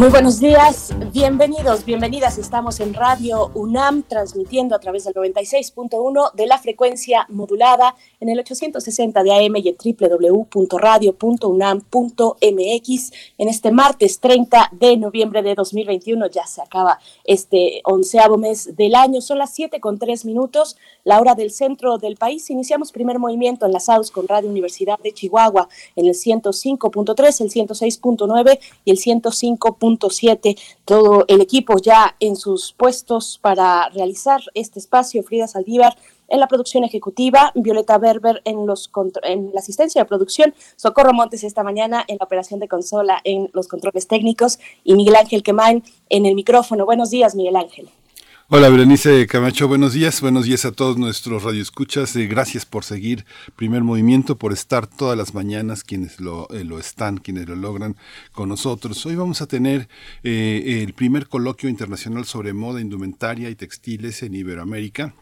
Muy buenos días, bienvenidos, bienvenidas. Estamos en Radio UNAM transmitiendo a través del 96.1 de la frecuencia modulada en el 860 de AM y en www.radio.unam.mx. En este martes 30 de noviembre de 2021 ya se acaba este onceavo mes del año. Son las 7 con 3 minutos, la hora del centro del país. Iniciamos primer movimiento enlazados con Radio Universidad de Chihuahua en el 105.3, el 106.9 y el 105 todo el equipo ya en sus puestos para realizar este espacio. Frida Saldívar en la producción ejecutiva, Violeta Berber en, los en la asistencia de producción, Socorro Montes esta mañana en la operación de consola en los controles técnicos y Miguel Ángel Quemain en el micrófono. Buenos días, Miguel Ángel. Hola Berenice Camacho, buenos días, buenos días a todos nuestros radioescuchas, eh, gracias por seguir Primer Movimiento, por estar todas las mañanas, quienes lo, eh, lo están, quienes lo logran con nosotros. Hoy vamos a tener eh, el primer coloquio internacional sobre moda, indumentaria y textiles en Iberoamérica.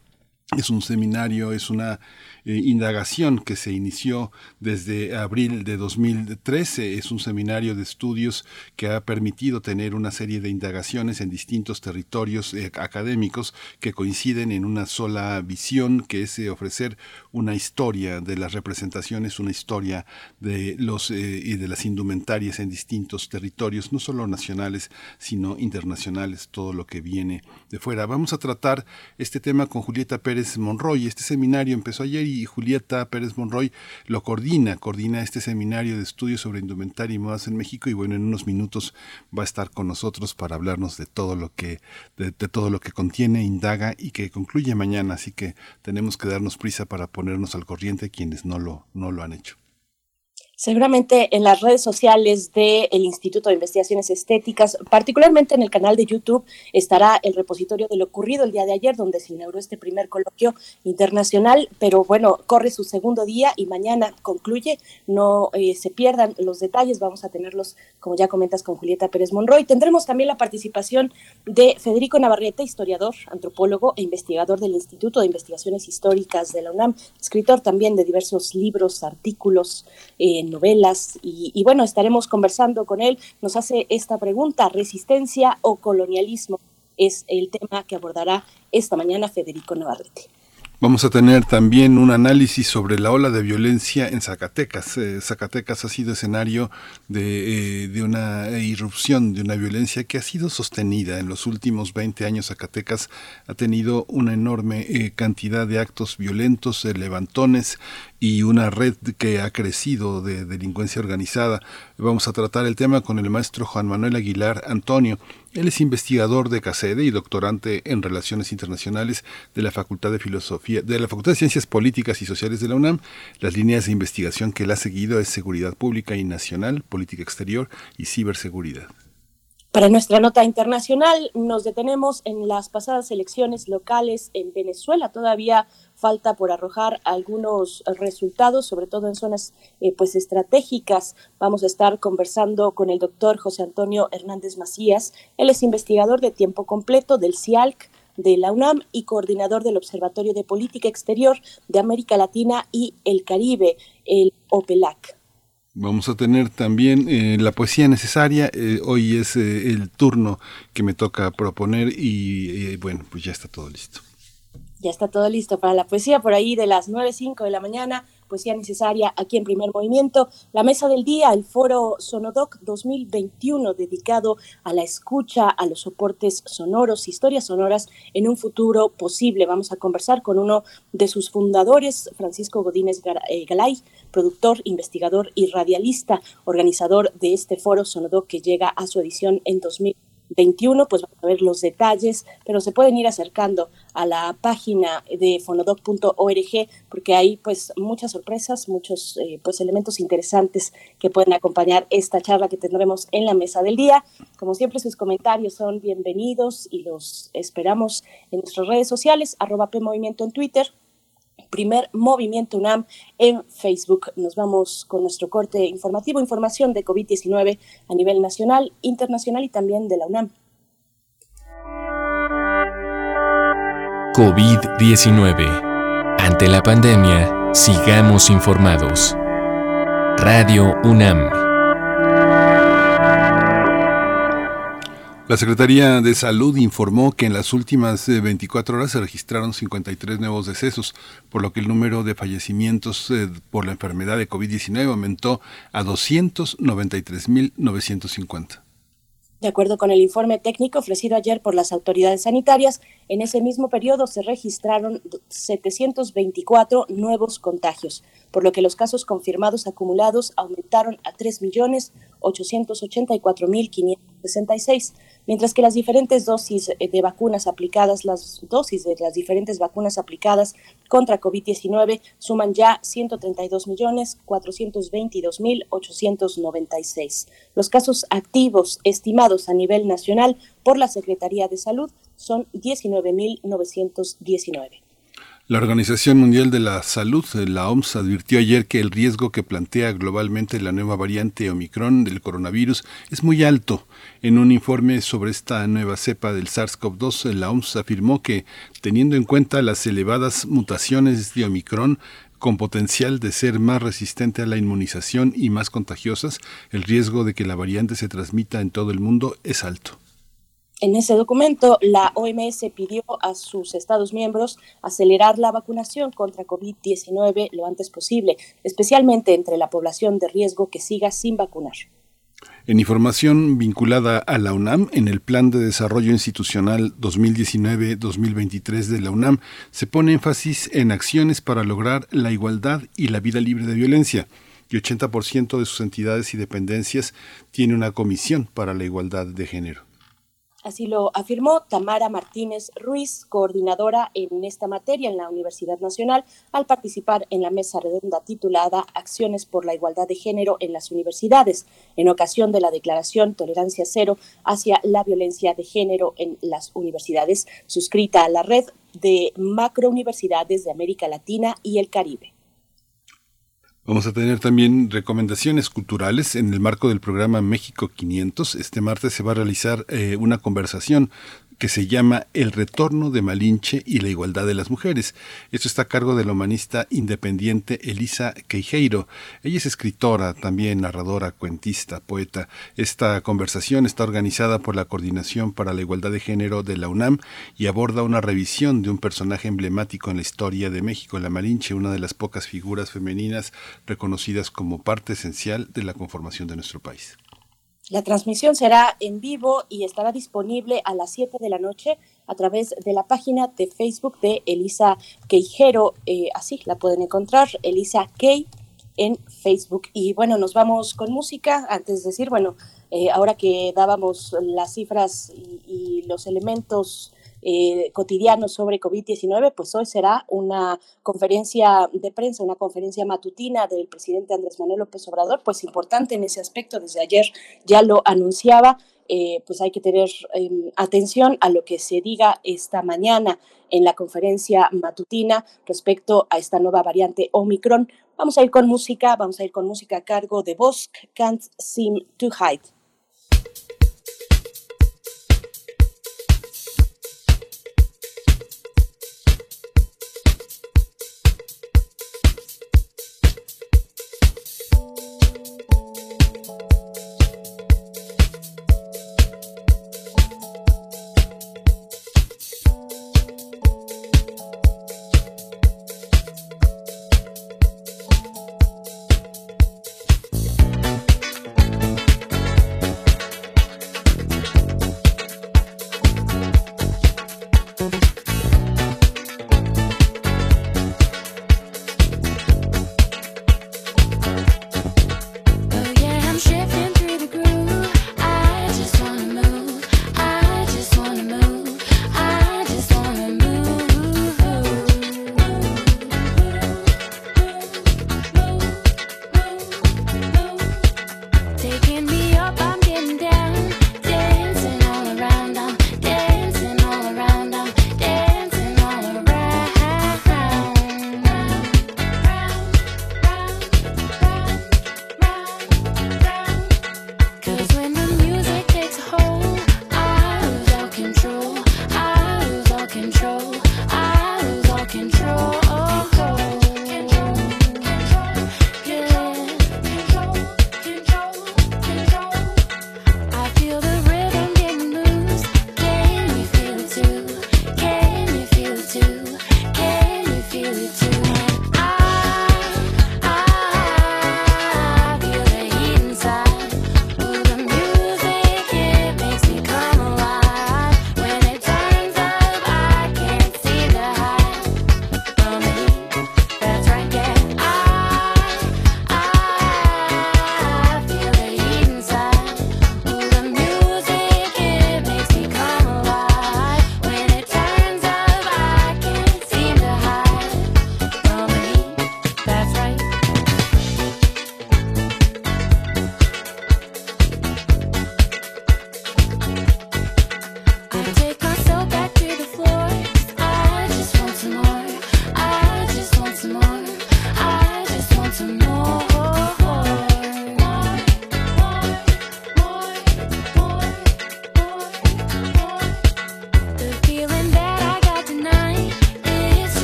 Es un seminario, es una eh, indagación que se inició desde abril de 2013. Es un seminario de estudios que ha permitido tener una serie de indagaciones en distintos territorios eh, académicos que coinciden en una sola visión, que es eh, ofrecer una historia de las representaciones, una historia de los y de las indumentarias en distintos territorios, no solo nacionales, sino internacionales, todo lo que viene de fuera. Vamos a tratar este tema con Julieta Pérez Monroy. Este seminario empezó ayer y Julieta Pérez Monroy lo coordina, coordina este seminario de estudios sobre indumentaria y modas en México y bueno, en unos minutos va a estar con nosotros para hablarnos de todo lo que, de, todo lo que contiene, indaga y que concluye mañana, así que tenemos que darnos prisa para ponernos al corriente quienes no lo, no lo han hecho. Seguramente en las redes sociales del Instituto de Investigaciones Estéticas, particularmente en el canal de YouTube, estará el repositorio de lo ocurrido el día de ayer, donde se inauguró este primer coloquio internacional, pero bueno, corre su segundo día y mañana concluye. No eh, se pierdan los detalles, vamos a tenerlos, como ya comentas, con Julieta Pérez Monroy. Tendremos también la participación de Federico Navarrete, historiador, antropólogo e investigador del Instituto de Investigaciones Históricas de la UNAM, escritor también de diversos libros, artículos. Eh, novelas y, bueno, estaremos conversando con él. Nos hace esta pregunta, ¿resistencia o colonialismo? Es el tema que abordará esta mañana Federico Navarrete. Vamos a tener también un análisis sobre la ola de violencia en Zacatecas. Eh, Zacatecas ha sido escenario de, eh, de, una irrupción, de una violencia que ha sido sostenida. En los últimos 20 años Zacatecas ha tenido una enorme eh, cantidad de actos violentos, levantones y una red que ha crecido de delincuencia organizada. Vamos a tratar el tema con el maestro Juan Manuel Aguilar Antonio. Él es investigador de CACEDE y doctorante en Relaciones Internacionales de la Facultad de Filosofía, de la Facultad de Ciencias Políticas y Sociales de la UNAM. Las líneas de investigación que él ha seguido es seguridad pública y nacional, política exterior y ciberseguridad. Para nuestra nota internacional, nos detenemos en las pasadas elecciones locales en Venezuela. Todavía falta por arrojar algunos resultados, sobre todo en zonas eh, pues estratégicas. Vamos a estar conversando con el doctor José Antonio Hernández Macías. Él es investigador de tiempo completo del CIALC de la UNAM y coordinador del Observatorio de Política Exterior de América Latina y el Caribe, el OPELAC. Vamos a tener también eh, la poesía necesaria. Eh, hoy es el turno que me toca proponer y bueno, pues ya está todo listo. Ya está todo listo para la poesía por ahí de las 9.05 de la mañana, poesía necesaria aquí en primer movimiento. La mesa del día, el foro Sonodoc 2021 dedicado a la escucha, a los soportes sonoros, historias sonoras en un futuro posible. Vamos a conversar con uno de sus fundadores, Francisco Godínez eh, Galay, productor, investigador y radialista, organizador de este foro Sonodoc que llega a su edición en 2021 21, pues van a ver los detalles, pero se pueden ir acercando a la página de fonodoc.org porque hay pues muchas sorpresas, muchos eh, pues elementos interesantes que pueden acompañar esta charla que tendremos en la mesa del día. Como siempre, sus comentarios son bienvenidos y los esperamos en nuestras redes sociales, arroba PMovimiento en Twitter, primer movimiento UNAM en Facebook. Nos vamos con nuestro corte informativo, información de COVID-19 a nivel nacional, internacional y también de la UNAM. COVID-19. Ante la pandemia, sigamos informados. Radio UNAM. La Secretaría de Salud informó que en las últimas 24 eh, horas se registraron 53 nuevos decesos, por lo que el número de fallecimientos eh, por la enfermedad de COVID-19 aumentó a 293.950. De acuerdo con el informe técnico ofrecido ayer por las autoridades sanitarias, en ese mismo periodo se registraron 724 nuevos contagios, por lo que los casos confirmados acumulados aumentaron a 3.884.566 mientras que las diferentes dosis eh, de vacunas aplicadas, las dosis de las diferentes vacunas aplicadas contra COVID-19 suman ya 132.422.896. Los casos activos estimados a nivel nacional por la Secretaría de Salud son 19.919. La Organización Mundial de la Salud, la OMS, advirtió ayer que el riesgo que plantea globalmente la nueva variante Omicron del coronavirus es muy alto. En un informe sobre esta nueva cepa del SARS-CoV-2, la OMS afirmó que, teniendo en cuenta las elevadas mutaciones de Omicron, con potencial de ser más resistente a la inmunización y más contagiosas, el riesgo de que la variante se transmita en todo el mundo es alto. En ese documento, la OMS pidió a sus Estados miembros acelerar la vacunación contra COVID-19 lo antes posible, especialmente entre la población de riesgo que siga sin vacunar. En información vinculada a la UNAM, en el Plan de Desarrollo Institucional 2019-2023 de la UNAM se pone énfasis en acciones para lograr la igualdad y la vida libre de violencia y 80% de sus entidades y dependencias tiene una comisión para la igualdad de género. Así lo afirmó Tamara Martínez Ruiz, coordinadora en esta materia en la Universidad Nacional, al participar en la mesa redonda titulada Acciones por la Igualdad de Género en las Universidades, en ocasión de la Declaración Tolerancia Cero hacia la Violencia de Género en las Universidades, suscrita a la red de macrouniversidades de América Latina y el Caribe. Vamos a tener también recomendaciones culturales en el marco del programa México 500. Este martes se va a realizar eh, una conversación que se llama El retorno de Malinche y la igualdad de las mujeres. Esto está a cargo de la humanista independiente Elisa Queijeiro. Ella es escritora, también narradora, cuentista, poeta. Esta conversación está organizada por la Coordinación para la Igualdad de Género de la UNAM y aborda una revisión de un personaje emblemático en la historia de México, la Malinche, una de las pocas figuras femeninas reconocidas como parte esencial de la conformación de nuestro país. La transmisión será en vivo y estará disponible a las 7 de la noche a través de la página de Facebook de Elisa Queijero. Eh, así la pueden encontrar, Elisa Key en Facebook. Y bueno, nos vamos con música. Antes de decir, bueno, eh, ahora que dábamos las cifras y los elementos eh, sobre COVID-19, pues hoy será una conferencia de prensa, una conferencia matutina del presidente Andrés Manuel López Obrador, pues importante en ese aspecto, desde ayer ya lo anunciaba, eh, pues hay que tener em, atención a lo que se diga esta mañana en la conferencia matutina respecto a esta nueva variante Omicron. Vamos a ir con música, vamos a ir con música a cargo de Bosk, Can't Seem to Hide.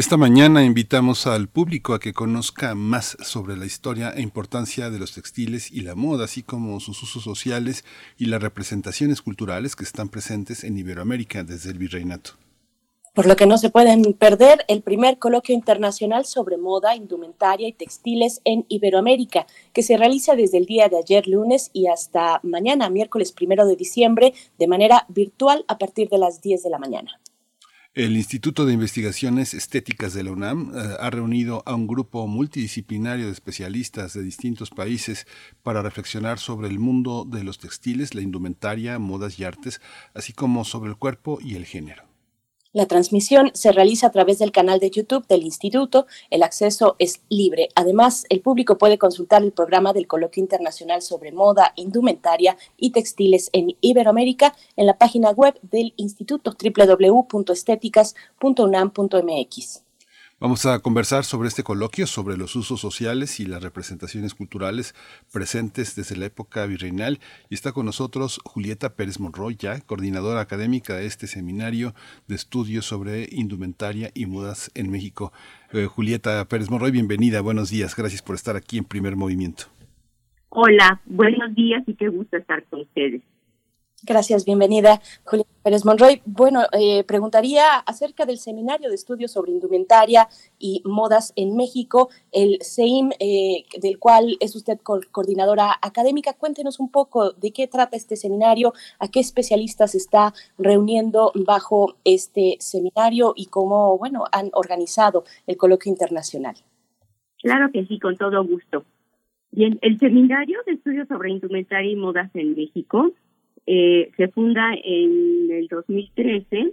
Esta mañana invitamos al público a que conozca más sobre la historia e importancia de los textiles y la moda, así como sus usos sociales y las representaciones culturales que están presentes en Iberoamérica desde el virreinato. Por lo que no se pueden perder el primer coloquio internacional sobre moda, indumentaria y textiles en Iberoamérica, que se realiza desde el día de ayer lunes y hasta mañana, miércoles primero de diciembre, de manera virtual a partir de las 10 de la mañana. El Instituto de Investigaciones Estéticas de la UNAM eh, ha reunido a un grupo multidisciplinario de especialistas de distintos países para reflexionar sobre el mundo de los textiles, la indumentaria, modas y artes, así como sobre el cuerpo y el género. La transmisión se realiza a través del canal de YouTube del Instituto. El acceso es libre. Además, el público puede consultar el programa del Coloquio Internacional sobre Moda, Indumentaria y Textiles en Iberoamérica en la página web del Instituto www.estéticas.unam.mx. Vamos a conversar sobre este coloquio, sobre los usos sociales y las representaciones culturales presentes desde la época virreinal. Y está con nosotros Julieta Pérez Monroy, ya coordinadora académica de este seminario de estudios sobre indumentaria y modas en México. Eh, Julieta Pérez Monroy, bienvenida, buenos días, gracias por estar aquí en Primer Movimiento. Hola, buenos días y qué gusto estar con ustedes. Gracias, bienvenida, Julia Pérez Monroy. Bueno, eh, preguntaría acerca del seminario de estudios sobre indumentaria y modas en México, el CEIM, eh, del cual es usted coordinadora académica. Cuéntenos un poco de qué trata este seminario, a qué especialistas está reuniendo bajo este seminario y cómo, bueno, han organizado el coloquio internacional. Claro que sí, con todo gusto. Bien, el seminario de estudios sobre indumentaria y modas en México eh, se funda en el 2013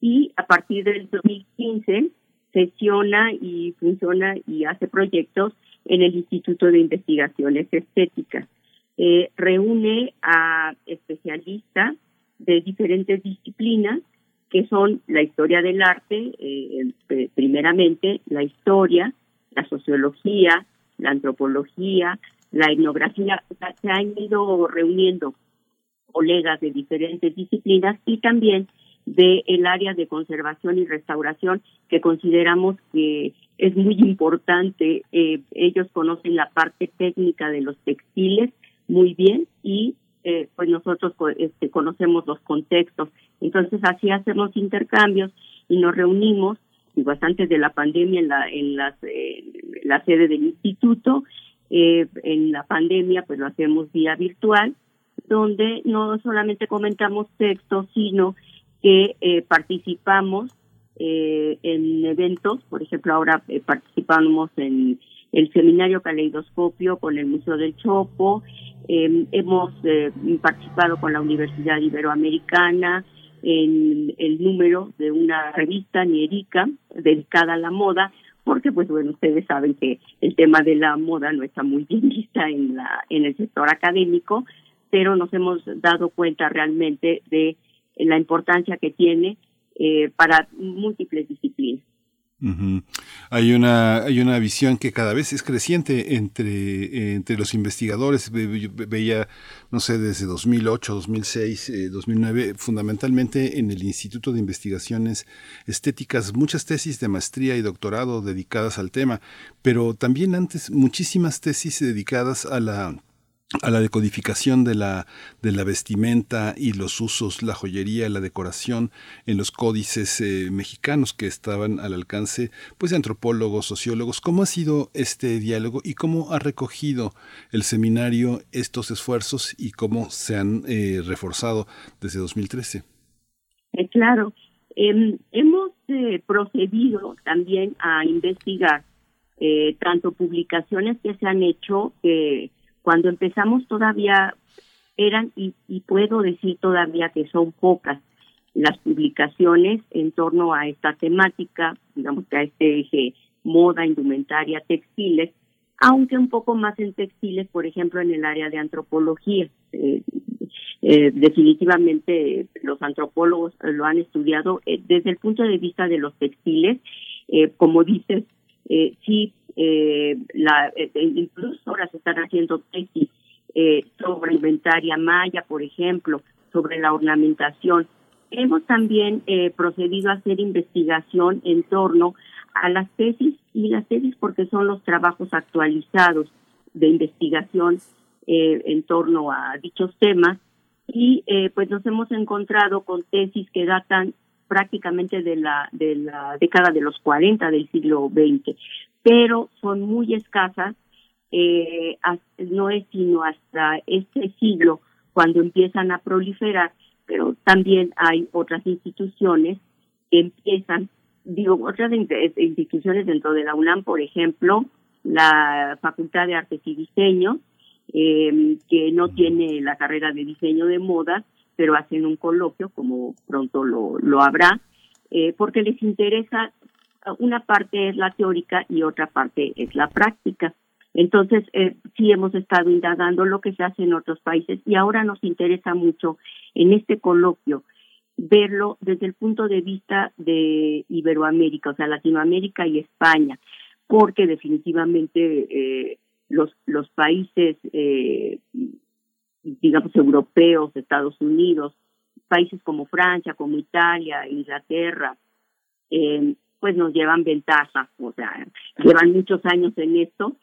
y a partir del 2015 sesiona y funciona y hace proyectos en el Instituto de Investigaciones Estéticas. Eh, reúne a especialistas de diferentes disciplinas que son la historia del arte, eh, primeramente la historia, la sociología, la antropología, la etnografía, se han ido reuniendo colegas de diferentes disciplinas y también del el área de conservación y restauración que consideramos que es muy importante. Eh, ellos conocen la parte técnica de los textiles muy bien y eh, pues nosotros este, conocemos los contextos. Entonces así hacemos intercambios y nos reunimos digo, antes de la pandemia en la en las, eh, la sede del instituto en la pandemia pues lo hacemos vía virtual donde no solamente comentamos textos, sino que eh, participamos eh, en eventos, por ejemplo, ahora eh, participamos en el seminario Caleidoscopio con el Museo del Chopo, em, hemos participado con la Universidad Iberoamericana en el número de una revista Nierica dedicada a la moda, porque pues bueno, ustedes saben que el tema de la moda no está muy bien vista en la en el sector académico, pero nos hemos dado cuenta realmente de la importancia que tiene eh, para múltiples disciplinas. Hay una hay una visión que cada vez es creciente entre entre los investigadores. veía, no sé, desde 2008, 2006, 2009, fundamentalmente en el Instituto de Investigaciones Estéticas, muchas tesis de maestría y doctorado dedicadas al tema, pero también antes muchísimas tesis dedicadas a la a la decodificación de la, de la vestimenta y los usos, la joyería, la decoración en los códices eh, mexicanos que estaban al alcance pues, de antropólogos, sociólogos. ¿Cómo ha sido este diálogo y cómo ha recogido el seminario estos esfuerzos y cómo se han eh, reforzado desde 2013? Eh, claro, em, hemos procedido también a investigar tanto publicaciones que se han hecho cuando empezamos todavía eran, y, puedo decir todavía que son pocas las publicaciones en torno a esta temática, digamos que a este eje moda, indumentaria, textiles, aunque un poco más en textiles, por ejemplo, en el área de antropología. Eh, eh, definitivamente los antropólogos lo han estudiado eh, desde el punto de vista de los textiles. Eh, como dices, sí, la, incluso ahora se están haciendo tesis sobre inventaria maya, por ejemplo, sobre la ornamentación. Hemos también procedido a hacer investigación en torno a las tesis y las tesis porque son los trabajos actualizados de investigación en torno a dichos temas y eh, pues nos hemos encontrado con tesis que datan prácticamente de la de la década de los 40 del siglo XX, pero son muy escasas, eh, no es sino hasta este siglo cuando empiezan a proliferar, pero también hay otras instituciones que empiezan, digo, otras instituciones dentro de la UNAM, por ejemplo, la Facultad de Artes y Diseño, eh, que no tiene la carrera de diseño de moda, pero hacen un coloquio, como pronto lo, lo habrá, eh, porque les interesa, una parte es la teórica y otra parte es la práctica. Entonces, eh, sí hemos estado indagando lo que se hace en otros países y ahora nos interesa mucho en este coloquio verlo desde el punto de vista de Iberoamérica, o sea, Latinoamérica y España, porque definitivamente eh, los, los países, eh, digamos, europeos, Estados Unidos, países como Francia, como Italia, Inglaterra, eh, pues nos llevan ventaja, o sea, llevan muchos años en esto.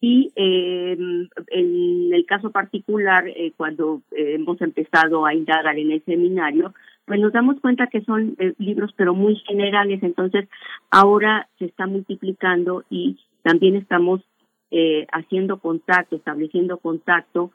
Y eh, en el caso particular, eh, cuando hemos empezado a indagar en el seminario, pues nos damos cuenta que son eh, libros pero muy generales, entonces ahora se está multiplicando y también estamos eh, haciendo contacto, estableciendo contacto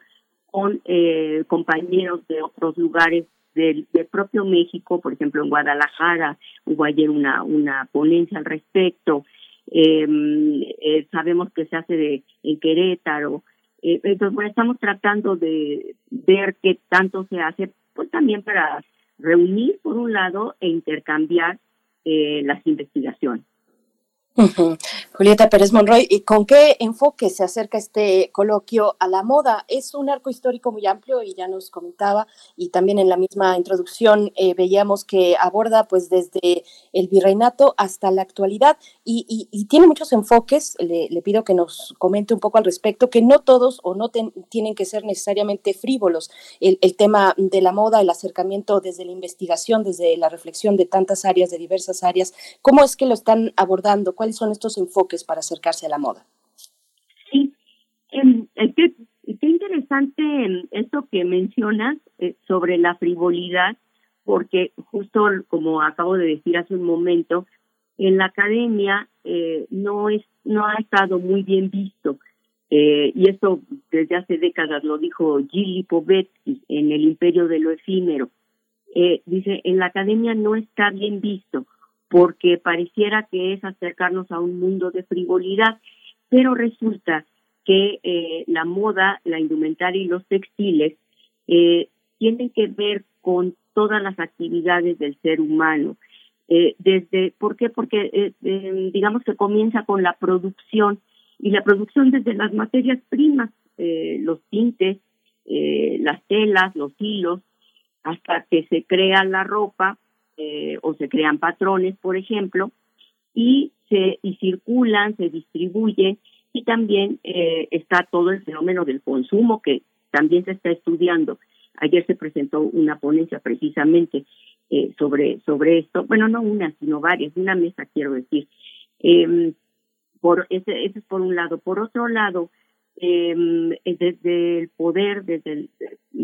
con eh, compañeros de otros lugares del, propio México, por ejemplo en Guadalajara hubo ayer una, una ponencia al respecto, em, eh, sabemos que se hace de, en Querétaro, eh, entonces bueno, estamos tratando de ver qué tanto se hace, pues también para reunir por un lado e intercambiar eh, las investigaciones. Julieta Pérez Monroy, ¿y con qué enfoque se acerca este coloquio a la moda? Es un arco histórico muy amplio y ya nos comentaba, y también en la misma introducción eh, veíamos que aborda pues desde el virreinato hasta la actualidad y, tiene muchos enfoques. Le, pido que nos comente un poco al respecto, que no todos o no tienen que ser necesariamente frívolos. El, el tema de la moda, el acercamiento desde la investigación, desde la reflexión de tantas áreas, de diversas áreas, ¿cómo es que lo están abordando? ¿Cuál son estos enfoques para acercarse a la moda? Sí, em, qué, interesante em, esto que mencionas eh, sobre la frivolidad, porque justo como acabo de decir hace un momento, en la academia eh, no es no ha estado muy bien visto eh, y esto desde hace décadas lo dijo Gilly Povetsky en El Imperio de lo Efímero. dice, en la academia no está bien visto porque pareciera que es acercarnos a un mundo de frivolidad, pero resulta que eh, la moda, la indumentaria y los textiles eh, tienen que ver con todas las actividades del ser humano. Eh, desde, ¿Por qué? Porque digamos que comienza con la producción y la producción desde las materias primas, los tintes, las telas, los hilos, hasta que se crea la ropa eh, o se crean patrones, por ejemplo, y se y circulan, se distribuyen y también eh, está todo el fenómeno del consumo que también se está estudiando. Ayer se presentó una ponencia precisamente eh, sobre sobre esto, bueno no una sino varias, una mesa quiero decir. Eh, por ese, es por un lado. Por otro lado, eh, desde el poder, desde el,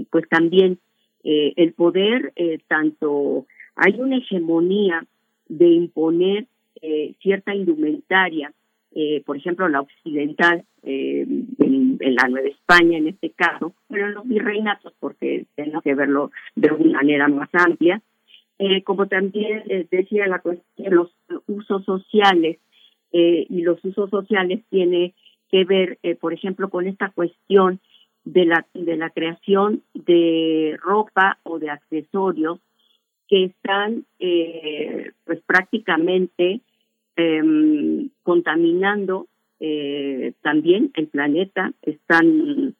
pues también el poder tanto hay una hegemonía de imponer eh, cierta indumentaria, eh, por ejemplo, la occidental, eh, en, la Nueva España en este caso, pero en los virreinatos, porque tengo que verlo de una manera más amplia, eh, como también decía la cuestión, los usos sociales, y los usos sociales tiene que ver, por ejemplo, con esta cuestión de la, de la creación de ropa o de accesorios que están eh, pues prácticamente eh, contaminando eh, también el planeta, están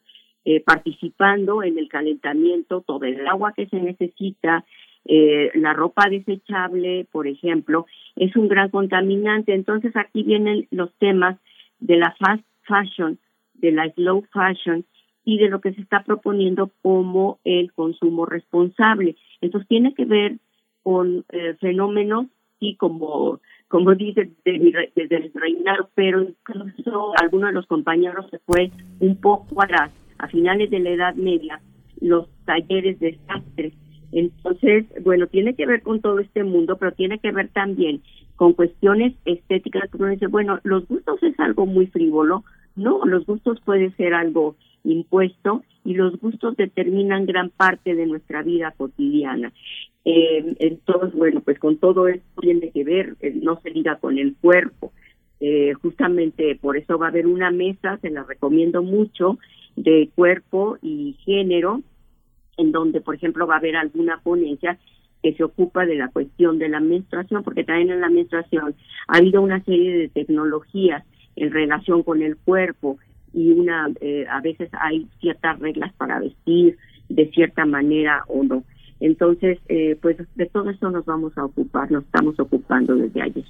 eh, participando en el calentamiento, todo el agua que se necesita, eh, la ropa desechable, por ejemplo, es un gran contaminante. Entonces aquí vienen los temas de la fast fashion, de la slow fashion y de lo que se está proponiendo como el consumo responsable. Entonces tiene que ver con eh, fenómenos y como como dice desde el reinado, pero incluso algunos de los compañeros se fue un poco atrás, a finales de la Edad Media, los talleres de sastre. Entonces, bueno, tiene que ver con todo este mundo, pero tiene que ver también con cuestiones estéticas. Uno dice, bueno, los gustos es algo muy frívolo. No, los gustos puede ser algo impuesto y los gustos determinan gran parte de nuestra vida cotidiana. Eh, entonces, bueno, pues con todo esto tiene que ver, eh, no se liga con el cuerpo. Eh, justamente por eso va a haber una mesa, se la recomiendo mucho, de cuerpo y género, en donde, por ejemplo, va a haber alguna ponencia que se ocupa de la cuestión de la menstruación, porque también en la menstruación ha habido una serie de tecnologías en relación con el cuerpo y una eh, a veces hay ciertas reglas para vestir de cierta manera o no. Entonces, eh, pues de todo eso nos vamos a ocupar, nos estamos ocupando desde ayer.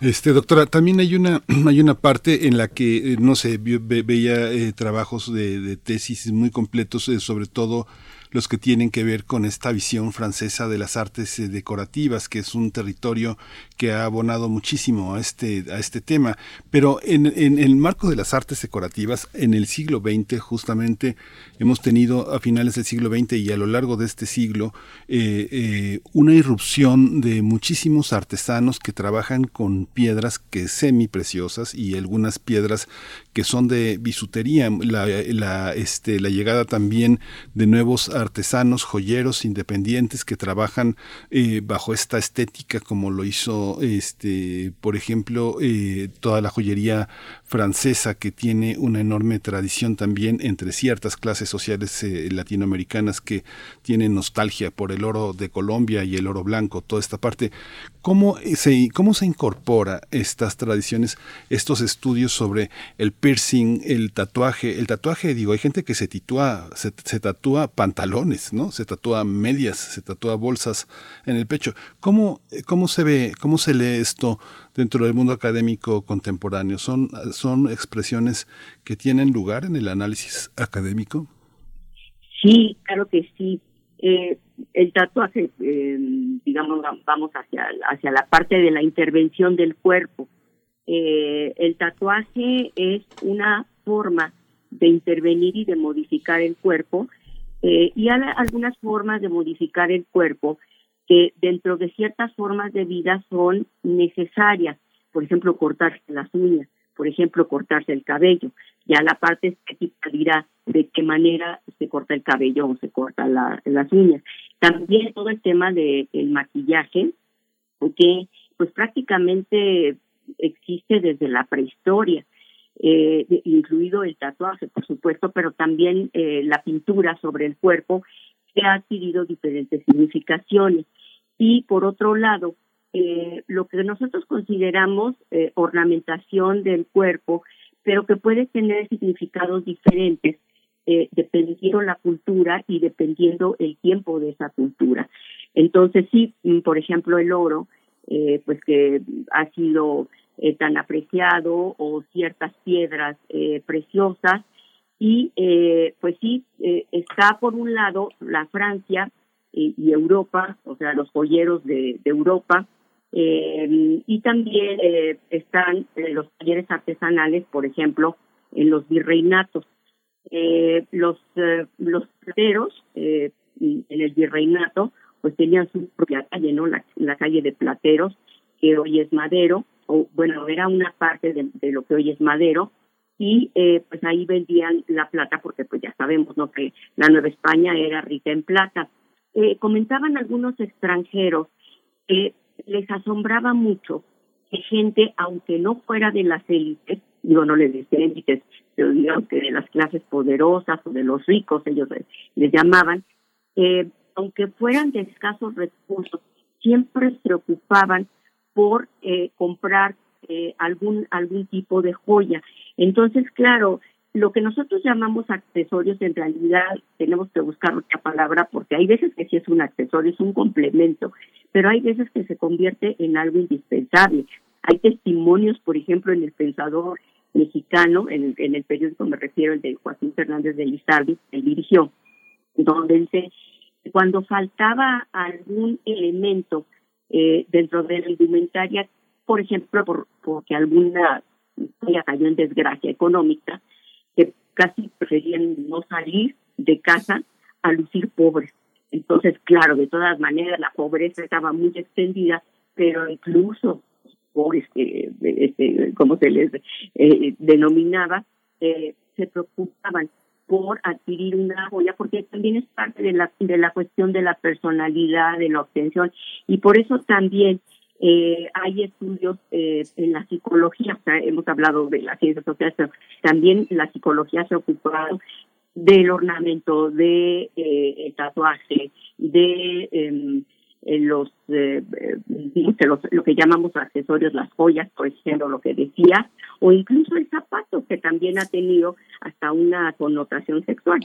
Este doctora, también hay una hay una parte en la que eh, no sé veía eh, trabajos de, de, tesis muy completos, sobre todo los que tienen que ver con esta visión francesa de las artes eh, decorativas, que es un territorio que ha abonado muchísimo a este, a este tema. Pero en, en, el marco de las artes decorativas, en el siglo XX, justamente, hemos tenido a finales del siglo XX y a lo largo de este siglo eh, eh, una irrupción de muchísimos artesanos que trabajan con piedras que semi preciosas y algunas piedras que son de bisutería, la, la, este, la llegada también de nuevos artesanos, joyeros independientes que trabajan eh, bajo esta estética como lo hizo, este, por ejemplo, eh, toda la joyería francesa que tiene una enorme tradición también entre ciertas clases sociales eh, latinoamericanas que tienen nostalgia por el oro de Colombia y el oro blanco, toda esta parte. ¿Cómo se, cómo se incorpora estas tradiciones, estos estudios sobre el piercing, el tatuaje? El tatuaje, digo, hay gente que se, titúa, se, se tatúa pantalones, ¿no? Se tatúa medias, se tatúa bolsas en el pecho. ¿Cómo, cómo se ve, cómo se lee esto dentro del mundo académico contemporáneo? ¿Son, son expresiones que tienen lugar en el análisis académico? Sí, claro que sí. Eh, el tatuaje, eh, digamos, vamos hacia, hacia la parte de la intervención del cuerpo. Eh, el tatuaje es una forma de intervenir y de modificar el cuerpo y hay algunas formas de modificar el cuerpo que dentro de ciertas formas de vida son necesarias. Por ejemplo, cortarse las uñas, por ejemplo, cortarse el cabello. Ya la parte estética dirá de qué manera se corta el cabello o se corta las uñas. También todo el tema del maquillaje, que pues prácticamente existe desde la prehistoria. Eh, incluido el tatuaje, por supuesto, pero también eh, la pintura sobre el cuerpo que ha adquirido diferentes significaciones. Y por otro lado, eh, lo que nosotros consideramos eh, ornamentación del cuerpo, pero que puede tener significados diferentes eh, dependiendo la cultura y dependiendo el tiempo de esa cultura. Entonces, sí, mm, por ejemplo, el oro, eh, pues que ha sido tan apreciado o ciertas piedras preciosas, y eh, pues sí, eh, está por un lado la Francia y, Europa, o sea, los joyeros de, Europa, eh, y también eh, están eh, los talleres artesanales, por ejemplo, en los virreinatos. Eh, los los plateros en el virreinato pues tenían su propia calle, ¿no? La, la, calle de Plateros, que hoy es Madero, o bueno, era una parte de, de lo que hoy es Madero, y eh, pues ahí vendían la plata porque pues ya sabemos no que la Nueva España era rica en plata. Eh, comentaban algunos extranjeros que les asombraba mucho que gente, aunque no fuera de las élites, digo, no les decía élites, pero digamos que de las clases poderosas o de los ricos, ellos les, llamaban, eh, aunque fueran de escasos recursos, siempre se preocupaban por eh, comprar eh, algún algún tipo de joya. Entonces, claro, lo que nosotros llamamos accesorios, en realidad tenemos que buscar otra palabra porque hay veces que sí es un accesorio, es un complemento, pero hay veces que se convierte en algo indispensable. Hay testimonios, por ejemplo, en el pensador mexicano, en el, periódico me refiero, el de Joaquín Fernández de Lizardi, él dirigió, donde dice cuando faltaba algún elemento eh, dentro de la indumentaria, por ejemplo, por, porque alguna ya cayó en desgracia económica, que casi preferían no salir de casa a lucir pobres. Entonces, claro, de todas maneras, la pobreza estaba muy extendida, pero incluso pobres, que, este, como se les eh, denominaba, eh, se preocupaban por adquirir una joya, porque también es parte de la, de la cuestión de la personalidad, de la obtención, y por eso también eh, hay estudios eh, en la psicología, hemos hablado de las ciencias sociales, pero también la psicología se ha ocupado del ornamento, de eh, el tatuaje, de em, los, los, lo que llamamos accesorios, las joyas, por ejemplo, lo que decía, o incluso el zapato, que también ha tenido hasta una connotación sexual.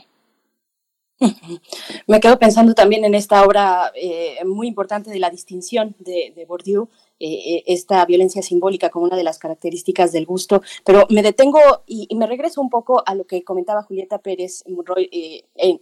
Me quedo pensando también en esta obra eh, muy importante de la distinción de, de Bourdieu, eh, eh, esta violencia simbólica como una de las características del gusto, pero me detengo y, me regreso un poco a lo que comentaba Julieta Pérez Monroy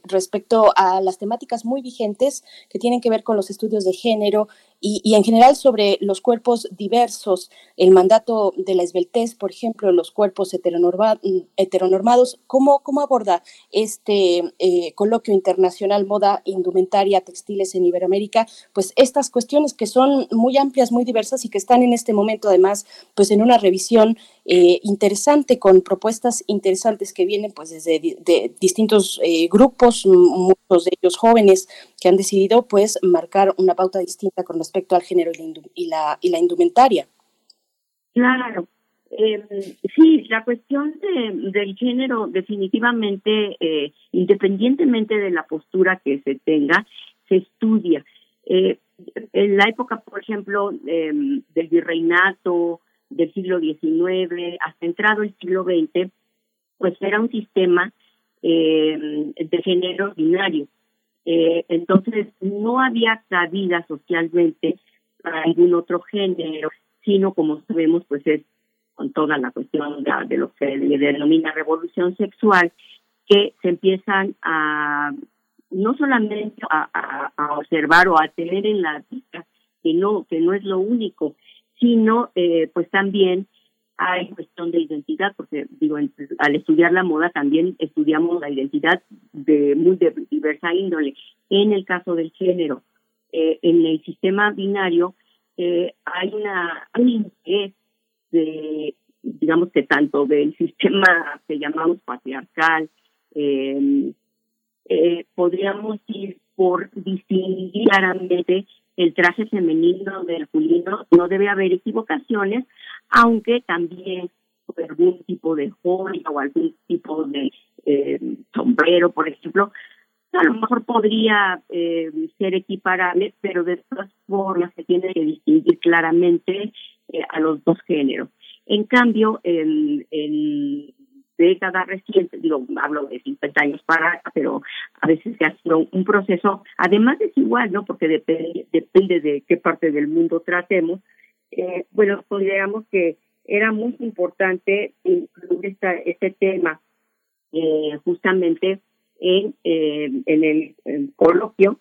respecto a las temáticas muy vigentes que tienen que ver con los estudios de género y, en general sobre los cuerpos diversos, el mandato de la esbeltez, por ejemplo, los cuerpos heteronormados, ¿cómo, cómo aborda este eh, coloquio internacional moda, indumentaria, textiles en Iberoamérica? Pues estas cuestiones que son muy amplias, muy diversas y que están en este momento además pues en una revisión eh, interesante con propuestas interesantes que vienen pues desde de distintos eh, grupos, muchos de ellos jóvenes que han decidido pues marcar una pauta distinta con respecto al género y la, indumentaria. Claro. Eh, sí, la cuestión de, del género definitivamente, eh, independientemente de la postura que se tenga, se estudia. En la época, por ejemplo, em, del virreinato, del siglo XIX, hasta entrado el siglo XX, pues era un sistema em, de género binario. Eh, entonces, no había cabida socialmente para ningún otro género, sino como sabemos, pues es con toda la cuestión de, lo que se denomina revolución sexual, que se empiezan a no solamente a, observar o a tener en la vista que no que no es lo único, sino eh, pues también hay cuestión de identidad, porque digo, al estudiar la moda también estudiamos la identidad de muy diversa índole. En el caso del género, eh, en el sistema binario eh, hay una un interés de, digamos que tanto del sistema que llamamos patriarcal, em, eh, podríamos ir por distinguir claramente el traje femenino del masculino, no debe haber equivocaciones, aunque también algún tipo de joya o algún tipo de eh, sombrero, por ejemplo, a lo mejor podría eh, ser equiparable, pero de todas formas se tiene que distinguir claramente eh, a los dos géneros. En cambio, en, en décadas recientes, digo, hablo de 50 años para acá, pero a veces se hace un proceso, además es igual, ¿no? Porque depende, depende de qué parte del mundo tratemos, eh, bueno, consideramos que era muy importante incluir esta, este tema eh, justamente en, eh, en el coloquio,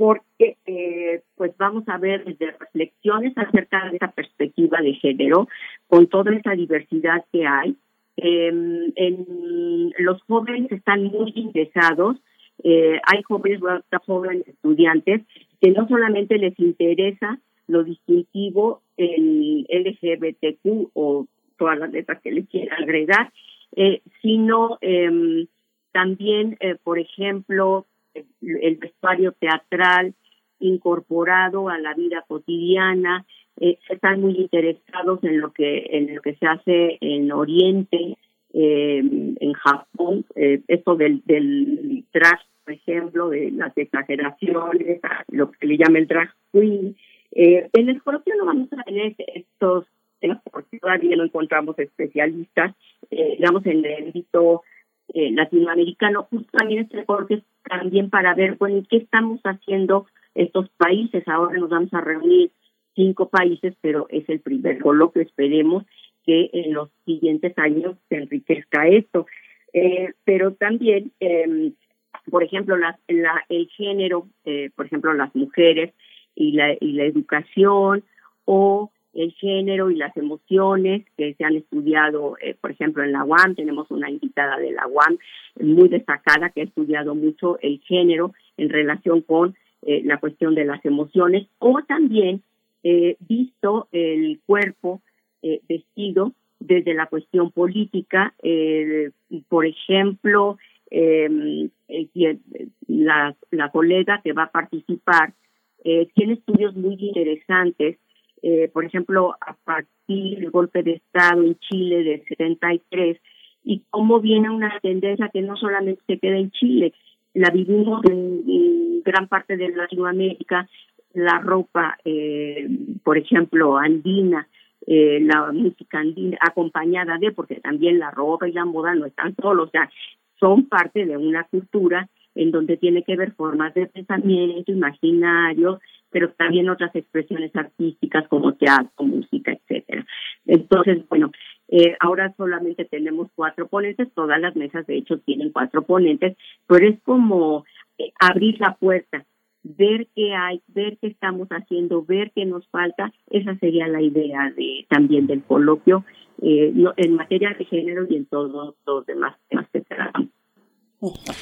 porque eh, pues vamos a ver desde reflexiones acerca de esa perspectiva de género, con toda esa diversidad que hay. Em, los jóvenes están muy interesados, hay jóvenes, jóvenes estudiantes que no solamente les interesa lo distintivo el LGBTQ o todas las letras que le quiera agregar, eh, sino eh, también, eh, por ejemplo, el vestuario teatral incorporado a la vida cotidiana, eh, están muy interesados en lo que en lo que se hace en Oriente, en Japón, esto del, del drag, por ejemplo, de las exageraciones, lo que le llama el drag queen, eh, en el coloquio no vamos a tener estos temas porque todavía no encontramos especialistas, eh, digamos, en el ámbito eh, latinoamericano, justo también este porque también para ver, bueno, ¿qué estamos haciendo estos países? Ahora nos vamos a reunir cinco países, pero es el primer coloquio, esperemos que en los siguientes años se enriquezca esto. Eh, pero también, eh, por ejemplo, la, la, el género, eh, por ejemplo, las mujeres y la, y la educación o el género y las emociones que se han estudiado, eh, por ejemplo, en la UAM, tenemos una invitada de la UAM muy destacada que ha estudiado mucho el género en relación con eh, la cuestión de las emociones, o también eh, visto el cuerpo eh, vestido desde la cuestión política, eh, por ejemplo, eh, la, la colega que va a participar eh, tiene estudios muy interesantes eh, por ejemplo, a partir del golpe de Estado en Chile del 73, y cómo viene una tendencia que no solamente se queda en Chile, la vivimos en, gran parte de Latinoamérica, la ropa, eh, por ejemplo, andina, eh, la música andina, acompañada de, porque también la ropa y la moda no están solos, o sea, son parte de una cultura en donde tiene que ver formas de pensamiento, imaginario, pero también otras expresiones artísticas como teatro, música, etcétera. Entonces, bueno, eh, ahora solamente tenemos cuatro ponentes, todas las mesas de hecho tienen cuatro ponentes, pero es como eh, abrir la puerta, ver qué hay, ver qué estamos haciendo, ver qué nos falta, esa sería la idea de también del coloquio eh, en materia de género y en todos los demás temas que tratamos.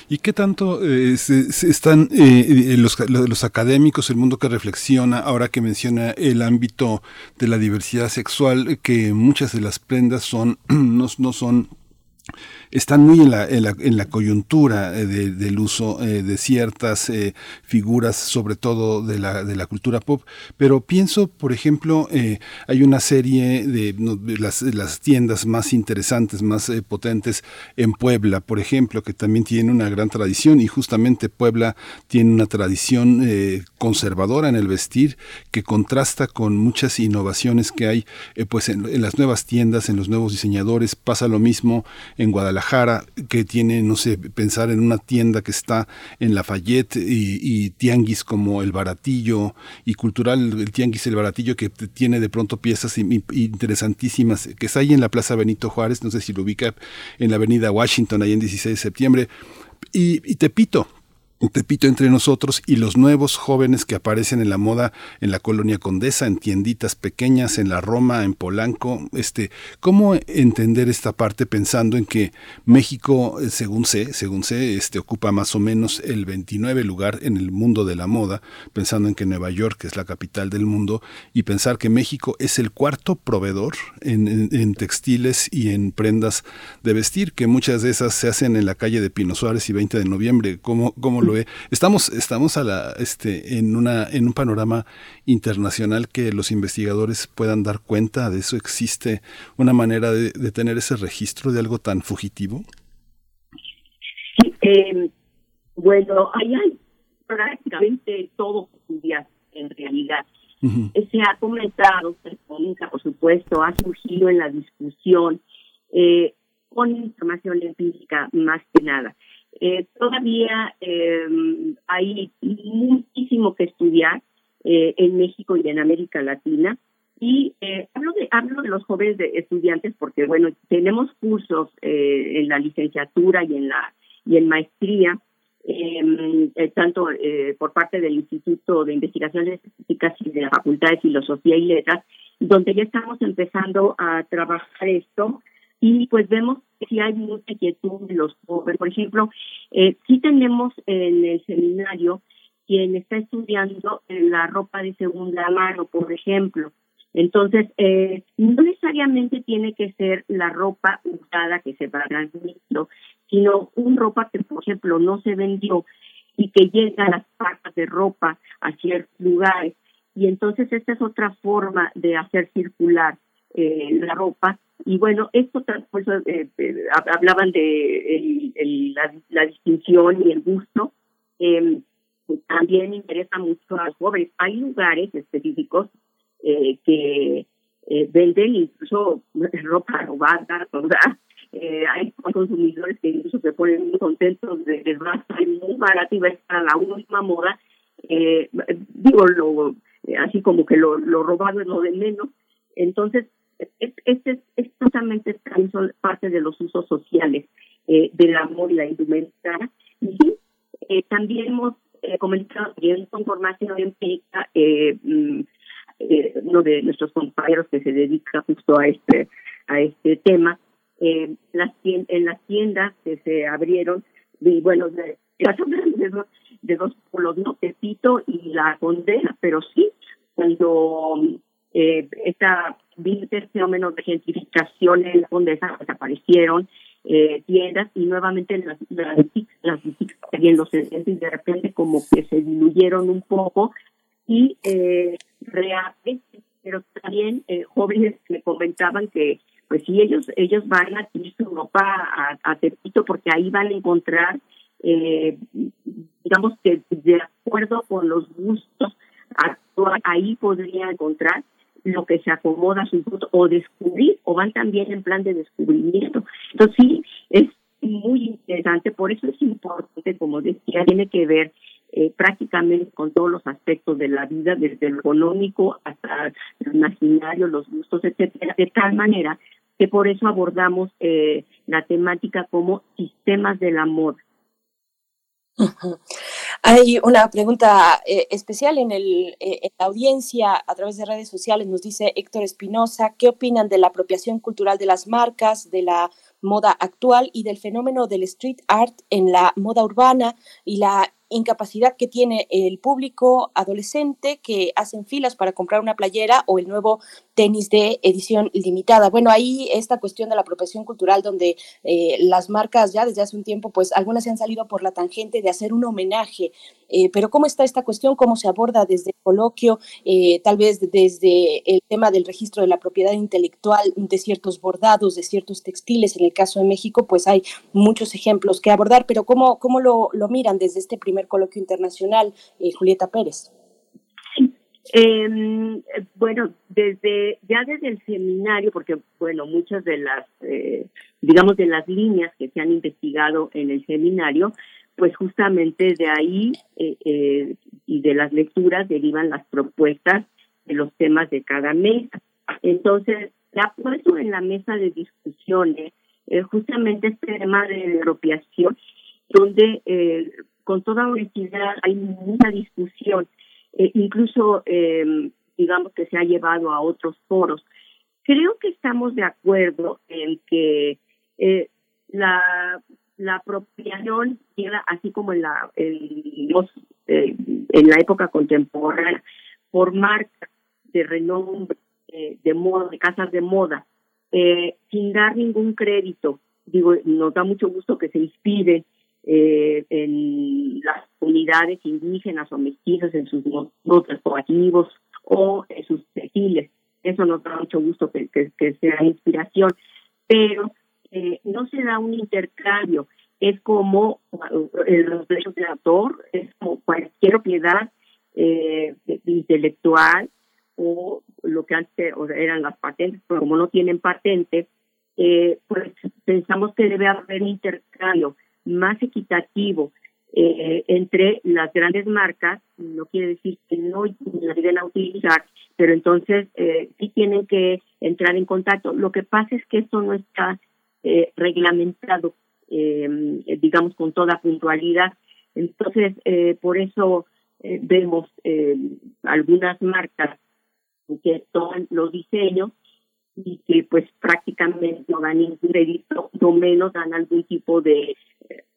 ¿Y qué tanto eh, se están eh, los, los, académicos, el mundo que reflexiona, ahora que menciona el ámbito de la diversidad sexual, que muchas de las prendas son no, no son están muy en la, en la, coyuntura eh, de, del uso eh, de ciertas eh, figuras, sobre todo de la, de la cultura pop, pero pienso, por ejemplo, hay una serie de, las, las, tiendas más interesantes, más potentes en Puebla, por ejemplo, que también tiene una gran tradición y justamente Puebla tiene una tradición conservadora en el vestir que contrasta con muchas innovaciones que hay pues en las nuevas tiendas, en los nuevos diseñadores, pasa lo mismo en Guadalajara Guadalajara, que tiene, no sé, pensar en una tienda que está en Lafayette y, y tianguis como el Baratillo y cultural, el tianguis el Baratillo que tiene de pronto piezas interesantísimas, que está ahí en la Plaza Benito Juárez, no sé si lo ubica, en la Avenida Washington, ahí en 16 de septiembre. Y, y Tepito, Tepito entre nosotros y los nuevos jóvenes que aparecen en la moda en la colonia Condesa, en tienditas pequeñas, en la Roma, en Polanco, este, ¿cómo entender esta parte pensando en que México, eh, según sé, según sé, este ocupa más o menos el 29 lugar en el mundo de la moda, pensando en que Nueva York es la capital del mundo y pensar que México es el cuarto proveedor en, textiles y en prendas de vestir, que muchas de esas se hacen en la calle de Pino Suárez y 20 de noviembre, ¿cómo, cómo Estamos, estamos a la, este, en, una, en un panorama internacional que los investigadores puedan dar cuenta de eso. ¿Existe una manera de, de tener ese registro de algo tan fugitivo? Sí, eh, bueno, ahí hay prácticamente todo en realidad. Uh -huh. Se ha comentado, se comenta, por supuesto, ha surgido en la discusión eh, con información empírica más que nada. Eh, todavía eh, hay muchísimo que estudiar eh, en México y en América Latina. Y eh, hablo, de, hablo de los jóvenes de estudiantes porque, bueno, tenemos cursos eh, en la licenciatura y en la y en maestría, eh, tanto por parte del Instituto de Investigaciones Específicas y de la Facultad de Filosofía y Letras, donde ya estamos empezando a trabajar esto y pues vemos que sí hay mucha inquietud de los jóvenes. Por ejemplo, eh, sí tenemos en el seminario quien está estudiando la ropa de segunda mano, por ejemplo. Entonces, eh, no necesariamente tiene que ser la ropa usada que se va a transmitir, sino una ropa que, por ejemplo, no se vendió y que llega a las patas de ropa a ciertos lugares. Y entonces esta es otra forma de hacer circular eh, la ropa y bueno, esto eh, hablaban de el, el, la, la, distinción y el gusto. Eh, también interesa mucho a los jóvenes. Hay lugares específicos eh, que venden incluso ropa robada, ¿verdad? eh, hay consumidores que incluso se ponen muy contentos de que va muy barato y va a estar la última moda. Eh, digo, lo, así como que lo, lo robado es lo de menos. Entonces, este es, justamente parte de los usos sociales eh, del amor y la indumentaria. Y eh, también hemos eh, comentado bien con formación empírica eh, mm, eh, uno de nuestros compañeros que se dedica justo a este a este tema eh, las en las tiendas que se abrieron y bueno de, de, dos, de dos pueblos no Tepito y la Condena pero sí cuando eh, esta fenómeno de gentrificación en la Condesa desaparecieron eh, tiendas y nuevamente las las, las en los y de repente como que se diluyeron un poco y eh, pero también eh, jóvenes me comentaban que pues sí ellos ellos van a ir su ropa a, a Tepito porque ahí van a encontrar eh, digamos que de acuerdo con los gustos ahí podría encontrar lo que se acomoda a su gusto o descubrir o van también en plan de descubrimiento. Entonces sí, es muy interesante, por eso es importante, como decía, tiene que ver eh, prácticamente con todos los aspectos de la vida, desde lo económico hasta lo imaginario, los gustos, etcétera, de tal manera que por eso abordamos eh, la temática como sistemas del amor. Hay una pregunta eh, especial en, el, eh, en la audiencia a través de redes sociales. Nos dice Héctor Espinosa, ¿qué opinan de la apropiación cultural de las marcas, de la moda actual y del fenómeno del street art en la moda urbana y la incapacidad que tiene el público adolescente que hacen filas para comprar una playera o el nuevo tenis de edición limitada. Bueno, ahí esta cuestión de la apropiación cultural donde eh, las marcas ya desde hace un tiempo, pues algunas se han salido por la tangente de hacer un homenaje, eh, pero ¿cómo está esta cuestión? ¿Cómo se aborda desde el coloquio? Eh, tal vez desde el tema del registro de la propiedad intelectual de ciertos bordados, de ciertos textiles. En el caso de México, pues hay muchos ejemplos que abordar, pero ¿cómo, cómo lo, lo miran desde este primer coloquio internacional, Julieta Pérez? Eh, bueno, desde ya desde el seminario, porque bueno, muchas de las, eh, digamos, de las líneas que se han investigado en el seminario, pues justamente de ahí eh, eh, y de las lecturas derivan las propuestas de los temas de cada mes. Entonces, se ha puesto en la mesa de discusiones eh, justamente este tema de apropiación, donde eh, con toda honestidad hay mucha discusión eh, incluso eh, digamos que se ha llevado a otros foros. Creo que estamos de acuerdo en que eh, la, la apropiación así como en la en, los, eh, en la época contemporánea por marcas de renombre de moda de casas de moda sin dar ningún crédito digo nos da mucho gusto que se inspire eh, en las comunidades indígenas o mestizas, en sus modos coactivos o en sus tejiles. Eso nos da mucho gusto que, que, sea inspiración, pero eh, no se da un intercambio. Es como los derechos de autor, es como cualquier propiedad eh, intelectual o lo que antes eran las patentes, pero como no tienen patente, eh, pues pensamos que debe haber intercambio más equitativo eh, entre las grandes marcas, no quiere decir que no la lleguen a utilizar, pero entonces eh, sí tienen que entrar en contacto. Lo que pasa es que esto no está eh, reglamentado, eh, digamos, con toda puntualidad. Entonces, eh, por eso vemos algunas marcas que toman los diseños y que pues prácticamente no dan ningún crédito, no menos dan algún tipo de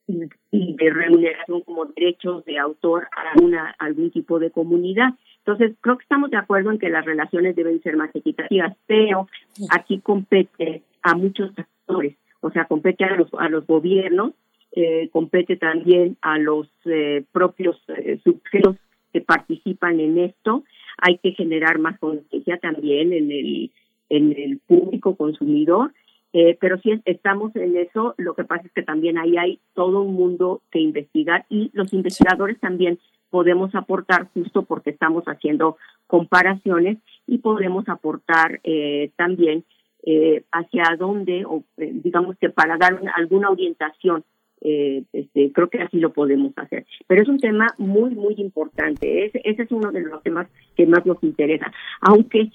de remuneración como derechos de autor a algún tipo de comunidad. Entonces, creo que estamos de acuerdo en que las relaciones deben ser más equitativas, pero aquí compete a muchos actores, o sea, compete a los, a los gobiernos, eh, compete también a los eh, propios eh, sujetos que participan en esto. Hay que generar más conciencia también en el, en el público consumidor eh, pero sí estamos en eso, lo que pasa es que también ahí hay todo un mundo que investigar y los investigadores también podemos aportar justo porque estamos haciendo comparaciones y podemos aportar eh, también eh, hacia dónde, o eh, digamos que para dar alguna orientación. Eh, este, creo que así lo podemos hacer. Pero es un tema muy, muy importante. Ese, ese es uno de los temas que más nos interesa. Aunque,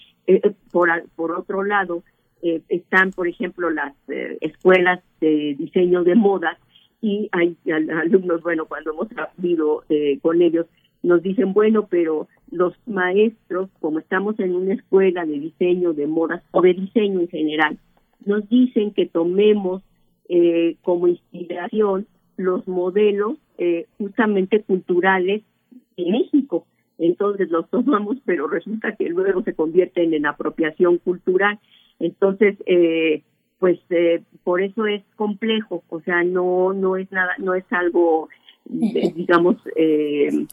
por, por otro lado, están, por ejemplo, las escuelas de diseño de moda y hay alumnos, bueno, cuando hemos hablado con ellos, nos dicen, bueno, pero los maestros, como estamos en una escuela de diseño de modas o de diseño en general, nos dicen que tomemos eh, como inspiración los modelos eh, justamente culturales de México. Entonces los tomamos, pero resulta que luego se convierten en apropiación cultural. Entonces, eh, pues por eso es complejo, o sea, no no es nada, no es algo, digamos, eh,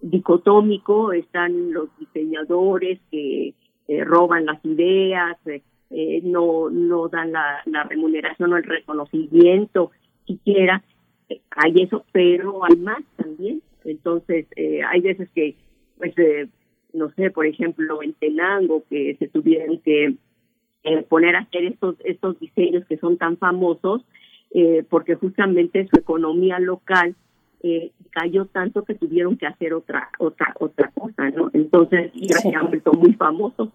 dicotómico, están los diseñadores que eh, roban las ideas, eh, eh, no, no dan la, la, remuneración o el reconocimiento siquiera, hay eso, pero hay más también. Entonces, hay veces que, pues, no sé, por ejemplo, en Tenango, que se tuvieron que poner a hacer estos, estos diseños que son tan famosos, porque justamente su economía local eh, cayó tanto que tuvieron que hacer otra otra otra cosa, ¿no? Entonces, y se han vuelto muy famosos.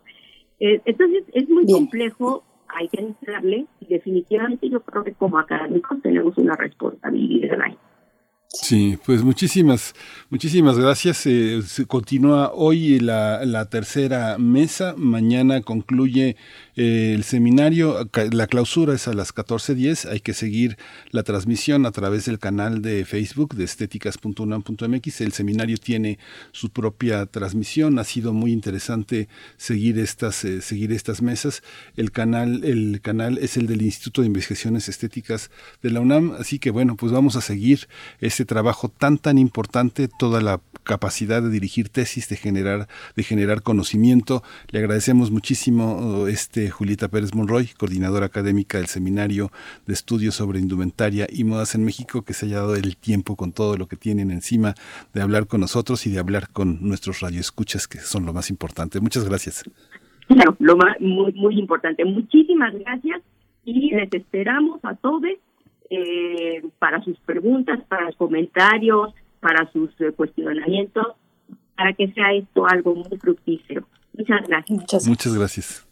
Eh, entonces, es muy complejo, hay que entrarle, y definitivamente yo creo que como académicos tenemos una responsabilidad ahí. Sí, pues muchísimas, muchísimas gracias. Eh, continúa hoy la, la, tercera mesa. Mañana concluye eh, el seminario. La clausura es a las 14.10. Hay que seguir la transmisión a través del canal de Facebook de estéticas.unam.mx. El seminario tiene su propia transmisión. Ha sido muy interesante seguir estas, eh, seguir estas mesas. El canal, el canal es el del Instituto de Investigaciones Estéticas de la UNAM. Así que bueno, pues vamos a seguir trabajo tan tan importante, toda la capacidad de dirigir tesis, de generar, de generar conocimiento. Le agradecemos muchísimo uh, este Julieta Pérez Monroy, coordinadora académica del Seminario de Estudios sobre Indumentaria y Modas en México, que se haya dado el tiempo con todo lo que tienen encima de hablar con nosotros y de hablar con nuestros radioescuchas, que son lo más importante. Muchas gracias. Claro, lo más, muy, muy importante. Muchísimas gracias y les esperamos a todos eh, para sus preguntas, para sus comentarios, para sus eh, cuestionamientos, para que sea esto algo muy fructífero. Muchas gracias. Muchas, gracias.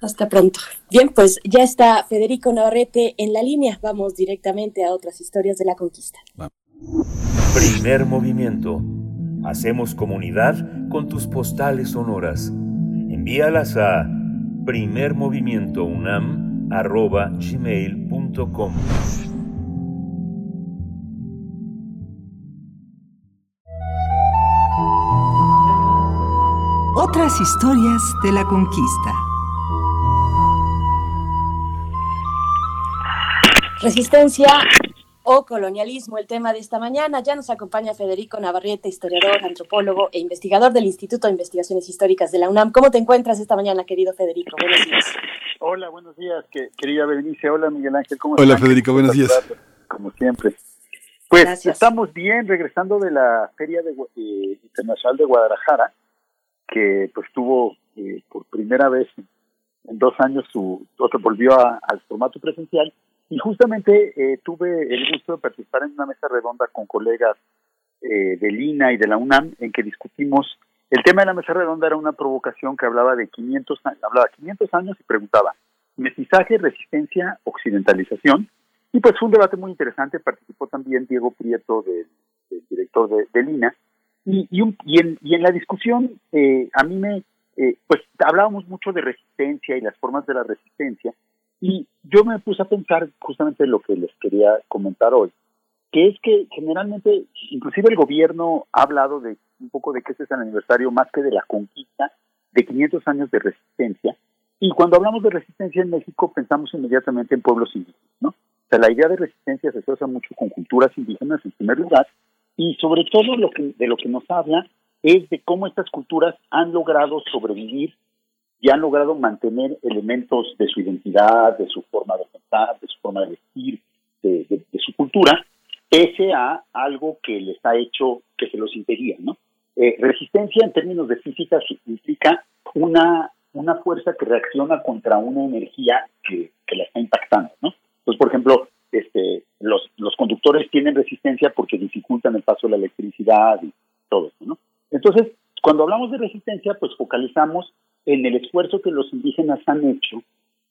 Hasta pronto. Bien, pues ya está Federico Navarrete en la línea. Vamos directamente a otras historias de la conquista. Primer movimiento. Hacemos comunidad con tus postales sonoras. Envíalas a primermovimientounam.gmail.com Otras historias de la conquista. Resistencia o colonialismo, el tema de esta mañana. Ya nos acompaña Federico Navarrete, historiador, antropólogo e investigador del Instituto de Investigaciones Históricas de la UNAM. ¿Cómo te encuentras esta mañana, querido Federico? Buenos días. Hola, buenos días, querida Berenice. Hola, Miguel Ángel. ¿Cómo Hola, Federico, buenos días. Como siempre. Pues estamos bien, regresando de la Feria de, eh, Internacional de Guadalajara que pues tuvo eh, por primera vez en dos años su, se volvió al formato presencial y justamente eh, tuve el gusto de participar en una mesa redonda con colegas eh, de Lina y de la UNAM en que discutimos el tema de la mesa redonda. Era una provocación que hablaba de 500 hablaba 500 años y preguntaba mestizaje, resistencia, occidentalización y pues fue un debate muy interesante. Participó también Diego Prieto del, director de, de Lina. Y, y, en, y en la discusión, eh, a mí me, eh, pues hablábamos mucho de resistencia y las formas de la resistencia, y yo me puse a pensar justamente lo que les quería comentar hoy, que es que generalmente, inclusive el gobierno ha hablado de un poco de que este es el aniversario más que de la conquista de 500 años de resistencia, y cuando hablamos de resistencia en México pensamos inmediatamente en pueblos indígenas, ¿no? O sea, la idea de resistencia se asocia mucho con culturas indígenas en primer lugar, y sobre todo lo que, de lo que nos habla es de cómo estas culturas han logrado sobrevivir y han logrado mantener elementos de su identidad, de su forma de pensar, de su forma de vestir, de, su cultura, pese a algo que les ha hecho que se los impedía, ¿no? Eh, resistencia en términos de física implica una una fuerza que reacciona contra una energía que, que la está impactando, ¿no? Entonces, por ejemplo, este, los, los conductores tienen resistencia porque dificultan el paso de la electricidad y todo eso, ¿no? Entonces, cuando hablamos de resistencia, pues focalizamos en el esfuerzo que los indígenas han hecho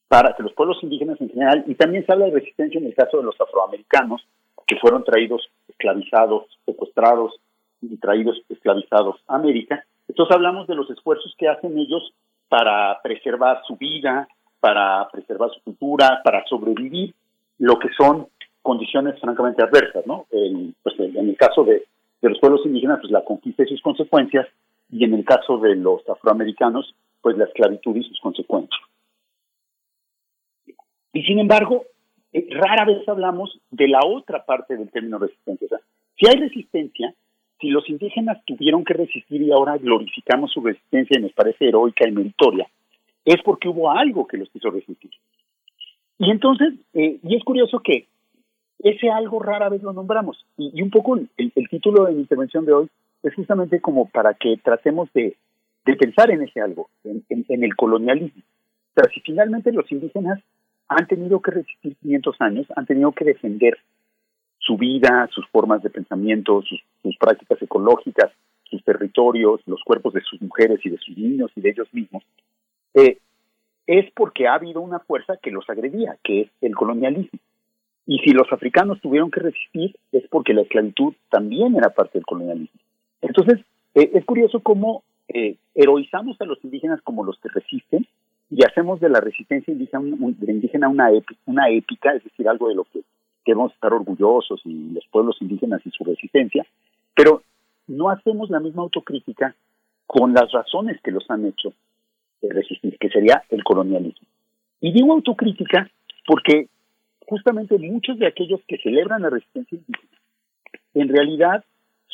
para que los pueblos indígenas en general, y también se habla de resistencia en el caso de los afroamericanos, que fueron traídos esclavizados, secuestrados y traídos esclavizados a América. Entonces hablamos de los esfuerzos que hacen ellos para preservar su vida, para preservar su cultura, para sobrevivir lo que son condiciones francamente adversas, ¿no? pues en el caso de, de los pueblos indígenas, pues la conquista y sus consecuencias, y en el caso de los afroamericanos, pues la esclavitud y sus consecuencias. Y sin embargo, eh, rara vez hablamos de la otra parte del término resistencia. O sea, si hay resistencia, si los indígenas tuvieron que resistir y ahora glorificamos su resistencia y nos parece heroica y meritoria, es porque hubo algo que los hizo resistir. Y entonces, eh, y es curioso que ese algo rara vez lo nombramos. Y, un poco el, título de mi intervención de hoy es justamente como para que tratemos de, pensar en ese algo, en, el colonialismo. O sea, si finalmente los indígenas han tenido que resistir 500 años, han tenido que defender su vida, sus formas de pensamiento, sus, prácticas ecológicas, sus territorios, los cuerpos de sus mujeres y de sus niños y de ellos mismos, eh, es porque ha habido una fuerza que los agredía, que es el colonialismo. Y si los africanos tuvieron que resistir, es porque la esclavitud también era parte del colonialismo. Entonces, eh, es curioso cómo eh, heroizamos a los indígenas como los que resisten y hacemos de la resistencia indígena, una, una épica, es decir, algo de lo que debemos estar orgullosos y los pueblos indígenas y su resistencia, pero no hacemos la misma autocrítica con las razones que los han hecho resistir, que sería el colonialismo. Y digo autocrítica porque justamente muchos de aquellos que celebran la resistencia indígena, en realidad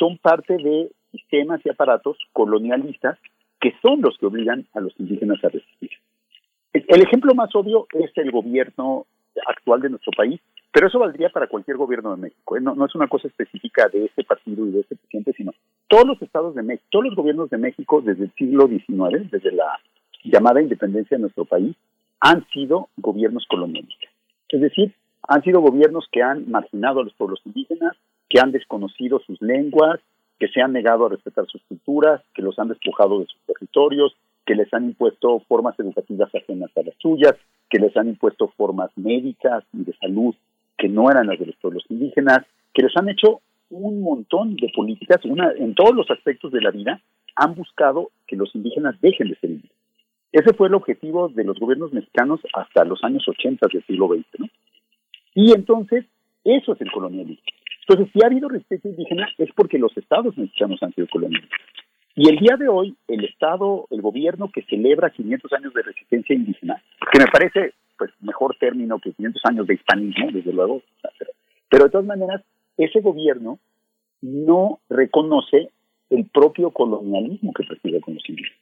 son parte de sistemas y aparatos colonialistas que son los que obligan a los indígenas a resistir. El ejemplo más obvio es el gobierno actual de nuestro país, pero eso valdría para cualquier gobierno de México. ¿eh? No, no, es una cosa específica de este partido y de este presidente, sino todos los estados de México, todos los gobiernos de México desde el siglo XIX, desde la llamada independencia de nuestro país, han sido gobiernos colonialistas. Es decir, han sido gobiernos que han marginado a los pueblos indígenas, que han desconocido sus lenguas, que se han negado a respetar sus culturas, que los han despojado de sus territorios, que les han impuesto formas educativas ajenas a las suyas, que les han impuesto formas médicas y de salud que no eran las de los pueblos indígenas, que les han hecho un montón de políticas, una, en todos los aspectos de la vida, han buscado que los indígenas dejen de ser indígenas. Ese fue el objetivo de los gobiernos mexicanos hasta los años 80 del siglo XX. ¿no? Y entonces, eso es el colonialismo. Entonces, si ha habido resistencia indígena es porque los estados mexicanos han sido colonialistas. Y el día de hoy, el Estado, el gobierno que celebra 500 años de resistencia indígena, que me parece pues mejor término que 500 años de hispanismo, desde luego, pero, de todas maneras, ese gobierno no reconoce el propio colonialismo que persigue con los indígenas,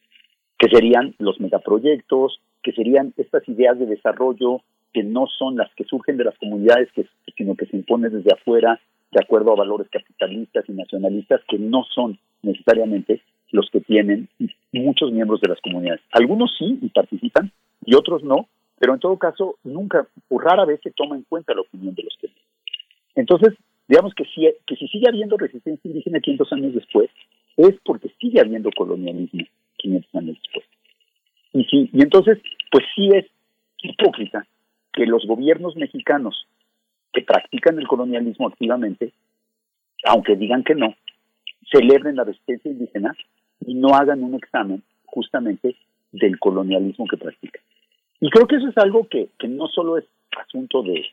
que serían los megaproyectos, que serían estas ideas de desarrollo que no son las que surgen de las comunidades, sino que se imponen desde afuera de acuerdo a valores capitalistas y nacionalistas que no son necesariamente los que tienen muchos miembros de las comunidades. Algunos sí y participan y otros no, pero en todo caso nunca o rara vez se toma en cuenta la opinión de los que Entonces, digamos que si, que si sigue habiendo resistencia indígena 500 años después, es porque sigue habiendo colonialismo 500 años después. Y, sí, y entonces, pues sí es hipócrita que los gobiernos mexicanos que practican el colonialismo activamente, aunque digan que no, celebren la resistencia indígena y no hagan un examen justamente del colonialismo que practican. Y creo que eso es algo que, que no solo es asunto de,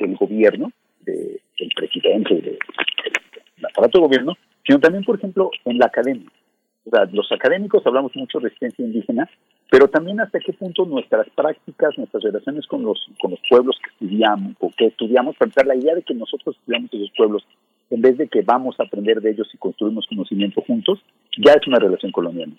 del gobierno, de, del presidente, del de, aparato de gobierno, sino también, por ejemplo, en la academia. O sea, los académicos hablamos mucho de resistencia indígena, pero también hasta qué punto nuestras prácticas, nuestras relaciones con los, con los pueblos que estudiamos, o que estudiamos, para la idea de que nosotros estudiamos esos pueblos, en vez de que vamos a aprender de ellos y construimos conocimiento juntos, ya es una relación colonial.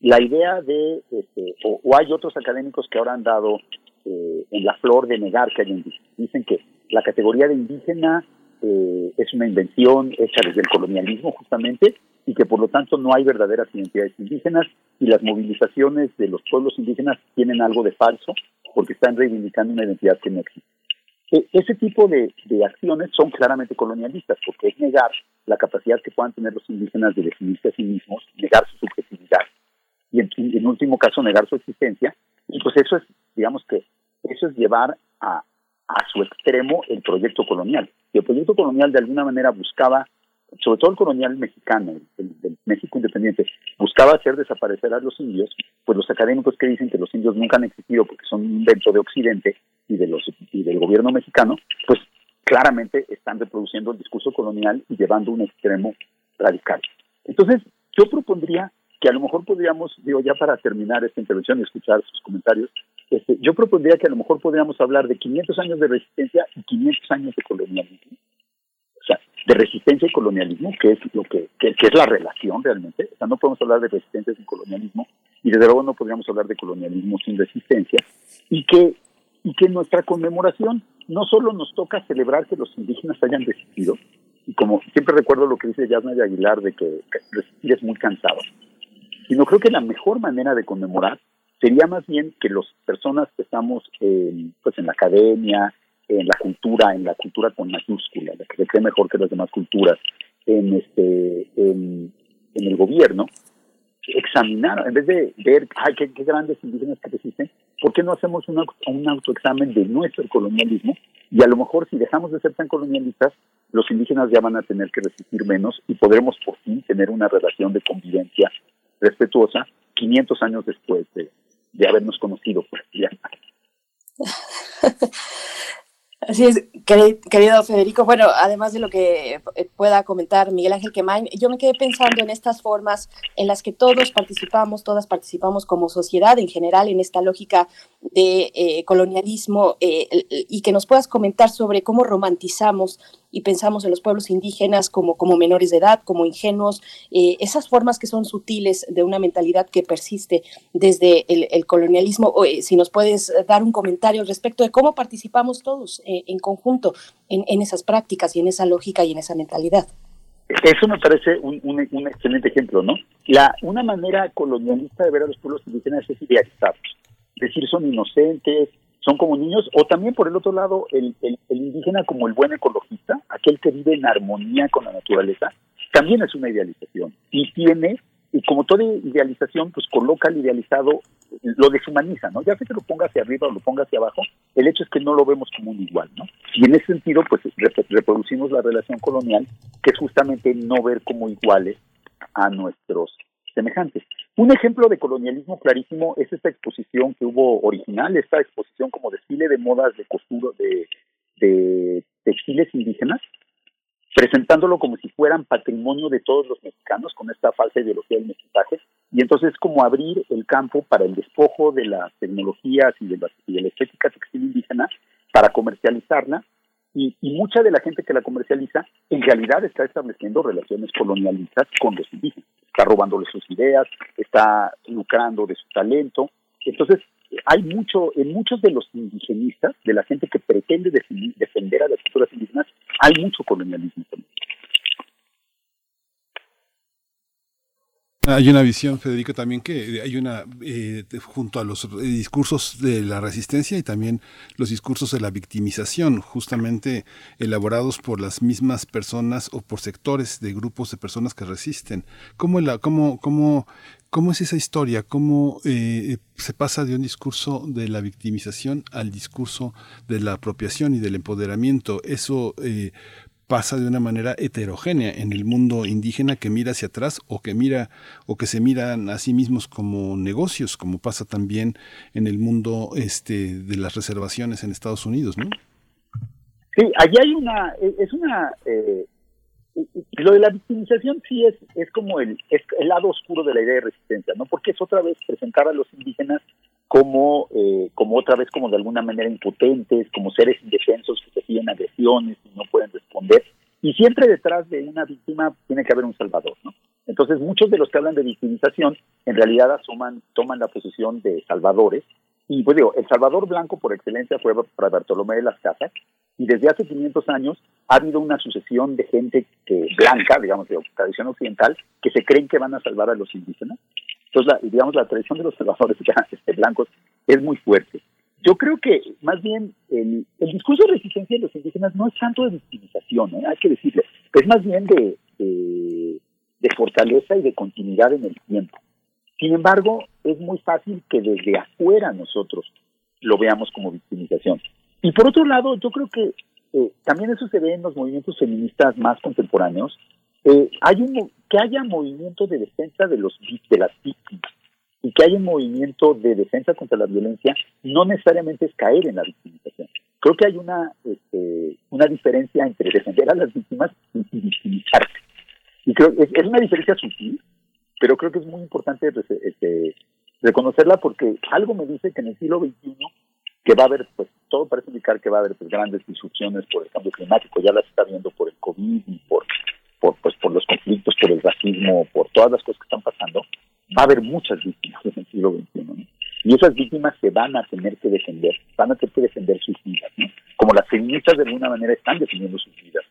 La idea de, este, o, hay otros académicos que ahora han dado eh, en la flor de negar que hay indígenas. Dicen que la categoría de indígena eh, es una invención hecha desde el colonialismo justamente y que por lo tanto no hay verdaderas identidades indígenas y las movilizaciones de los pueblos indígenas tienen algo de falso porque están reivindicando una identidad que no existe. E, ese tipo de, acciones son claramente colonialistas porque es negar la capacidad que puedan tener los indígenas de definirse a sí mismos, negar su subjetividad y en, en último caso negar su existencia. Y pues eso es, digamos que, eso es llevar a, a su extremo el proyecto colonial. Y el proyecto colonial de alguna manera buscaba sobre todo el colonial mexicano, el, México independiente, buscaba hacer desaparecer a los indios, pues los académicos que dicen que los indios nunca han existido porque son invento de Occidente y del gobierno mexicano, pues claramente están reproduciendo el discurso colonial y llevando un extremo radical. Entonces, yo propondría que a lo mejor podríamos, digo, ya para terminar esta intervención y escuchar sus comentarios, este, yo propondría que a lo mejor podríamos hablar de 500 años de resistencia y 500 años de colonialismo de resistencia y colonialismo, que es lo que, que, es la relación realmente. O sea, no podemos hablar de resistencia sin colonialismo y desde luego no podríamos hablar de colonialismo sin resistencia y que y que nuestra conmemoración no solo nos toca celebrar que los indígenas hayan resistido, y como siempre recuerdo lo que dice Yasna de Aguilar de que resistir es muy cansado, sino creo que la mejor manera de conmemorar sería más bien que las personas que estamos pues en la academia, en la cultura, en la cultura con mayúscula, la que se cree mejor que las demás culturas, en este, en, el gobierno, examinar, en vez de ver, ay, qué, grandes indígenas que resisten, ¿por qué no hacemos un, un autoexamen de nuestro colonialismo? Y a lo mejor si dejamos de ser tan colonialistas, los indígenas ya van a tener que resistir menos y podremos por fin tener una relación de convivencia respetuosa 500 años después de, de habernos conocido. Pues, ya. Así es, querido Federico. Bueno, además de lo que eh, pueda comentar Miguel Ángel Quemain, yo me quedé pensando en estas formas en las que todos participamos, todas participamos como sociedad en general en esta lógica de eh, colonialismo eh, y que nos puedas comentar sobre cómo romantizamos y pensamos en los pueblos indígenas como, como menores de edad, como ingenuos, eh, esas formas que son sutiles de una mentalidad que persiste desde el, colonialismo. si nos puedes dar un comentario respecto de cómo participamos todos en conjunto en, en esas prácticas y en esa lógica y en esa mentalidad. Eso me parece un, un, excelente ejemplo, ¿no? La, una manera colonialista de ver a los pueblos indígenas es idealizarlos decir son inocentes, son como niños, o también por el otro lado, el, indígena como el buen ecologista, aquel que vive en armonía con la naturaleza, también es una idealización y tiene, y como toda idealización, pues coloca al idealizado, lo deshumaniza, ¿no? Ya que lo ponga hacia arriba o lo ponga hacia abajo, el hecho es que no lo vemos como un igual, ¿no? Y en ese sentido, pues reproducimos la relación colonial, que es justamente no ver como iguales a nuestros semejantes. Un ejemplo de colonialismo clarísimo es esta exposición que hubo original, esta exposición como desfile de modas de costura de, de textiles indígenas, presentándolo como si fueran patrimonio de todos los mexicanos con esta falsa ideología del mestizaje. Y entonces como abrir el campo para el despojo de las tecnologías y de la, y de la estética textil indígena para comercializarla y, mucha de la gente que la comercializa en realidad está estableciendo relaciones colonialistas con los indígenas. Está robándole sus ideas, está lucrando de su talento. Entonces, hay mucho, en muchos de los indigenistas, de la gente que pretende defender a las culturas indígenas, hay mucho colonialismo Hay una visión, Federico, también que hay una, eh, junto a los discursos de la resistencia y también los discursos de la victimización, justamente elaborados por las mismas personas o por sectores de grupos de personas que resisten. ¿Cómo, la, cómo, cómo, cómo es esa historia? ¿Cómo eh, se pasa de un discurso de la victimización al discurso de la apropiación y del empoderamiento? Eso eh, pasa de una manera heterogénea en el mundo indígena que mira hacia atrás o que mira o que se miran a sí mismos como negocios, como pasa también en el mundo este de las reservaciones en Estados Unidos, ¿no? Sí, allí hay una es una eh, lo de la victimización sí es es como el es el lado oscuro de la idea de resistencia, ¿no? Porque es otra vez presentar a los indígenas como, eh, como otra vez como de alguna manera impotentes, como seres indefensos que reciben agresiones y no pueden responder. Y siempre detrás de una víctima tiene que haber un salvador, ¿no? Entonces muchos de los que hablan de victimización en realidad asuman, toman la posición de salvadores. Y pues digo, el salvador blanco por excelencia fue para Bartolomé de las Casas, y desde hace 500 años ha habido una sucesión de gente que blanca, digamos de tradición occidental, que se creen que van a salvar a los indígenas Entonces, la, digamos, la tradición de los salvadores este, blancos es muy fuerte. Yo creo que más bien el, discurso de resistencia de los indígenas no es tanto de victimización, ¿eh? hay que decirlo, es más bien de, de, fortaleza y de continuidad en el tiempo. Sin embargo, es muy fácil que desde afuera nosotros lo veamos como victimización. Y por otro lado, yo creo que eh, también eso se ve en los movimientos feministas más contemporáneos, eh, hay un, que haya movimiento de defensa de, los, de las víctimas y que haya un movimiento de defensa contra la violencia no necesariamente es caer en la victimización. Creo que hay una, este, una diferencia entre defender a las víctimas y, victimizarse. Y creo que es, una diferencia sutil, pero creo que es muy importante este, reconocerla porque algo me dice que en el siglo XXI que va a haber, pues todo parece indicar que va a haber pues, grandes disrupciones por el cambio climático, ya las está viendo por el COVID y por, por, pues, por los conflictos, por el racismo, por todas las cosas que están pasando, va a haber muchas víctimas en el siglo XXI. Y esas víctimas se van a tener que defender, van a tener que defender sus vidas. ¿no? Como las feministas de alguna manera están defendiendo sus vidas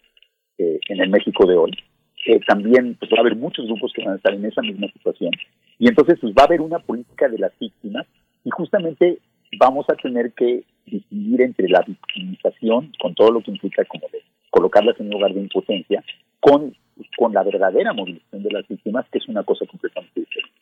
eh, en el México de hoy, eh, también pues, va a haber muchos grupos que van a estar en esa misma situación. Y entonces pues, va a haber una política de las víctimas y justamente vamos a tener que distinguir entre la victimización, con todo lo que implica como de colocarlas en un lugar de impotencia, con, con la verdadera movilización de las víctimas, que es una cosa completamente diferente.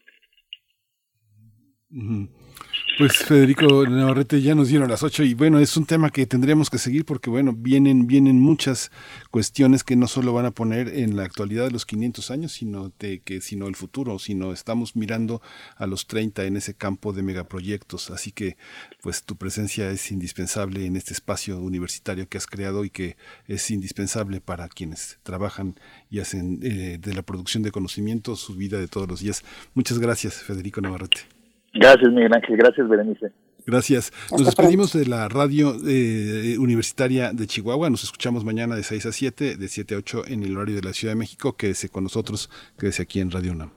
Pues Federico Navarrete ya nos dieron las ocho y bueno, es un tema que tendremos que seguir porque bueno, vienen, vienen muchas cuestiones que no solo van a poner en la actualidad de los 500 años, sino de que, sino el futuro, sino estamos mirando a los 30 en ese campo de megaproyectos. Así que pues tu presencia es indispensable en este espacio universitario que has creado y que es indispensable para quienes trabajan y hacen eh, de la producción de conocimiento su vida de todos los días. Muchas gracias, Federico Navarrete. Gracias, Miguel Ángel. Gracias, Berenice. Gracias. Nos despedimos de la radio eh, universitaria de Chihuahua. Nos escuchamos mañana de 6 a 7, de 7 a 8 en el horario de la Ciudad de México. Quédese con nosotros, quédese aquí en Radio UNAM.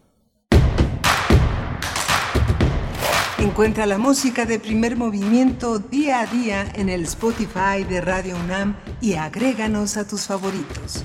Encuentra la música de primer movimiento día a día en el Spotify de Radio UNAM y agréganos a tus favoritos.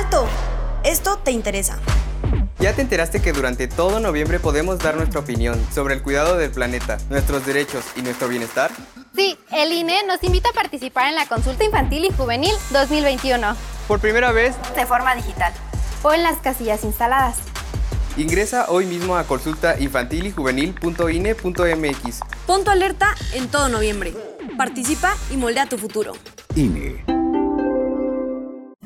¡Alto! Esto te interesa. ¿Ya te enteraste que durante todo noviembre podemos dar nuestra opinión sobre el cuidado del planeta, nuestros derechos y nuestro bienestar? Sí, el INE nos invita a participar en la consulta infantil y juvenil 2021. Por primera vez, de forma digital. O en las casillas instaladas. Ingresa hoy mismo a consultainfantilyjuvenil.ine.mx. Pon tu alerta en todo noviembre. Participa y moldea tu futuro. INE.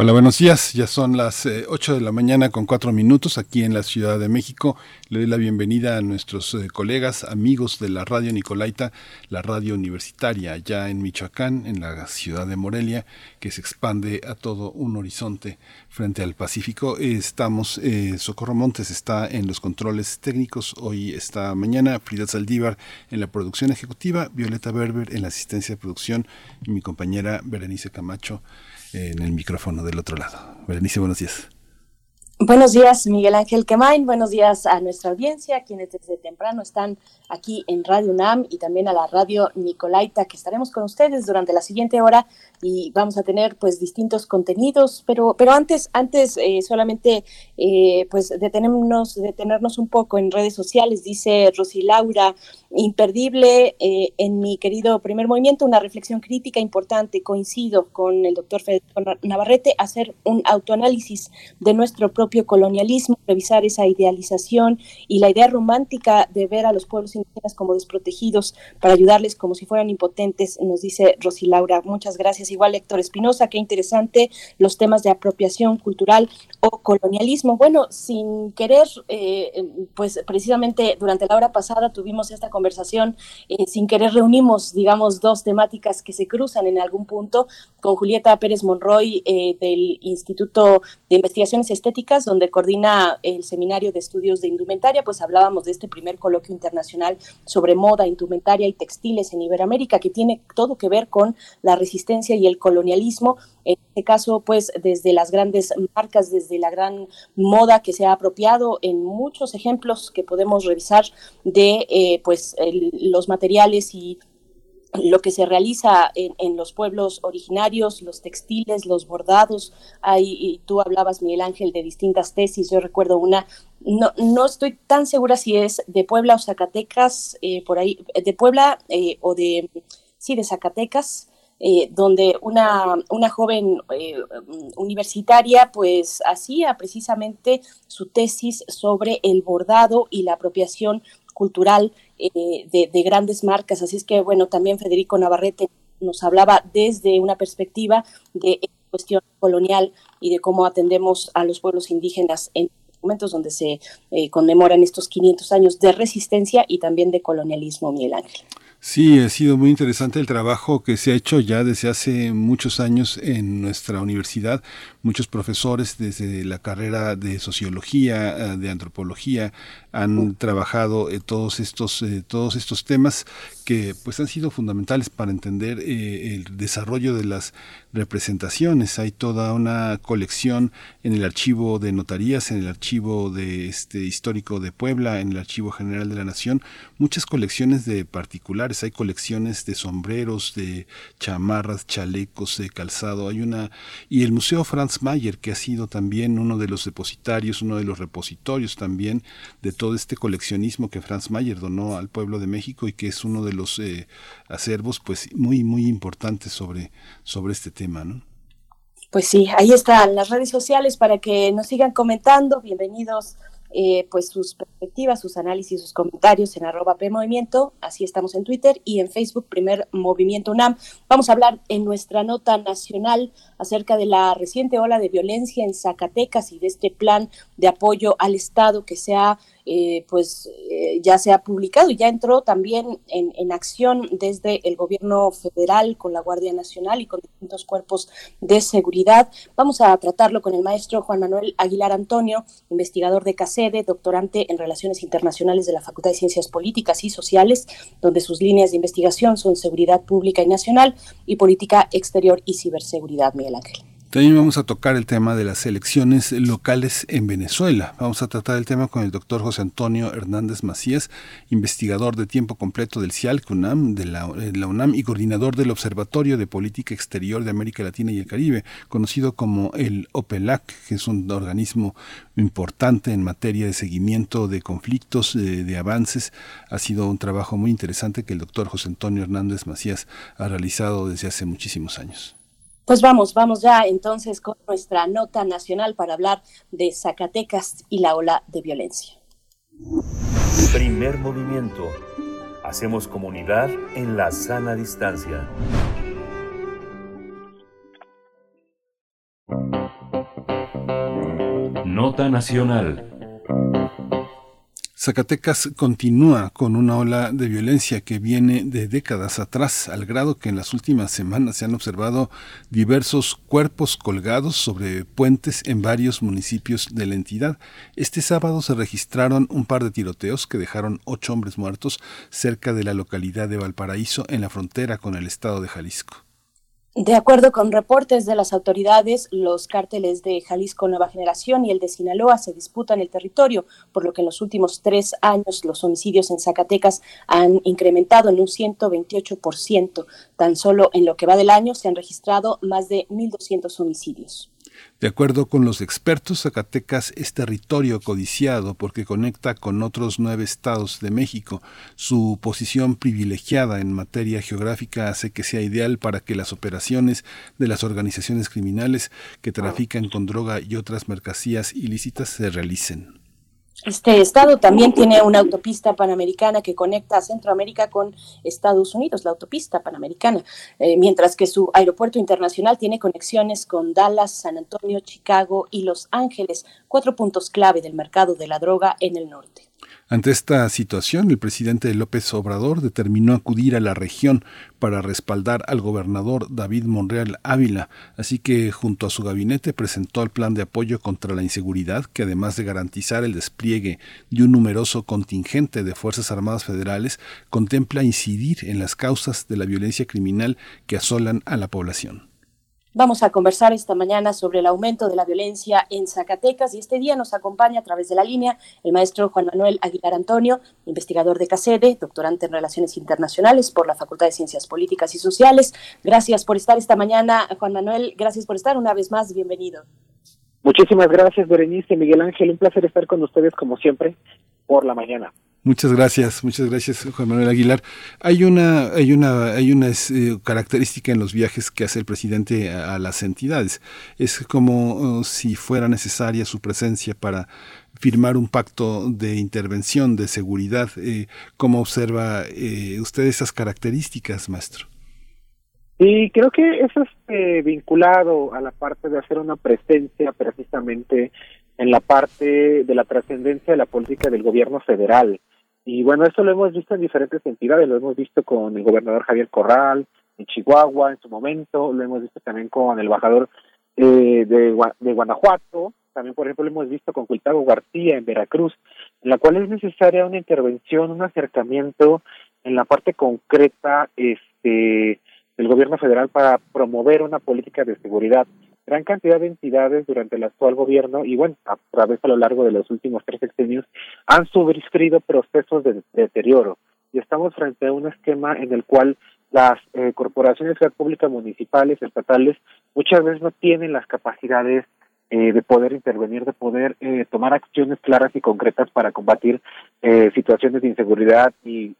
Hola, buenos días. Ya son las 8 eh, de la mañana con 4 minutos aquí en la Ciudad de México. Le doy la bienvenida a nuestros eh, colegas, amigos de la radio Nicolaita, la radio universitaria allá en Michoacán, en la ciudad de Morelia, que se expande a todo un horizonte frente al Pacífico. Estamos, eh, Socorro Montes está en los controles técnicos hoy, esta mañana, Frida Saldívar en la producción ejecutiva, Violeta Berber en la asistencia de producción y mi compañera Berenice Camacho en el micrófono del otro lado. Berenice, buenos días. Buenos días, Miguel Ángel Quemain. Buenos días a nuestra audiencia, quienes desde temprano están aquí en Radio UNAM y también a la radio Nicolaita, que estaremos con ustedes durante la siguiente hora y vamos a tener pues distintos contenidos, pero, pero antes, antes eh, solamente eh, pues detenernos, detenernos un poco en redes sociales, dice Rosy Laura, imperdible eh, en mi querido primer movimiento, una reflexión crítica importante, coincido con el doctor Federico Navarrete, hacer un autoanálisis de nuestro propio colonialismo, revisar esa idealización y la idea romántica de ver a los pueblos indígenas como desprotegidos para ayudarles como si fueran impotentes, nos dice Rosy Laura. Muchas gracias. Igual Héctor Espinosa, qué interesante los temas de apropiación cultural o colonialismo. Bueno, sin querer, eh, pues precisamente durante la hora pasada tuvimos esta conversación, eh, sin querer reunimos, digamos, dos temáticas que se cruzan en algún punto con Julieta Pérez Monroy eh, del Instituto de Investigaciones Estéticas donde coordina el Seminario de Estudios de Indumentaria, pues hablábamos de este primer coloquio internacional sobre moda, indumentaria y textiles en Iberoamérica, que tiene todo que ver con la resistencia y el colonialismo. En este caso, pues desde las grandes marcas, desde la gran moda que se ha apropiado en muchos ejemplos que podemos revisar de eh, pues los materiales y lo que se realiza en, los pueblos originarios, los textiles, los bordados. Hay, y tú hablabas, Miguel Ángel, de distintas tesis. Yo recuerdo una, no, no estoy tan segura si es de Puebla o Zacatecas, eh, por ahí, de Puebla eh, o de, sí, de Zacatecas. Eh, donde una, una joven universitaria pues hacía precisamente su tesis sobre el bordado y la apropiación cultural eh, de, grandes marcas. Así es que, bueno, también Federico Navarrete nos hablaba desde una perspectiva de cuestión colonial y de cómo atendemos a los pueblos indígenas en momentos donde se eh, conmemoran estos 500 años de resistencia y también de colonialismo, Miguel Ángel. Sí, ha sido muy interesante el trabajo que se ha hecho ya desde hace muchos años en nuestra universidad. Muchos profesores desde la carrera de sociología, eh, de antropología, han trabajado eh, todos estos eh, todos estos temas que pues han sido fundamentales para entender el desarrollo de las representaciones. Hay toda una colección en el archivo de notarías, en el archivo de este histórico de Puebla, en el archivo general de la Nación, muchas colecciones de particulares. Hay colecciones de sombreros, de chamarras, chalecos, de calzado. Hay una y el Museo Franz Mayer que ha sido también uno de los depositarios, uno de los repositorios también de todo este coleccionismo que Franz Mayer donó al pueblo de México y que es uno de los eh, acervos pues muy muy importantes sobre, sobre este tema, ¿no? Pues sí, ahí están las redes sociales para que nos sigan comentando. Bienvenidos eh, pues sus perspectivas, sus análisis, sus comentarios en arroba PMovimiento, así estamos en Twitter y en Facebook, primer Movimiento UNAM. Vamos a hablar en nuestra nota nacional acerca de la reciente ola de violencia en Zacatecas y de este plan de apoyo al Estado que se ha eh, pues eh, ya se ha publicado y ya entró también en, en, acción desde el gobierno federal con la Guardia Nacional y con distintos cuerpos de seguridad. Vamos a tratarlo con el maestro Juan Manuel Aguilar Antonio, investigador de CACEDE, doctorante en Relaciones Internacionales de la Facultad de Ciencias Políticas y Sociales, donde sus líneas de investigación son seguridad pública y nacional y política exterior y ciberseguridad, Miguel Ángel. También vamos a tocar el tema de las elecciones locales en Venezuela. Vamos a tratar el tema con el doctor José Antonio Hernández Macías, investigador de tiempo completo del CIAL UNAM, de la, UNAM y coordinador del Observatorio de Política Exterior de América Latina y el Caribe, conocido como el OPELAC, que es un organismo importante en materia de seguimiento de conflictos, de, de avances. Ha sido un trabajo muy interesante que el doctor José Antonio Hernández Macías ha realizado desde hace muchísimos años. Pues vamos, vamos ya entonces con nuestra nota nacional para hablar de Zacatecas y la ola de violencia. Primer movimiento. Hacemos comunidad en la sana distancia. Nota Nacional. Zacatecas continúa con una ola de violencia que viene de décadas atrás, al grado que en las últimas semanas se han observado diversos cuerpos colgados sobre puentes en varios municipios de la entidad. Este sábado se registraron un par de tiroteos que dejaron ocho hombres muertos cerca de la localidad de Valparaíso, en la frontera con el estado de Jalisco. De acuerdo con reportes de las autoridades, los cárteles de Jalisco Nueva Generación y el de Sinaloa se disputan el territorio, por lo que en los últimos tres años los homicidios en Zacatecas han incrementado en un 128%. Tan solo en lo que va del año se han registrado más de 1.200 homicidios. De acuerdo con los expertos, Zacatecas es territorio codiciado porque conecta con otros nueve estados de México. Su posición privilegiada en materia geográfica hace que sea ideal para que las operaciones de las organizaciones criminales que trafican con droga y otras mercancías ilícitas se realicen. Este estado también tiene una autopista panamericana que conecta a Centroamérica con Estados Unidos, la autopista panamericana, eh, mientras que su aeropuerto internacional tiene conexiones con Dallas, San Antonio, Chicago y Los Ángeles, cuatro puntos clave del mercado de la droga en el norte. Ante esta situación, el presidente López Obrador determinó acudir a la región para respaldar al gobernador David Monreal Ávila, así que junto a su gabinete presentó el plan de apoyo contra la inseguridad que además de garantizar el despliegue de un numeroso contingente de Fuerzas Armadas Federales, contempla incidir en las causas de la violencia criminal que asolan a la población. Vamos a conversar esta mañana sobre el aumento de la violencia en Zacatecas y este día nos acompaña a través de la línea el maestro Juan Manuel Aguilar Antonio, investigador de CACEDE, doctorante en Relaciones Internacionales por la Facultad de Ciencias Políticas y Sociales. Gracias por estar esta mañana, Juan Manuel. Gracias por estar una vez más. Bienvenido. Muchísimas gracias, Berenice, Miguel Ángel. Un placer estar con ustedes como siempre por la mañana. Muchas gracias, muchas gracias Juan Manuel Aguilar. Hay una, hay una, hay una eh, característica en los viajes que hace el presidente a, las entidades. Es como uh, si fuera necesaria su presencia para firmar un pacto de intervención, de seguridad. Eh, ¿Cómo observa eh, usted esas características, maestro? Y creo que eso es vinculado a la parte de hacer una presencia precisamente en la parte de la trascendencia de la política del gobierno federal. Y bueno, esto lo hemos visto en diferentes entidades, lo hemos visto con el gobernador Javier Corral en Chihuahua en su momento, lo hemos visto también con el embajador eh, de, de Guanajuato, también por ejemplo lo hemos visto con Cuitago García en Veracruz, en la cual es necesaria una intervención, un acercamiento en la parte concreta este del gobierno federal para promover una política de seguridad gran cantidad de entidades durante el actual gobierno y bueno, a través a lo largo de los últimos tres sexenios han sufrido procesos de, deterioro. Y estamos frente a un esquema en el cual las eh, corporaciones públicas municipales, estatales, muchas veces no tienen las capacidades eh, de poder intervenir, de poder eh, tomar acciones claras y concretas para combatir situaciones de inseguridad y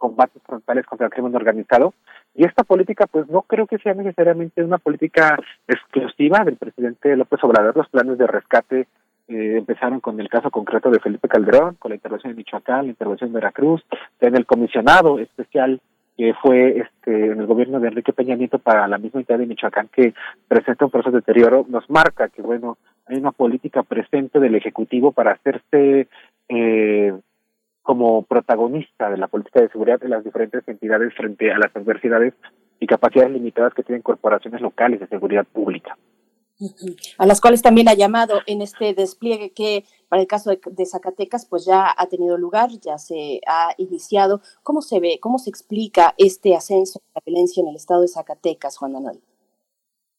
combates frontales contra el crimen organizado. Y esta política, pues no creo que sea necesariamente una política exclusiva del presidente López Obrador. Los planes de rescate eh, empezaron con el caso concreto de Felipe Calderón, con la intervención de Michoacán, la intervención de Veracruz, en el comisionado especial que fue este en el gobierno de Enrique Peña Nieto para la misma entidad de Michoacán que presenta un proceso de deterioro, nos marca que bueno, hay una política presente del Ejecutivo para hacerse eh, como protagonista de la política de seguridad de las diferentes entidades frente a las adversidades y capacidades limitadas que tienen corporaciones locales de seguridad pública. A las cuales también ha llamado en este despliegue que para el caso de, Zacatecas pues ya ha tenido lugar, ya se ha iniciado. ¿Cómo se ve, cómo se explica este ascenso de la violencia en el estado de Zacatecas, Juan Manuel?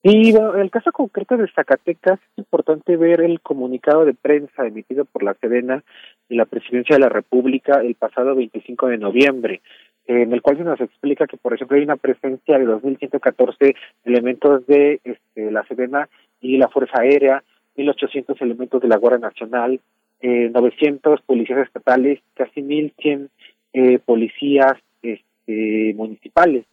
Y el caso concreto de Zacatecas es importante ver el comunicado de prensa emitido por la Sedena y la Presidencia de la República el pasado 25 de noviembre, en el cual se nos explica que, por ejemplo, hay una presencia de 2.114 elementos de este, la Sedena y la Fuerza Aérea, 1.800 elementos de la Guardia Nacional, eh, 900 policías estatales, casi 1.100 eh, policías este, municipales.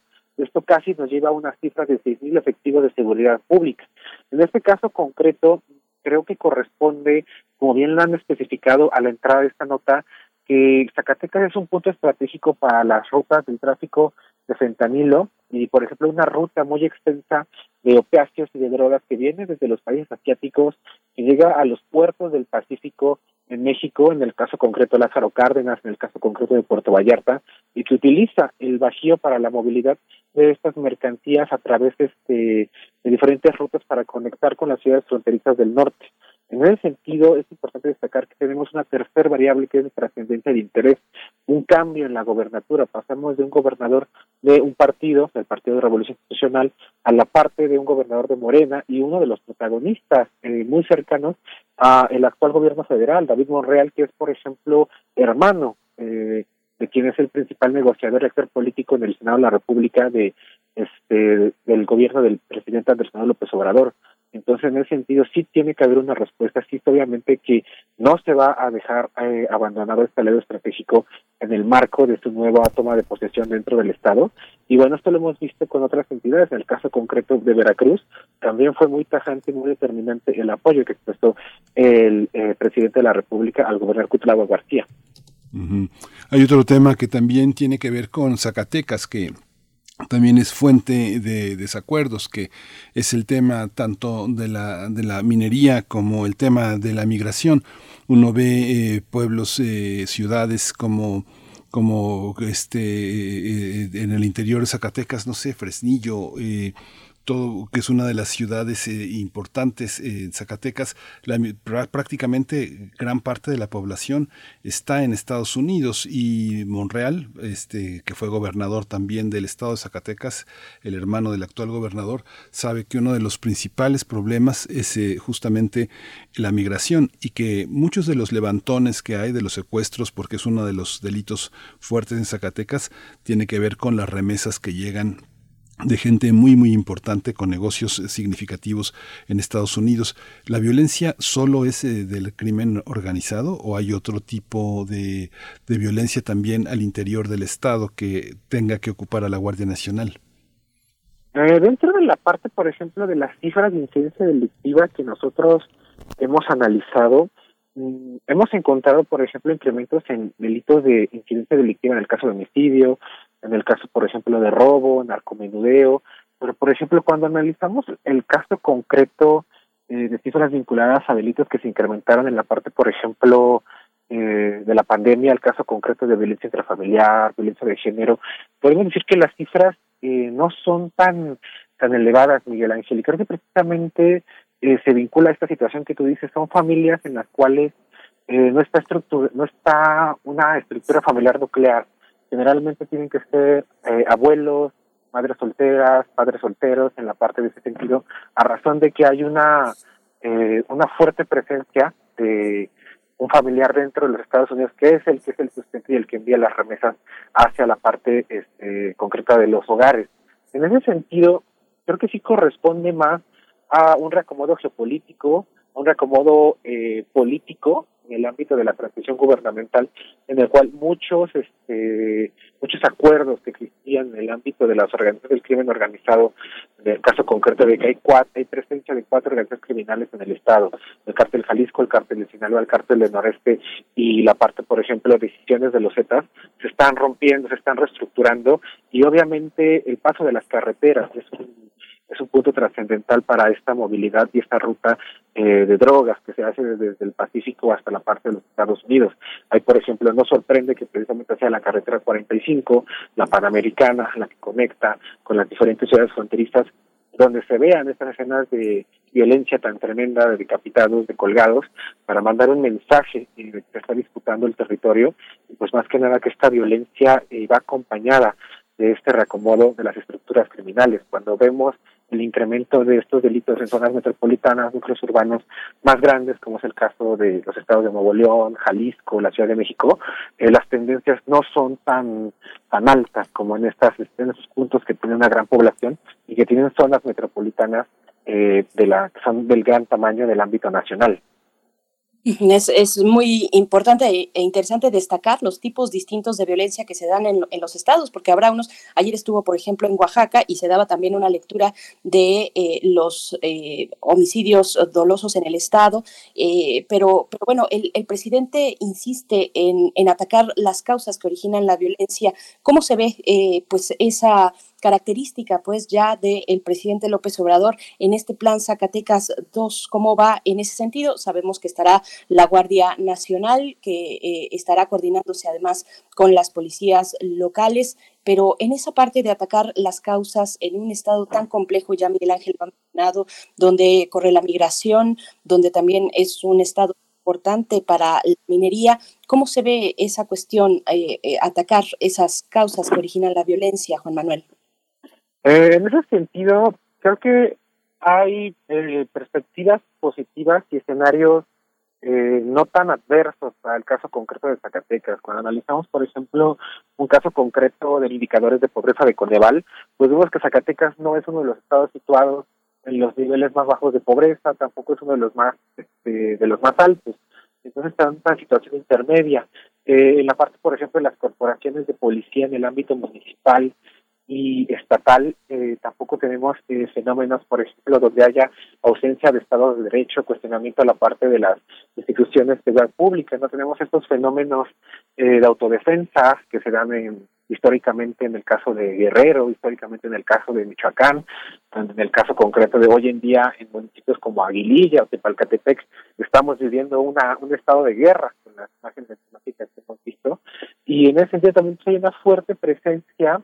Esto casi nos lleva a una cifra de 6.000 efectivos de seguridad pública. En este caso concreto, creo que corresponde, como bien lo han especificado a la entrada de esta nota, que Zacatecas es un punto estratégico para las rutas del tráfico de fentanilo y, por ejemplo, una ruta muy extensa de opiáceos y de drogas que viene desde los países asiáticos, que llega a los puertos del Pacífico en México, en el caso concreto de Lázaro Cárdenas, en el caso concreto de Puerto Vallarta, y que utiliza el bajío para la movilidad de estas mercancías a través este, de diferentes rutas para conectar con las ciudades fronterizas del norte. En ese sentido, es importante destacar que tenemos una tercera variable que es de trascendencia de interés, un cambio en la gobernatura. Pasamos de un gobernador de un partido, del Partido de Revolución Institucional, a la parte de un gobernador de Morena y uno de los protagonistas eh, muy cercanos a el actual gobierno federal, David Monreal, que es, por ejemplo, hermano eh, de quien es el principal negociador y actor político en el Senado de la República de este del gobierno del presidente Andrés Manuel López Obrador. Entonces, en ese sentido, sí tiene que haber una respuesta, sí, obviamente que no se va a dejar eh, abandonado este lado estratégico en el marco de su nueva toma de posesión dentro del Estado. Y bueno, esto lo hemos visto con otras entidades. En el caso concreto de Veracruz, también fue muy tajante y muy determinante el apoyo que expresó el eh, presidente de la República al gobernador Cutlagua García. Hay otro tema que también tiene que ver con Zacatecas, que también es fuente de desacuerdos, que es el tema tanto de la, de la minería como el tema de la migración. Uno ve eh, pueblos, eh, ciudades como como este eh, en el interior de Zacatecas, no sé, Fresnillo, que es una de las ciudades eh, importantes en Zacatecas, prácticamente gran parte de la población está en Estados Unidos y Monreal, este, que fue gobernador también del estado de Zacatecas, el hermano del actual gobernador, sabe que uno de los principales problemas es eh, justamente la migración y que muchos de los levantones que hay de los secuestros, porque es uno de los delitos fuertes en Zacatecas, tiene que ver con las remesas que llegan de gente muy muy importante con negocios significativos en Estados Unidos. ¿La violencia solo es eh, del crimen organizado o hay otro tipo de, de, violencia también al interior del Estado que tenga que ocupar a la Guardia Nacional? Eh, dentro de la parte, por ejemplo, de las cifras de incidencia delictiva que nosotros hemos analizado, mm, hemos encontrado, por ejemplo, incrementos en delitos de incidencia delictiva en el caso de homicidio, en el caso, por ejemplo, de robo, narcomenudeo, pero, por ejemplo, cuando analizamos el caso concreto eh, de cifras vinculadas a delitos que se incrementaron en la parte, por ejemplo, eh, de la pandemia, el caso concreto de violencia intrafamiliar, violencia de género, podemos decir que las cifras eh, no son tan tan elevadas, Miguel Ángel, y creo que precisamente eh, se vincula a esta situación que tú dices, son familias en las cuales eh, no está no está una estructura familiar nuclear, generalmente tienen que ser eh, abuelos, madres solteras, padres solteros en la parte de ese sentido, a razón de que hay una eh, una fuerte presencia de un familiar dentro de los Estados Unidos que es el que es el sustento y el que envía las remesas hacia la parte este, concreta de los hogares. En ese sentido, creo que sí corresponde más a un reacomodo geopolítico, un reacomodo eh, político en el ámbito de la transición gubernamental, en el cual muchos este, muchos acuerdos que existían en el ámbito de las organizaciones del crimen organizado, en el caso concreto de que hay cuatro, hay presencia de cuatro organizaciones criminales en el estado, el cártel Jalisco, el cártel de Sinaloa, el cártel del Noreste y la parte, por ejemplo, de decisiones de los Zetas, se están rompiendo, se están reestructurando y obviamente el paso de las carreteras es un es un punto trascendental para esta movilidad y esta ruta eh, de drogas que se hace desde, el Pacífico hasta la parte de los Estados Unidos. Hay, por ejemplo, no sorprende que precisamente sea la carretera 45, la Panamericana, la que conecta con las diferentes ciudades fronterizas, donde se vean estas escenas de violencia tan tremenda de decapitados, de colgados, para mandar un mensaje de que está disputando el territorio, y pues más que nada que esta violencia eh, va acompañada de este reacomodo de las estructuras criminales. Cuando vemos el incremento de estos delitos en zonas metropolitanas, núcleos urbanos más grandes, como es el caso de los estados de Nuevo León, Jalisco, la Ciudad de México, eh, las tendencias no son tan tan altas como en estas en esos puntos que tienen una gran población y que tienen zonas metropolitanas eh, de la son del gran tamaño del ámbito nacional. Es, es, muy importante e, e interesante destacar los tipos distintos de violencia que se dan en, en, los estados, porque habrá unos, ayer estuvo, por ejemplo, en Oaxaca y se daba también una lectura de eh, los eh, homicidios dolosos en el estado, eh, pero, pero bueno, el, el presidente insiste en, en, atacar las causas que originan la violencia. ¿Cómo se ve pues esa característica pues ya del presidente López Obrador en este plan Zacatecas 2. ¿Cómo va en ese sentido? Sabemos que estará la Guardia Nacional, que eh, estará coordinándose además con las policías locales, pero en esa parte de atacar las causas en un estado tan complejo, ya Miguel Ángel mencionado, donde corre la migración, donde también es un estado importante para la minería. ¿Cómo se ve esa cuestión, eh, eh, atacar esas causas que originan la violencia, Juan Manuel? Eh, en ese sentido, creo que hay perspectivas positivas y escenarios no tan adversos el caso concreto de Zacatecas. Cuando analizamos, por ejemplo, un caso concreto de indicadores de pobreza de Coneval, pues vemos que Zacatecas no es uno de los estados situados en los niveles más bajos de pobreza, tampoco es uno de los más este, de los más altos. Entonces está en una situación intermedia. Eh, en la parte, por ejemplo, de las corporaciones de policía en el ámbito municipal y estatal, eh, tampoco tenemos eh, fenómenos, por ejemplo, donde haya ausencia de Estado de Derecho, cuestionamiento a la parte de las instituciones de seguridad pública. No tenemos estos fenómenos de autodefensa que se dan en históricamente en el caso de Guerrero, históricamente en el caso de Michoacán, en el caso concreto de hoy en día en municipios como Aguililla o Tepalcatepec, estamos viviendo una, un estado de guerra con las imágenes temáticas que hemos visto, y en ese sentido también hay una fuerte presencia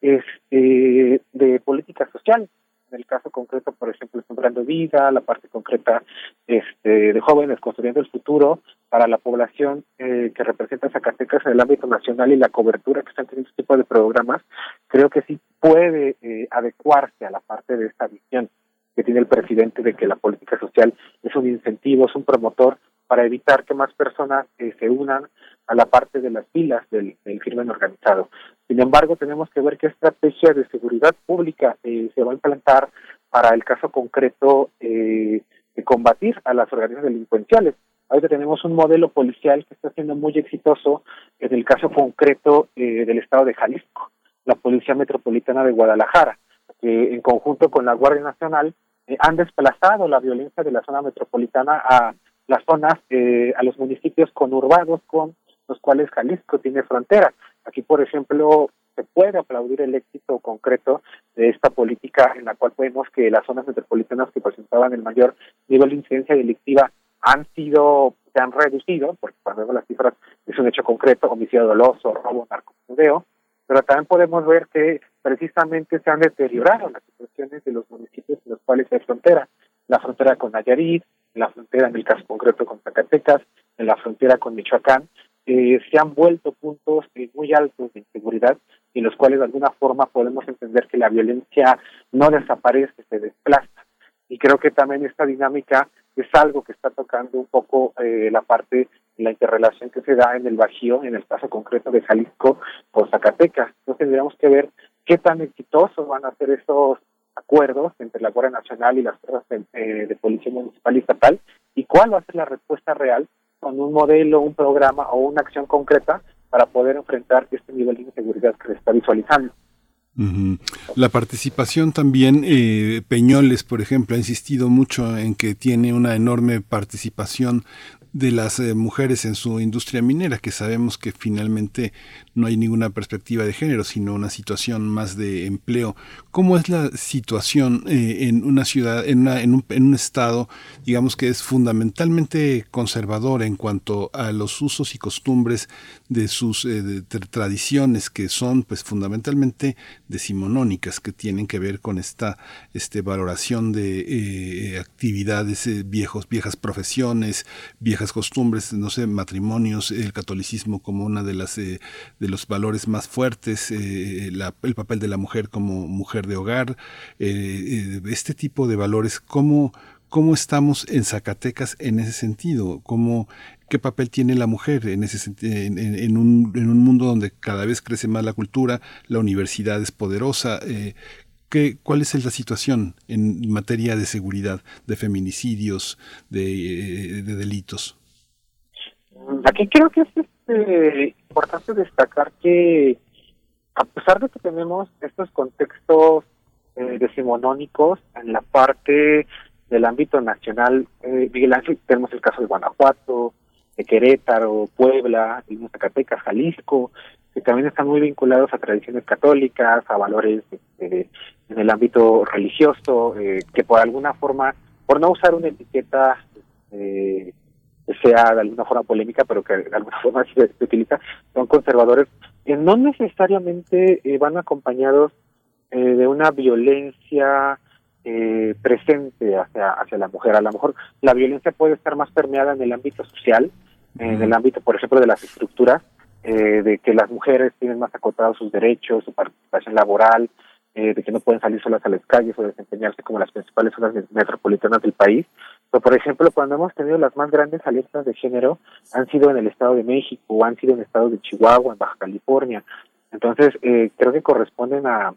este, de política social, en el caso concreto, por ejemplo, Sembrando Vida, la parte concreta este, de jóvenes construyendo el futuro para la población eh, que representa Zacatecas en el ámbito nacional y la cobertura que están teniendo este tipo de programas, creo que sí puede eh, adecuarse a la parte de esta visión que tiene el presidente de que la política social es un incentivo, es un promotor para evitar que más personas eh, se unan a la parte de las filas del, del crimen organizado. Sin embargo, tenemos que ver qué estrategia de seguridad pública eh, se va a implantar para el caso concreto eh, de combatir a las organizaciones delincuenciales. Ahorita tenemos un modelo policial que está siendo muy exitoso en el caso concreto eh, del estado de Jalisco, la Policía Metropolitana de Guadalajara, que en conjunto con la Guardia Nacional han desplazado la violencia de la zona metropolitana a las zonas, a los municipios conurbados con los cuales Jalisco tiene frontera. Aquí, por ejemplo, se puede aplaudir el éxito concreto de esta política en la cual vemos que las zonas metropolitanas que presentaban el mayor nivel de incidencia delictiva han sido, se han reducido, porque cuando vemos las cifras es un hecho concreto, homicidio doloso, robo, narcomenudeo, pero también podemos ver que precisamente se han deteriorado las situaciones de los municipios en los cuales hay frontera, la frontera con Nayarit, la frontera en el caso concreto con Zacatecas, en la frontera con Michoacán, eh, se han vuelto puntos eh, muy altos de inseguridad en los cuales de alguna forma podemos entender que la violencia no desaparece, se desplaza. Y creo que también esta dinámica es algo que está tocando un poco eh, la parte de la interrelación que se da en el Bajío, en el caso concreto de Jalisco con Zacatecas. Entonces tendríamos que ver qué tan exitosos van a ser esos acuerdos entre la Guardia Nacional y las fuerzas de Policía Municipal y Estatal y cuál va a ser la respuesta real con un modelo, un programa o una acción concreta para poder enfrentar este nivel de inseguridad que se está visualizando. La participación también, eh, Peñoles, por ejemplo, ha insistido mucho en que tiene una enorme participación de las eh, mujeres en su industria minera, que sabemos que finalmente no hay ninguna perspectiva de género, sino una situación más de empleo. ¿Cómo es la situación eh, en una ciudad, en, en, un, en, un, estado, digamos que es fundamentalmente conservador en cuanto a los usos y costumbres de sus eh, tradiciones, que son pues fundamentalmente decimonónicas, que tienen que ver con esta este, valoración de actividades, viejos, viejas profesiones, viejas costumbres, no sé, matrimonios, el catolicismo como una de las de los valores más fuertes, eh, el papel de la mujer como mujer de hogar, eh, eh, este tipo de valores, ¿cómo, ¿cómo estamos en Zacatecas en ese sentido? ¿Cómo, ¿Qué papel tiene la mujer en, ese, en, en, un, en un mundo donde cada vez crece más la cultura, la universidad es poderosa? ¿Qué, ¿Cuál es la situación en materia de seguridad, de feminicidios, de, de delitos? Aquí creo que es este, importante destacar que a pesar de que tenemos estos contextos eh, decimonónicos en la parte del ámbito nacional, eh, tenemos el caso de Guanajuato, de Querétaro, Puebla, de Zacatecas, Jalisco, que también están muy vinculados a tradiciones católicas, a valores este, en el ámbito religioso, eh, que por alguna forma, por no usar una etiqueta eh, que sea de alguna forma polémica, pero que de alguna forma se, utiliza, son conservadores, que no necesariamente eh, van acompañados de una violencia presente hacia, hacia la mujer. A lo mejor la violencia puede estar más permeada en el ámbito social, en el ámbito, por ejemplo, de las estructuras, de que las mujeres tienen más acotados sus derechos, su participación laboral, eh, de que no pueden salir solas a las calles o desempeñarse como las principales zonas metropolitanas del país. Pero, por ejemplo, cuando hemos tenido las más grandes alertas de género, han sido en el Estado de México, o han sido en estados de Chihuahua, en Baja California. Entonces, eh, creo que corresponden a,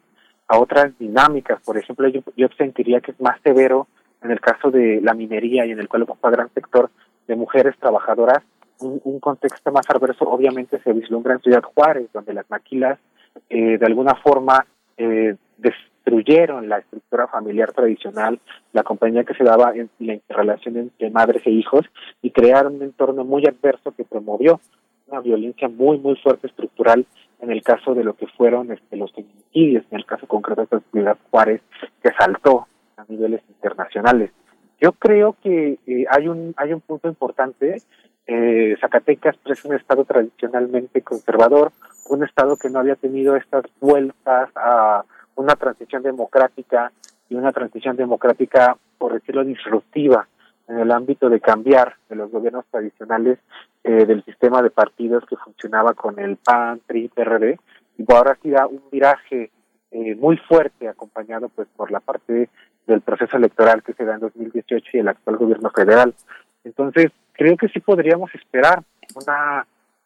a otras dinámicas. Por ejemplo, yo, yo sentiría que es más severo en el caso de la minería y en el cual ocupa gran sector de mujeres trabajadoras. Un, contexto más adverso obviamente se vislumbra en Ciudad Juárez, donde las maquilas eh, de alguna forma eh, destruyeron la estructura familiar tradicional, la compañía que se daba en la relación entre madres e hijos y crearon un entorno muy adverso que promovió una violencia muy, muy fuerte estructural en el caso de lo que fueron este, los feminicidios, en el caso concreto de Ciudad Juárez, que saltó a niveles internacionales. Yo creo que eh, hay un hay un punto importante. Eh, Zacatecas es un estado tradicionalmente conservador, un estado que no había tenido estas vueltas a una transición democrática y una transición democrática, por decirlo, disruptiva en el ámbito de cambiar de los gobiernos tradicionales eh, del sistema de partidos que funcionaba con el PAN, PRI, PRD, y ahora sí da un viraje eh, muy fuerte acompañado pues por la parte del proceso electoral que se da en 2018 y el actual gobierno federal. Entonces, creo que sí podríamos esperar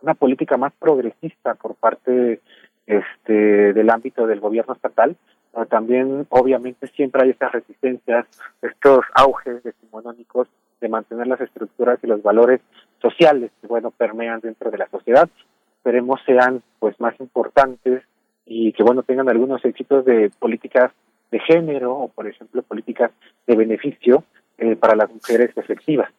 una política más progresista por parte este del ámbito del gobierno estatal, pero también obviamente siempre hay estas resistencias, estos auges decimonónicos de mantener las estructuras y los valores sociales que bueno permean dentro de la sociedad. Esperemos sean pues más importantes y que bueno tengan algunos éxitos de políticas de género o por ejemplo políticas de beneficio eh, para las mujeres efectivas.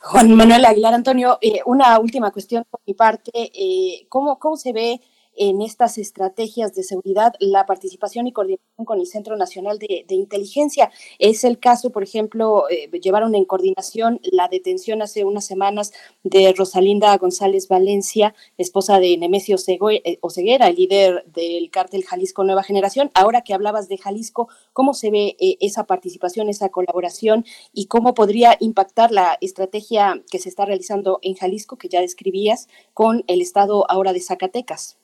Juan Manuel Aguilar Antonio, eh, una última cuestión por mi parte. Eh, ¿cómo, ¿Cómo se ve en estas estrategias de seguridad la participación y coordinación con el Centro Nacional de, Inteligencia. Es el caso, por ejemplo, eh, llevaron en coordinación la detención hace unas semanas de Rosalinda González Valencia, esposa de Nemesio eh, Oseguera, el líder del cártel Jalisco Nueva Generación. Ahora que hablabas de Jalisco, ¿cómo se ve eh, esa participación, esa colaboración y cómo podría impactar la estrategia que se está realizando en Jalisco, que ya describías, con el estado ahora de Zacatecas?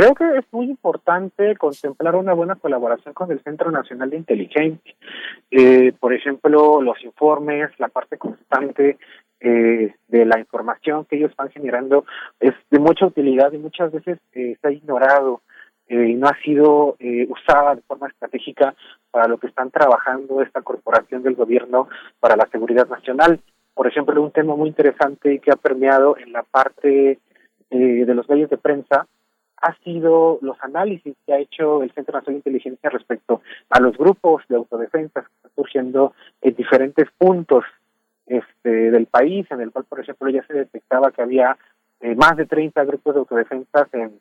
Creo que es muy importante contemplar una buena colaboración con el Centro Nacional de Inteligencia. Eh, por ejemplo, los informes, la parte constante eh, de la información que ellos van generando es de mucha utilidad y muchas veces eh, está ignorado y no ha sido usada de forma estratégica para lo que están trabajando esta corporación del gobierno para la seguridad nacional. Por ejemplo, un tema muy interesante que ha permeado en la parte de los medios de prensa ha sido los análisis que ha hecho el Centro Nacional de Inteligencia respecto a los grupos de autodefensa que están surgiendo en diferentes puntos este, del país, en el cual, por ejemplo, ya se detectaba que había eh, más de 30 grupos de autodefensa en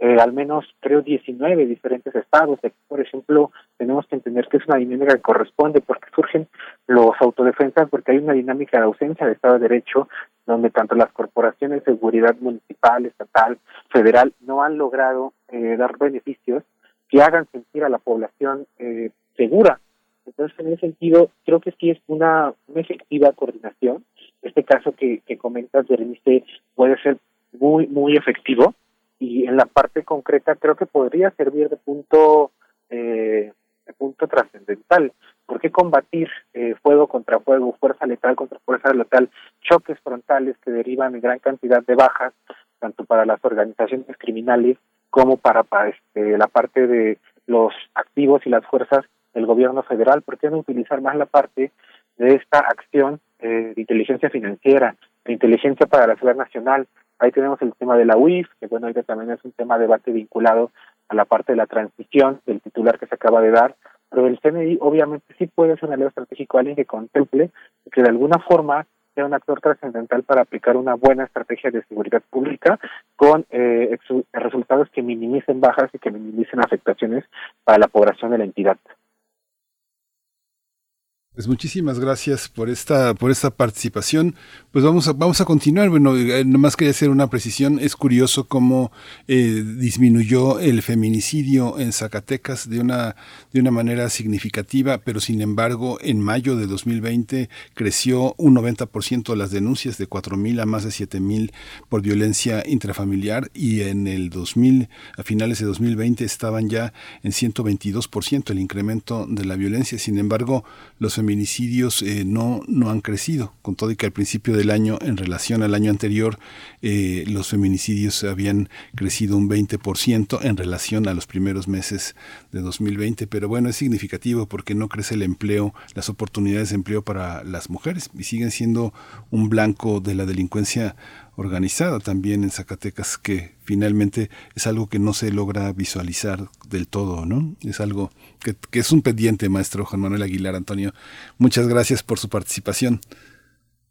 eh, al menos creo 19 diferentes estados. Aquí, por ejemplo, tenemos que entender que es una dinámica que corresponde porque surgen los autodefensas porque hay una dinámica de ausencia de Estado de Derecho donde tanto las corporaciones de seguridad municipal, estatal, federal no han logrado eh, dar beneficios que hagan sentir a la población eh, segura. Entonces, en ese sentido, creo que sí es una, efectiva coordinación. Este caso que, que comentas, Berenice, puede ser muy, muy efectivo y en la parte concreta creo que podría servir de punto eh, de punto trascendental. ¿Por qué combatir eh, fuego contra fuego, fuerza letal contra fuerza letal, choques frontales que derivan en gran cantidad de bajas, tanto para las organizaciones criminales como para, este, la parte de los activos y las fuerzas del gobierno federal? ¿Por qué no utilizar más la parte de esta acción eh, de inteligencia financiera, de inteligencia para la seguridad nacional, Ahí tenemos el tema de la UIF, que bueno, ahí también es un tema de debate vinculado a la parte de la transición del titular que se acaba de dar, pero el CNI obviamente sí puede ser un aliado estratégico, alguien que contemple que de alguna forma sea un actor trascendental para aplicar una buena estrategia de seguridad pública con eh, resultados que minimicen bajas y que minimicen afectaciones para la población de la entidad. Pues muchísimas gracias por esta, por esta participación. Pues vamos a, vamos a continuar. Bueno, eh, nomás quería hacer una precisión. Es curioso cómo eh, disminuyó el feminicidio en Zacatecas de una, de una manera significativa, pero sin embargo, en mayo de 2020 creció un 90% las denuncias de 4.000 a más de 7.000 por violencia intrafamiliar y en el 2000, a finales de 2020 estaban ya en 122% el incremento de la violencia. Sin embargo, los feminicidios eh, no, no han crecido, con todo y que al principio del año, en relación al año anterior, eh, los feminicidios habían crecido un 20% en relación a los primeros meses de 2020, pero bueno, es significativo porque no crece el empleo, las oportunidades de empleo para las mujeres y siguen siendo un blanco de la delincuencia organizada también en Zacatecas, que finalmente es algo que no se logra visualizar del todo, ¿no? Es algo que, es un pendiente, maestro Juan Manuel Aguilar Antonio. Muchas gracias por su participación.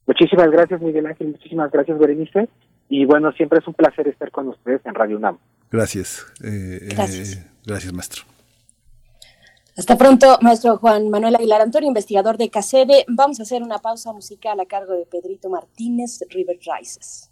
Muchísimas gracias, Miguel Ángel. Muchísimas gracias, Berenice. Y bueno, siempre es un placer estar con ustedes en Radio UNAM. Gracias. Eh, eh, gracias. gracias, maestro. Hasta pronto, maestro Juan Manuel Aguilar Antonio, investigador de CACEDE. Vamos a hacer una pausa musical a cargo de Pedrito Martínez, River Rises.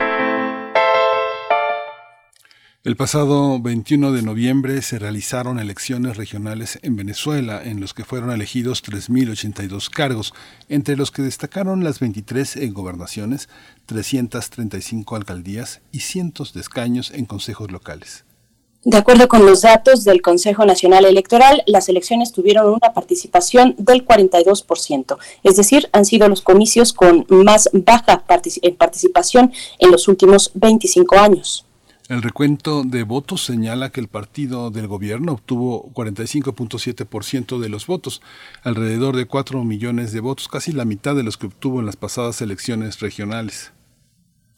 el pasado 21 de noviembre se realizaron elecciones regionales en Venezuela, en los que fueron elegidos 3.082 cargos, entre los que destacaron las 23 en gobernaciones, 335 alcaldías y cientos de escaños en consejos locales. De acuerdo con los datos del Consejo Nacional Electoral, las elecciones tuvieron una participación del 42%, es decir, han sido los comicios con más baja participación en los últimos 25 años. El recuento de votos señala que el partido del gobierno obtuvo 45.7% de los votos, alrededor de 4 millones de votos, casi la mitad de los que obtuvo en las pasadas elecciones regionales.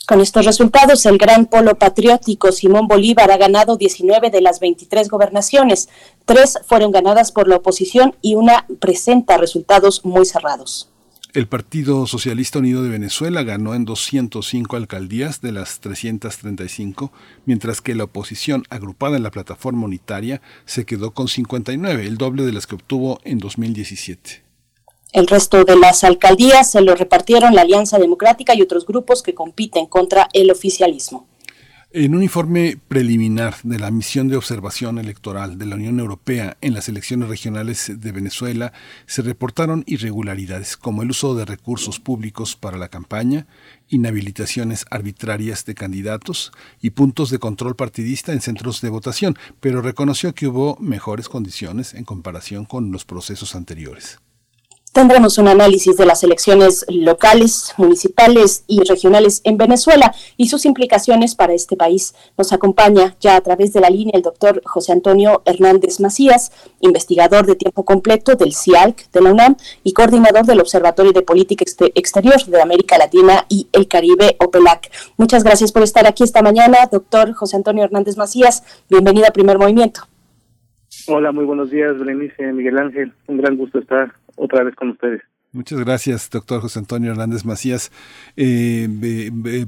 Con estos resultados, el gran polo patriótico Simón Bolívar ha ganado 19 de las 23 gobernaciones. Tres fueron ganadas por la oposición y una presenta resultados muy cerrados. El Partido Socialista Unido de Venezuela ganó en 205 alcaldías de las 335, mientras que la oposición agrupada en la plataforma unitaria se quedó con 59, el doble de las que obtuvo en 2017. El resto de las alcaldías se lo repartieron la Alianza Democrática y otros grupos que compiten contra el oficialismo. En un informe preliminar de la misión de observación electoral de la Unión Europea en las elecciones regionales de Venezuela se reportaron irregularidades como el uso de recursos públicos para la campaña, inhabilitaciones arbitrarias de candidatos y puntos de control partidista en centros de votación, pero reconoció que hubo mejores condiciones en comparación con los procesos anteriores. Tendremos un análisis de las elecciones locales, municipales y regionales en Venezuela y sus implicaciones para este país. Nos acompaña ya a través de la línea el doctor José Antonio Hernández Macías, investigador de tiempo completo del CIALC de la UNAM y coordinador del Observatorio de Política Exterior de América Latina y el Caribe, OPELAC. Muchas gracias por estar aquí esta mañana, doctor José Antonio Hernández Macías. Bienvenido a Primer Movimiento. Hola, muy buenos días, Berenice, Miguel Ángel. Un gran gusto estar otra vez con ustedes. Muchas gracias, doctor José Antonio Hernández Macías. Eh,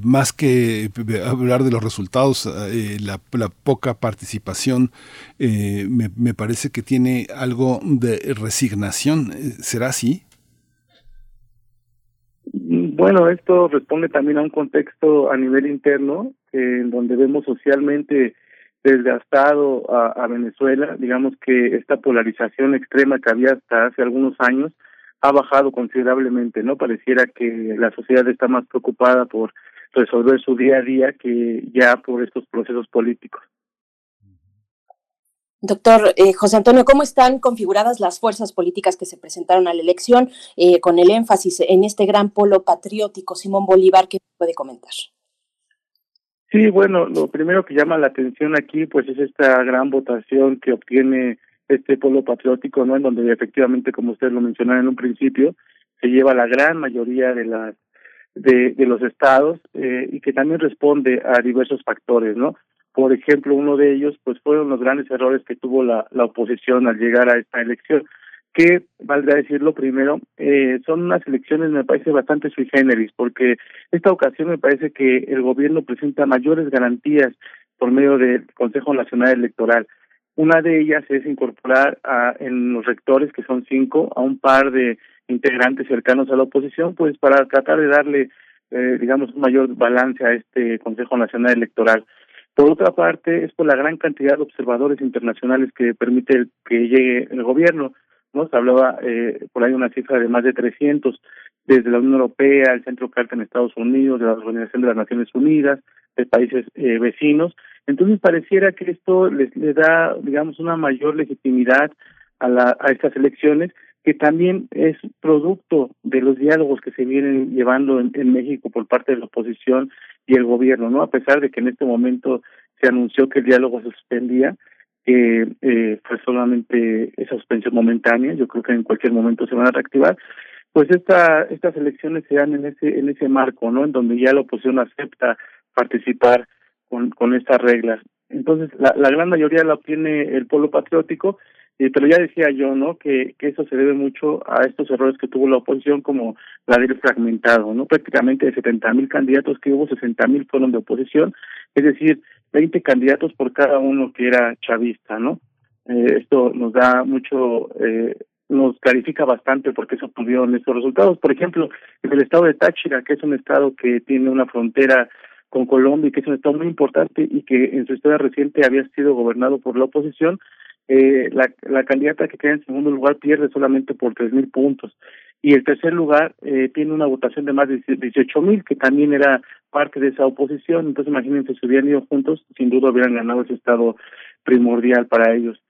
más que hablar de los resultados, eh, la, poca participación eh, me, me, parece que tiene algo de resignación. ¿Será así? Bueno, esto responde también a un contexto a nivel interno, en donde vemos socialmente desgastado a, a Venezuela. Digamos que esta polarización extrema que había hasta hace algunos años ha bajado considerablemente, ¿no? Pareciera que la sociedad está más preocupada por resolver su día a día que ya por estos procesos políticos. Doctor eh, José Antonio, ¿cómo están configuradas las fuerzas políticas que se presentaron a la elección eh, con el énfasis en este gran polo patriótico Simón Bolívar? ¿Qué puede comentar? Sí, bueno, lo primero que llama la atención aquí, pues es esta gran votación que obtiene este pueblo patriótico, ¿no? En donde efectivamente, como ustedes lo mencionaron en un principio, se lleva la gran mayoría de las de, los estados eh, y que también responde a diversos factores, ¿no? Por ejemplo, uno de ellos, pues fueron los grandes errores que tuvo la, la oposición al llegar a esta elección que, valdrá decirlo primero, eh, son unas elecciones, me parece, bastante sui generis, porque esta ocasión me parece que el gobierno presenta mayores garantías por medio del Consejo Nacional Electoral. Una de ellas es incorporar a, en los rectores, que son cinco, a un par de integrantes cercanos a la oposición, pues para tratar de darle, eh, digamos, un mayor balance a este Consejo Nacional Electoral. Por otra parte, es por la gran cantidad de observadores internacionales que permite que llegue el gobierno. ¿No? Se hablaba eh, por ahí una cifra de más de 300 desde la Unión Europea, el Centro Carta en Estados Unidos, de la Organización de las Naciones Unidas, de países eh, vecinos. Entonces pareciera que esto les, le da, digamos, una mayor legitimidad a, la, a estas elecciones, que también es producto de los diálogos que se vienen llevando en, en México por parte de la oposición y el gobierno, ¿no? A pesar de que en este momento se anunció que el diálogo se suspendía, que eh, fue solamente esa suspensión momentánea, yo creo que en cualquier momento se van a reactivar, pues esta, estas elecciones se dan en ese, en ese marco, ¿no? En donde ya la oposición acepta participar con, con estas reglas. Entonces, la, la gran mayoría la obtiene el pueblo patriótico Y pero ya decía yo, ¿no? Que, que eso se debe mucho a estos errores que tuvo la oposición, como la del fragmentado, ¿no? Prácticamente de 70 mil candidatos que hubo, 60 mil fueron de oposición, es decir, 20 candidatos por cada uno que era chavista, ¿no? Eh, esto nos da mucho, eh, nos clarifica bastante por qué se obtuvieron estos resultados. Por ejemplo, en el estado de Táchira, que es un estado que tiene una frontera con Colombia y que es un estado muy importante y que en su historia reciente había sido gobernado por la oposición, eh, la, la candidata que queda en segundo lugar pierde solamente por tres mil puntos y el tercer lugar eh, tiene una votación de más de dieciocho mil que también era parte de esa oposición. Entonces imagínense si hubieran ido juntos sin duda hubieran ganado ese estado primordial para ellos.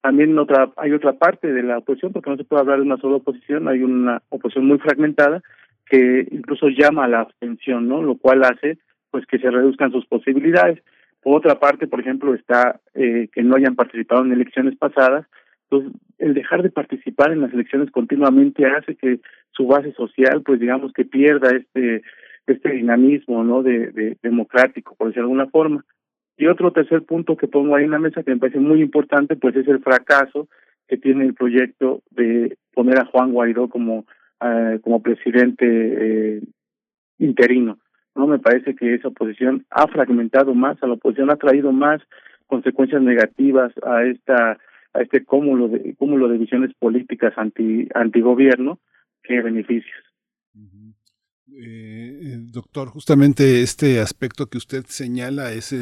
También otra hay otra parte de la oposición porque no se puede hablar de una sola oposición hay una oposición muy fragmentada que incluso llama a la abstención no lo cual hace pues que se reduzcan sus posibilidades. Por otra parte, por ejemplo, está eh, que no hayan participado en elecciones pasadas. Entonces, el dejar de participar en las elecciones continuamente hace que su base social, pues digamos que pierda este este dinamismo, ¿no? De, de democrático, por decirlo de alguna forma. Y otro tercer punto que pongo ahí en la mesa que me parece muy importante, pues es el fracaso que tiene el proyecto de poner a Juan Guaidó como eh, como presidente eh, interino no me parece que esa oposición ha fragmentado más a la oposición ha traído más consecuencias negativas a esta a este cúmulo de cúmulo de visiones políticas anti antigobierno que beneficios eh, doctor, justamente este aspecto que usted señala es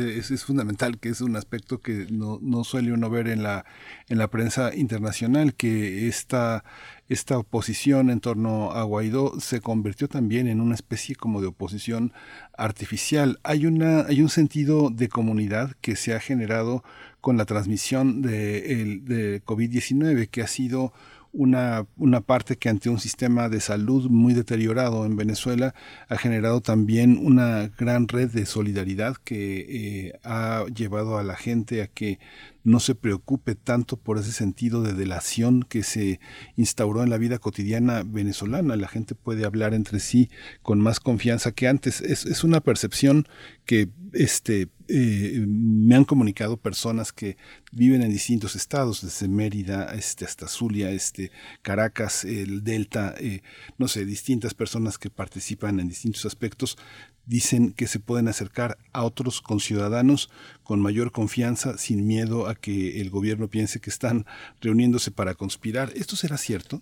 fundamental, que es un aspecto que no, no suele uno ver en la, en la prensa internacional, que esta, esta oposición en torno a Guaidó se convirtió también en una especie como de oposición artificial. Hay, una, hay un sentido de comunidad que se ha generado con la transmisión de, de COVID-19, que ha sido una, una parte que ante un sistema de salud muy deteriorado en Venezuela ha generado también una gran red de solidaridad que eh, ha llevado a la gente a que no se preocupe tanto por ese sentido de delación que se instauró en la vida cotidiana venezolana. La gente puede hablar entre sí con más confianza que antes. Es, es una percepción que este, eh, me han comunicado personas que viven en distintos estados, desde Mérida este, hasta Zulia, este, Caracas, el Delta, eh, no sé, distintas personas que participan en distintos aspectos dicen que se pueden acercar a otros conciudadanos con mayor confianza, sin miedo a que el gobierno piense que están reuniéndose para conspirar. ¿Esto será cierto?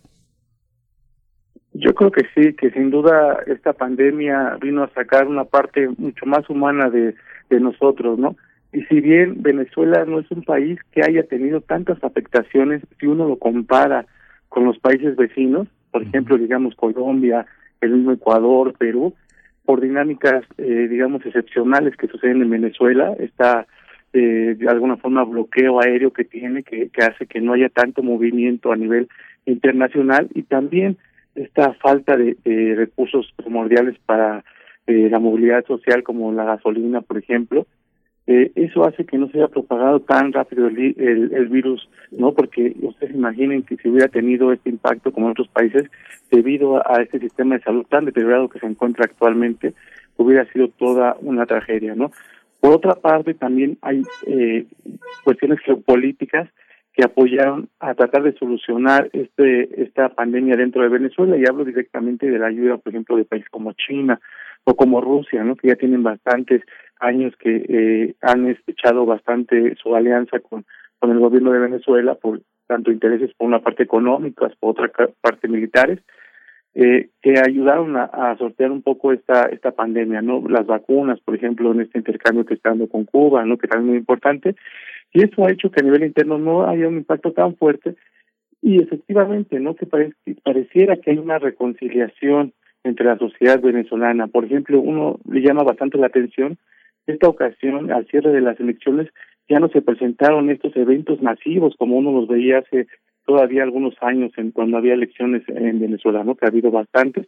Yo creo que sí, que sin duda esta pandemia vino a sacar una parte mucho más humana de, de nosotros, ¿no? Y si bien Venezuela no es un país que haya tenido tantas afectaciones, si uno lo compara con los países vecinos, por ejemplo, digamos Colombia, el mismo Ecuador, Perú, por dinámicas, eh, digamos, excepcionales que suceden en Venezuela, está eh, de alguna forma bloqueo aéreo que tiene, que, que hace que no haya tanto movimiento a nivel internacional y también esta falta de, recursos primordiales para eh, la movilidad social como la gasolina, por ejemplo, eh, eso hace que no se haya propagado tan rápido el, el, virus, ¿no? Porque ustedes imaginen que si hubiera tenido este impacto como en otros países, debido a, este sistema de salud tan deteriorado que se encuentra actualmente, hubiera sido toda una tragedia, ¿no? Por otra parte, también hay eh, cuestiones geopolíticas que apoyaron a tratar de solucionar este esta pandemia dentro de Venezuela y hablo directamente de la ayuda, por ejemplo, de países como China o como Rusia, ¿no? Que ya tienen bastantes años que eh, han echado bastante su alianza con, con el gobierno de Venezuela por tanto intereses por una parte económicas, por otra parte militares, eh, que ayudaron a, sortear un poco esta esta pandemia, ¿no? Las vacunas, por ejemplo, en este intercambio que está dando con Cuba, ¿no? Que también es muy importante. Y eso ha hecho que a nivel interno no haya un impacto tan fuerte y efectivamente, ¿no? Que pareciera que hay una reconciliación entre la sociedad venezolana. Por ejemplo, uno le llama bastante la atención esta ocasión, al cierre de las elecciones, ya no se presentaron estos eventos masivos como uno los veía hace todavía algunos años en cuando había elecciones en Venezuela, ¿no? Que ha habido bastantes,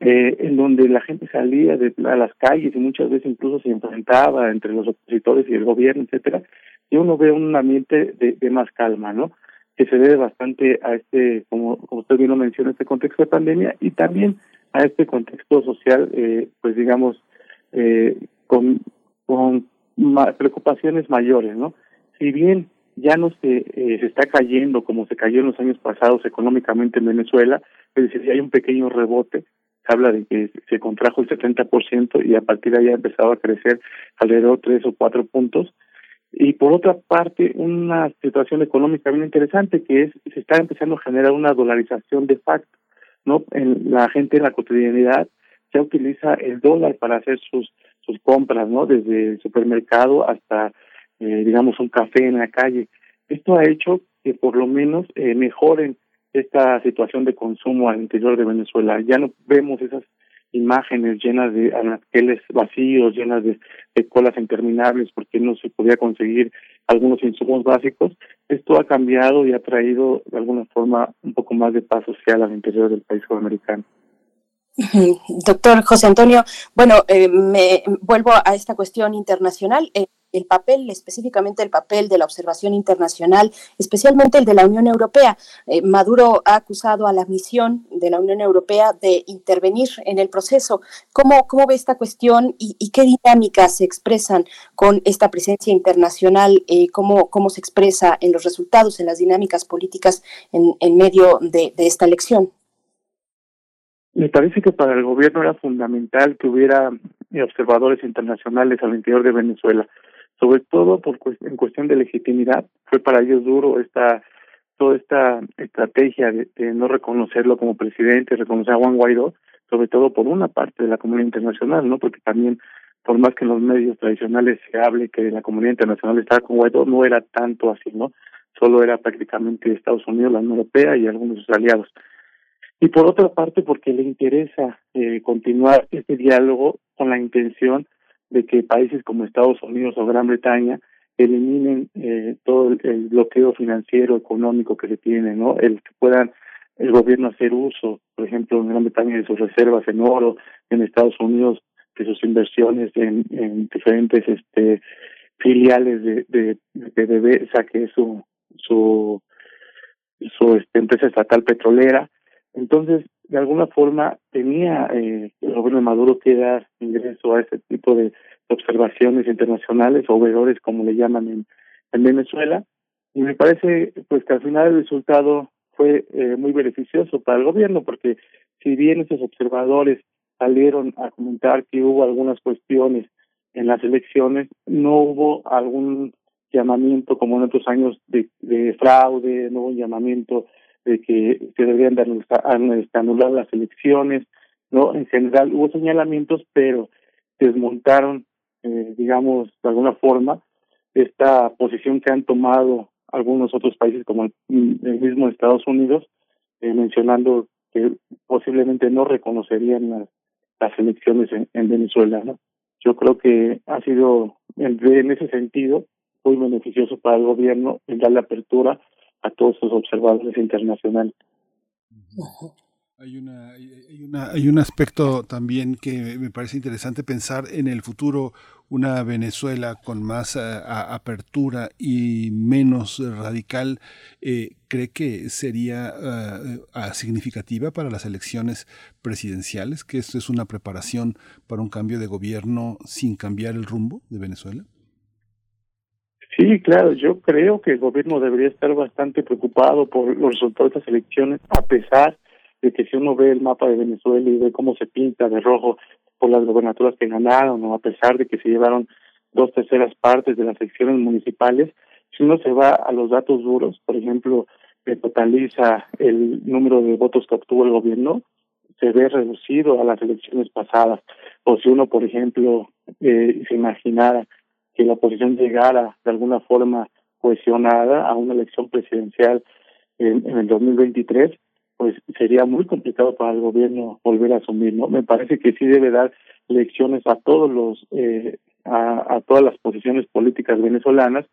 eh, en donde la gente salía de, a las calles y muchas veces incluso se enfrentaba entre los opositores y el gobierno, etcétera. Y uno ve un ambiente de, de más calma, ¿no? Que se debe bastante a este, como, como usted bien lo menciona, este contexto de pandemia y también a este contexto social, eh, pues digamos, eh, con preocupaciones mayores, ¿no? Si bien ya no se, se está cayendo como se cayó en los años pasados económicamente en Venezuela, es decir, si hay un pequeño rebote, se habla de que se contrajo el 70% y a partir de ahí ha empezado a crecer alrededor de tres o cuatro puntos. Y por otra parte, una situación económica bien interesante que es se está empezando a generar una dolarización de facto, ¿no? En la gente en la cotidianidad ya utiliza el dólar para hacer sus sus compras, ¿no? Desde el supermercado hasta eh, digamos un café en la calle. Esto ha hecho que por lo menos eh, mejoren esta situación de consumo al interior de Venezuela. Ya no vemos esas imágenes llenas de anaqueles vacíos, llenas de, colas interminables porque no se podía conseguir algunos insumos básicos. Esto ha cambiado y ha traído de alguna forma un poco más de paz social al interior del país sudamericano. Doctor José Antonio, bueno, eh, me vuelvo a esta cuestión internacional. Eh, el papel, específicamente el papel de la observación internacional, especialmente el de la Unión Europea. Eh, Maduro ha acusado a la misión de la Unión Europea de intervenir en el proceso. ¿Cómo, cómo ve esta cuestión y, qué dinámicas se expresan con esta presencia internacional? Eh, cómo, ¿Cómo se expresa en los resultados, en las dinámicas políticas en, en medio de, de esta elección? Me parece que para el gobierno era fundamental que hubiera observadores internacionales al interior de Venezuela sobre todo por en cuestión de legitimidad fue para ellos duro esta toda esta estrategia de, no reconocerlo como presidente reconocer a Juan Guaidó sobre todo por una parte de la comunidad internacional no porque también por más que en los medios tradicionales se hable que la comunidad internacional estaba con Guaidó no era tanto así no solo era prácticamente Estados Unidos la Unión Europea y algunos de sus aliados. Y por otra parte porque le interesa eh, continuar este diálogo con la intención de que países como Estados Unidos o Gran Bretaña eliminen eh, todo el, bloqueo financiero económico que se tiene, ¿no? El que puedan el gobierno hacer uso, por ejemplo, en Gran Bretaña de sus reservas en oro, en Estados Unidos de sus inversiones en, en diferentes este filiales de de, de que es su su su este, empresa estatal petrolera. Entonces, de alguna forma tenía eh, el gobierno de Maduro que dar ingreso a ese tipo de observaciones internacionales o veedores como le llaman en, en Venezuela. Y me parece pues que al final el resultado fue eh, muy beneficioso para el gobierno porque si bien esos observadores salieron a comentar que hubo algunas cuestiones en las elecciones no hubo algún llamamiento como en otros años de, de fraude no hubo un llamamiento de que se deberían de anular las elecciones, ¿no? En general hubo señalamientos, pero desmontaron, eh, digamos, de alguna forma, esta posición que han tomado algunos otros países como el, mismo Estados Unidos, eh, mencionando que posiblemente no reconocerían las, las elecciones en, en Venezuela, ¿no? Yo creo que ha sido, en, en ese sentido, muy beneficioso para el gobierno en darle apertura a todos los observadores internacionales. Hay, una, hay, una, hay un aspecto también que me parece interesante pensar en el futuro, una Venezuela con más eh, apertura y menos radical, eh, ¿cree que sería eh, significativa para las elecciones presidenciales? ¿Que esto es una preparación para un cambio de gobierno sin cambiar el rumbo de Venezuela? Sí, claro, yo creo que el gobierno debería estar bastante preocupado por los resultados de estas elecciones, a pesar de que si uno ve el mapa de Venezuela y ve cómo se pinta de rojo por las gobernaturas que ganaron, o a pesar de que se llevaron dos terceras partes de las elecciones municipales, si uno se va a los datos duros, por ejemplo, se totaliza el número de votos que obtuvo el gobierno, se ve reducido a las elecciones pasadas. O si uno, por ejemplo, eh, se imaginara que la oposición llegara de alguna forma cohesionada a una elección presidencial en, en el 2023, pues sería muy complicado para el gobierno volver a asumir, ¿no? Me parece que sí debe dar lecciones a todos los eh, a, a todas las posiciones políticas venezolanas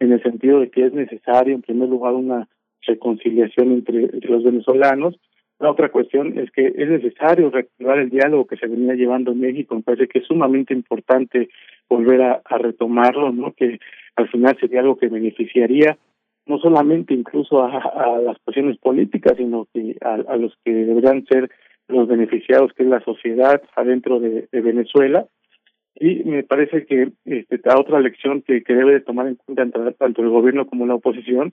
en el sentido de que es necesario en primer lugar una reconciliación entre, entre los venezolanos la otra cuestión es que es necesario reactivar el diálogo que se venía llevando en México. Me parece que es sumamente importante volver a, retomarlo, ¿no? Que al final sería algo que beneficiaría no solamente incluso a, las cuestiones políticas, sino que a, los que deberían ser los beneficiados, que es la sociedad adentro de, Venezuela. Y me parece que este, otra lección que, que debe de tomar en cuenta tanto el gobierno como la oposición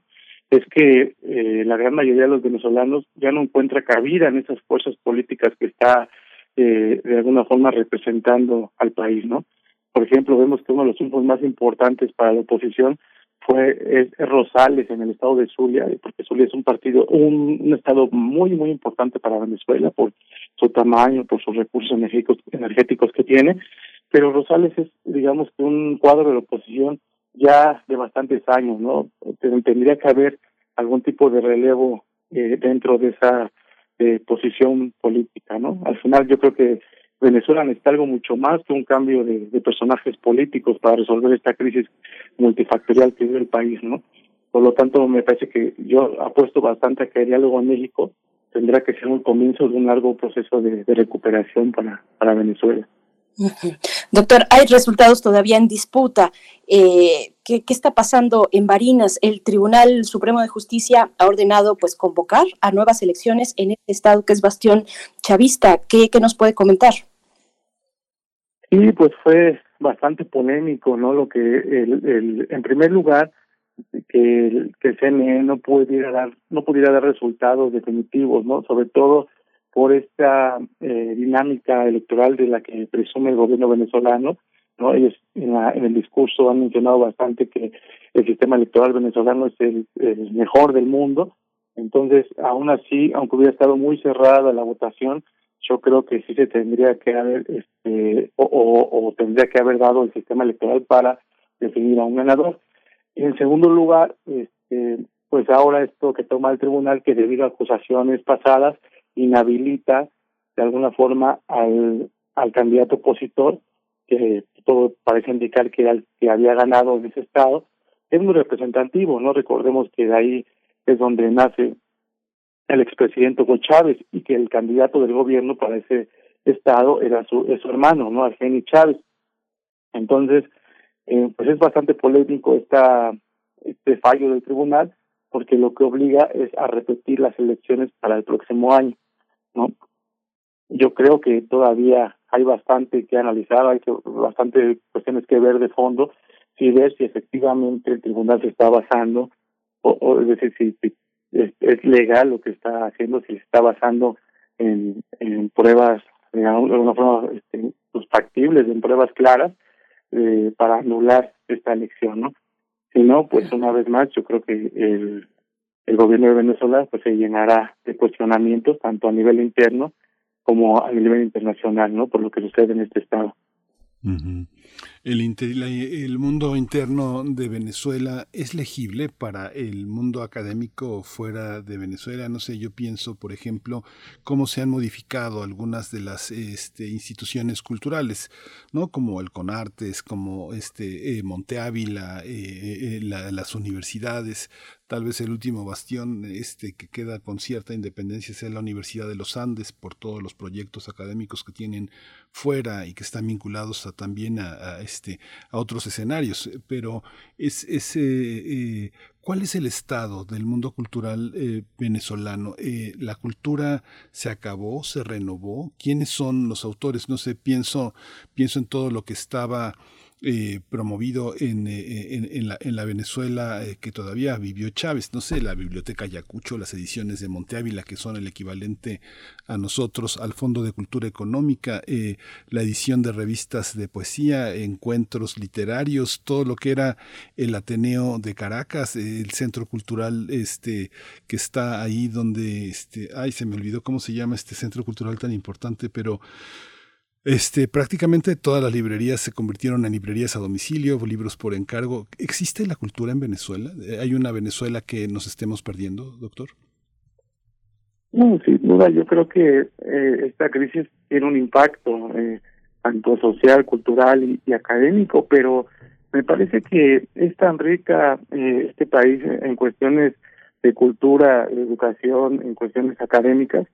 es que eh, la gran mayoría de los venezolanos ya no encuentra cabida en esas fuerzas políticas que está eh, de alguna forma representando al país, ¿no? Por ejemplo, vemos que uno de los triunfos más importantes para la oposición fue es, Rosales en el estado de Zulia, porque Zulia es un partido, un, un estado muy, muy importante para Venezuela por su tamaño, por sus recursos energéticos, que tiene, pero Rosales es, digamos, un cuadro de la oposición ya de bastantes años, ¿no? Tendría que haber algún tipo de relevo eh, dentro de esa eh, posición política, ¿no? Al final yo creo que Venezuela necesita algo mucho más que un cambio de, personajes políticos para resolver esta crisis multifactorial que vive el país, ¿no? Por lo tanto, me parece que yo apuesto bastante a que el diálogo en México tendrá que ser un comienzo de un largo proceso de, de recuperación para, para Venezuela. Doctor, hay resultados todavía en disputa. Eh, ¿qué, ¿qué, está pasando en Barinas? El Tribunal Supremo de Justicia ha ordenado pues convocar a nuevas elecciones en este estado que es bastión chavista. ¿Qué, qué nos puede comentar? Sí, pues fue bastante polémico, ¿no? Lo que el, el en primer lugar que el, que el CNE no pudiera dar no pudiera dar resultados definitivos, ¿no? Sobre todo por esta eh, dinámica electoral de la que presume el gobierno venezolano, no ellos en, la, en el discurso han mencionado bastante que el sistema electoral venezolano es el, mejor del mundo, entonces aún así, aunque hubiera estado muy cerrada la votación, yo creo que sí se tendría que haber este o, o, o tendría que haber dado el sistema electoral para definir a un ganador. Y en segundo lugar, este, pues ahora esto que toma el tribunal que debido a acusaciones pasadas inhabilita de alguna forma al, al candidato opositor, que todo parece indicar que era que había ganado en ese estado, es muy representativo, ¿no? Recordemos que de ahí es donde nace el expresidente Hugo Chávez y que el candidato del gobierno para ese estado era su, es su hermano, ¿no? Argeni Chávez. Entonces, eh, pues es bastante polémico esta, este fallo del tribunal porque lo que obliga es a repetir las elecciones para el próximo año. ¿No? Yo creo que todavía hay bastante que analizar, hay que, bastante cuestiones que ver de fondo, si ver si efectivamente el tribunal se está basando, o, o es decir, si, si es, es, legal lo que está haciendo, si se está basando en, en pruebas de alguna forma este, pues, factibles, en pruebas claras, eh, para anular esta elección, ¿no? Si no, pues una vez más, yo creo que el, el gobierno de Venezuela pues se llenará de cuestionamientos tanto a nivel interno como a nivel internacional, ¿no? Por lo que sucede en este estado. El, el, mundo interno de Venezuela es legible para el mundo académico fuera de Venezuela. No sé, yo pienso, por ejemplo, cómo se han modificado algunas de las este, instituciones culturales, ¿no? Como el Conartes, como este eh, Monte Ávila, eh, eh, la, las universidades. Tal vez el último bastión este, que queda con cierta independencia sea la Universidad de los Andes por todos los proyectos académicos que tienen fuera y que están vinculados a, también a, a, este, otros escenarios. Pero es, es eh, ¿cuál es el estado del mundo cultural eh, venezolano? Eh, ¿La cultura se acabó, se renovó? ¿Quiénes son los autores? No sé, pienso, pienso en todo lo que estaba eh, promovido en, eh, en, en, la, en, la, Venezuela eh, que todavía vivió Chávez, no sé, la Biblioteca Ayacucho, las ediciones de Monte Ávila, que son el equivalente a nosotros al Fondo de Cultura Económica, la edición de revistas de poesía, encuentros literarios, todo lo que era el Ateneo de Caracas, el centro cultural este, que está ahí donde, este, ay, se me olvidó cómo se llama este centro cultural tan importante, pero este, prácticamente todas las librerías se convirtieron en librerías a domicilio, libros por encargo. ¿Existe la cultura en Venezuela? ¿Hay una Venezuela que nos estemos perdiendo, doctor? No, sin duda, yo creo que eh, esta crisis tiene un impacto eh, tanto social, cultural y, y, académico, pero me parece que es tan rica eh, este país en cuestiones de cultura, de educación, en cuestiones académicas,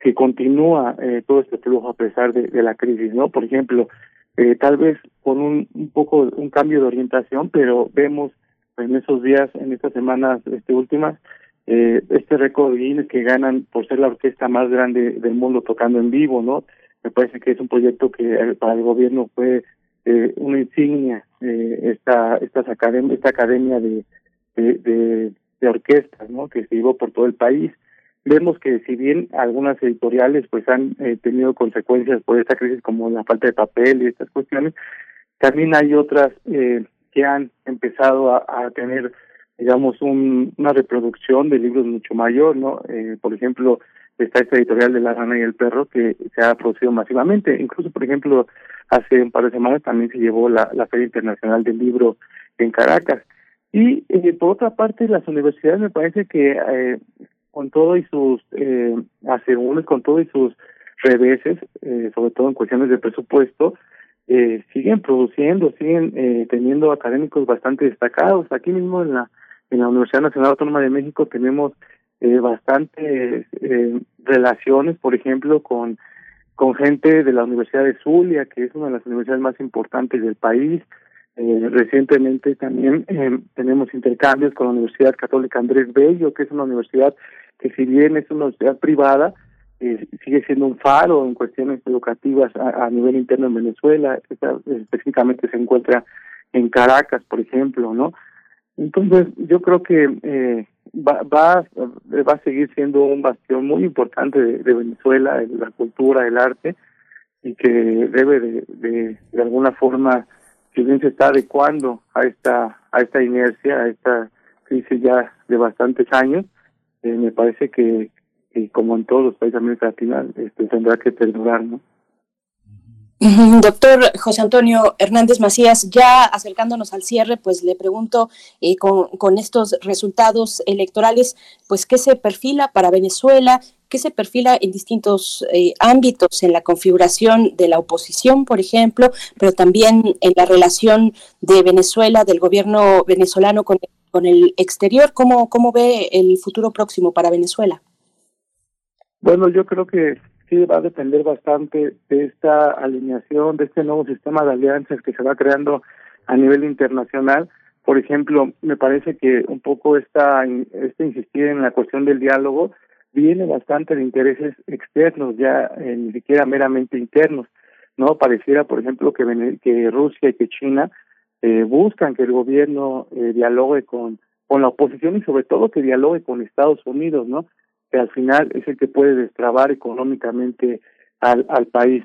que continúa eh, todo este flujo a pesar de, de la crisis, ¿no? Por ejemplo, eh, tal vez con un, un poco un cambio de orientación, pero vemos en esos días, en estas semanas este, últimas, eh, este récord Guinness que ganan por ser la orquesta más grande del mundo tocando en vivo, ¿no? Me parece que es un proyecto que para el gobierno fue eh, una insignia eh, esta, estas academia, esta academia de, de, de, orquestas ¿no? que se llevó por todo el país. Vemos que si bien algunas editoriales pues han eh, tenido consecuencias por esta crisis como la falta de papel y estas cuestiones, también hay otras eh, que han empezado a, tener digamos un, una reproducción de libros mucho mayor, ¿no? Eh, por ejemplo, está esta editorial de La Rana y el Perro que se ha producido masivamente. Incluso, por ejemplo, hace un par de semanas también se llevó la, la Feria Internacional del Libro en Caracas. Y eh, por otra parte, las universidades me parece que eh, con todo y sus eh, con todo y sus reveses, eh, sobre todo en cuestiones de presupuesto, eh, siguen produciendo, siguen eh, teniendo académicos bastante destacados. Aquí mismo en la en la Universidad Nacional Autónoma de México tenemos eh, bastantes eh, relaciones, por ejemplo, con con gente de la Universidad de Zulia, que es una de las universidades más importantes del país. Eh, recientemente también eh, tenemos intercambios con la Universidad Católica Andrés Bello, que es una universidad que si bien es una universidad privada, eh, sigue siendo un faro en cuestiones educativas a, a nivel interno en Venezuela. Esta, específicamente se encuentra en Caracas, por ejemplo, ¿no? Entonces, yo creo que eh, va, va, va a seguir siendo un bastión muy importante de, de Venezuela, de la cultura, el arte, y que debe de, de, de alguna forma, si bien se está adecuando a esta, a esta inercia, a esta crisis ya de bastantes años, eh, me parece que, como en todos los países de América Latina, este, tendrá que perdurar, ¿no? Doctor José Antonio Hernández Macías, ya acercándonos al cierre, pues le pregunto eh, con, con, estos resultados electorales, pues qué se perfila para Venezuela, qué se perfila en distintos eh, ámbitos, en la configuración de la oposición, por ejemplo, pero también en la relación de Venezuela, del gobierno venezolano con, con el exterior. ¿Cómo, ¿Cómo ve el futuro próximo para Venezuela? Bueno, yo creo que sí va a depender bastante de esta alineación, de este nuevo sistema de alianzas que se va creando a nivel internacional. Por ejemplo, me parece que un poco esta, este insistir en la cuestión del diálogo viene bastante de intereses externos, ya eh, ni siquiera meramente internos. No pareciera, por ejemplo, que, Rusia y que China eh, buscan que el gobierno eh, dialogue con, con la oposición y sobre todo que dialogue con Estados Unidos, ¿no? Al final es el que puede destrabar económicamente al, al país.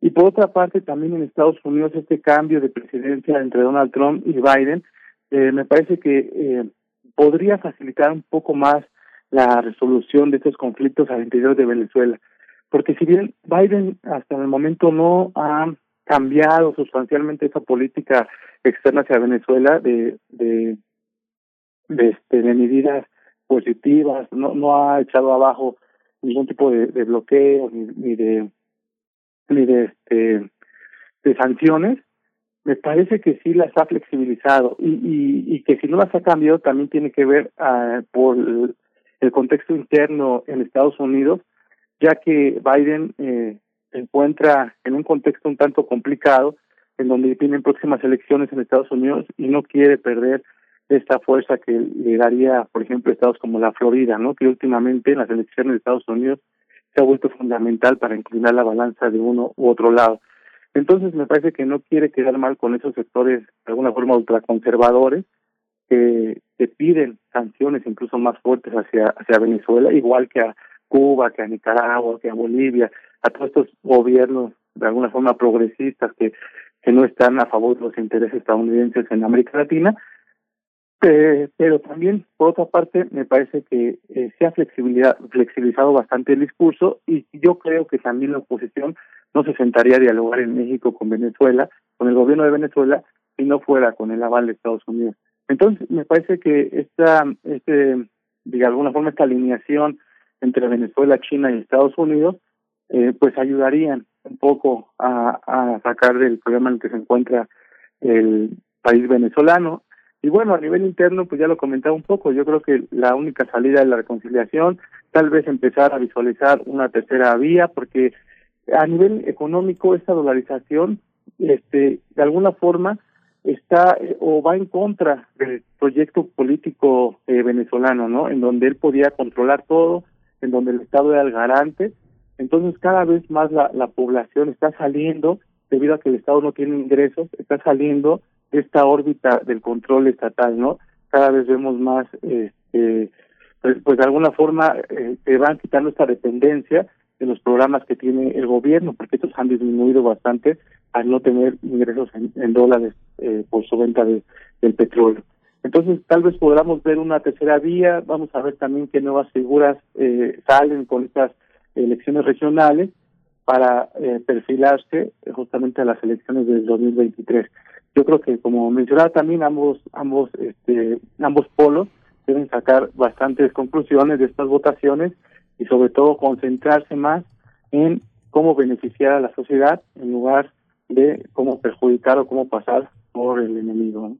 Y por otra parte, también en Estados Unidos este cambio de presidencia entre Donald Trump y Biden, eh, me parece que eh, podría facilitar un poco más la resolución de estos conflictos al interior de Venezuela. Porque si bien Biden hasta el momento no ha cambiado sustancialmente esa política externa hacia Venezuela de, de, este, de medidas positivas, no, no ha echado abajo ningún tipo de, de bloqueo ni, ni de ni de este de sanciones, me parece que sí las ha flexibilizado y, y, que si no las ha cambiado también tiene que ver uh, por el, el, contexto interno en Estados Unidos, ya que Biden eh, se encuentra en un contexto un tanto complicado, en donde tienen próximas elecciones en Estados Unidos y no quiere perder esta fuerza que le daría, por ejemplo, estados como la Florida, ¿no? Que últimamente en las elecciones de Estados Unidos se ha vuelto fundamental para inclinar la balanza de uno u otro lado. Entonces me parece que no quiere quedar mal con esos sectores de alguna forma ultraconservadores que, que piden sanciones incluso más fuertes hacia hacia Venezuela, igual que a Cuba, que a Nicaragua, que a Bolivia, a todos estos gobiernos de alguna forma progresistas que que no están a favor de los intereses estadounidenses en América Latina, eh, pero también, por otra parte, me parece que eh, se ha flexibilizado bastante el discurso y yo creo que también la oposición no se sentaría a dialogar en México con Venezuela, con el gobierno de Venezuela, si no fuera con el aval de Estados Unidos. Entonces, me parece que esta, este, de alguna forma, esta alineación entre Venezuela, China y Estados Unidos, eh, pues ayudarían un poco a, a sacar del problema en el que se encuentra el país venezolano y bueno, a nivel interno, pues ya lo comentaba un poco, yo creo que la única salida es la reconciliación, tal vez empezar a visualizar una tercera vía, porque a nivel económico esta dolarización, este, de alguna forma, está eh, o va en contra del proyecto político eh, venezolano, ¿no? En donde él podía controlar todo, en donde el Estado era el garante. Entonces, cada vez más la, la población está saliendo debido a que el Estado no tiene ingresos, está saliendo esta órbita del control estatal, ¿no? Cada vez vemos más, este, pues, pues de alguna forma eh, van quitando esta dependencia de los programas que tiene el gobierno, porque estos han disminuido bastante al no tener ingresos en, dólares eh, por su venta de, del petróleo. Entonces, tal vez podamos ver una tercera vía, vamos a ver también qué nuevas figuras eh, salen con estas elecciones regionales para eh, perfilarse justamente a las elecciones del 2023. Yo creo que, como mencionaba también, ambos, ambos, este, ambos polos deben sacar bastantes conclusiones de estas votaciones y sobre todo concentrarse más en cómo beneficiar a la sociedad en lugar de cómo perjudicar o cómo pasar por el enemigo.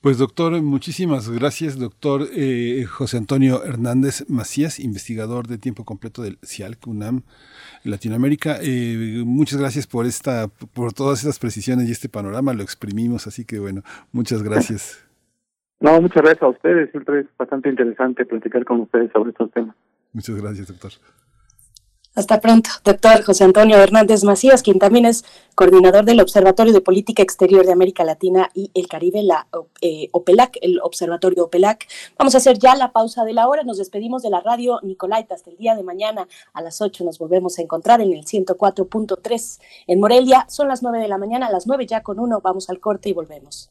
Pues doctor, muchísimas gracias, doctor eh, José Antonio Hernández Macías, investigador de tiempo completo del CIALC UNAM Latinoamérica. Eh, muchas gracias por esta, por todas estas precisiones y este panorama, lo exprimimos, así que bueno, muchas gracias. No, muchas gracias a ustedes, siempre es bastante interesante platicar con ustedes sobre estos temas. Muchas gracias, doctor. Hasta pronto, doctor José Antonio Hernández Macías, quien también es coordinador del Observatorio de Política Exterior de América Latina y el Caribe, la eh, OPELAC, el Observatorio OPELAC. Vamos a hacer ya la pausa de la hora. Nos despedimos de la radio Nicolaita hasta el día de mañana a las 8. Nos volvemos a encontrar en el 104.3 en Morelia. Son las 9 de la mañana, a las 9 ya con uno. Vamos al corte y volvemos.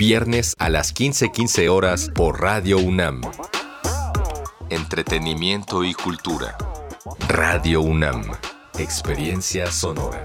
viernes a las 15:15 horas por Radio UNAM. Entretenimiento y cultura. Radio UNAM. Experiencia sonora.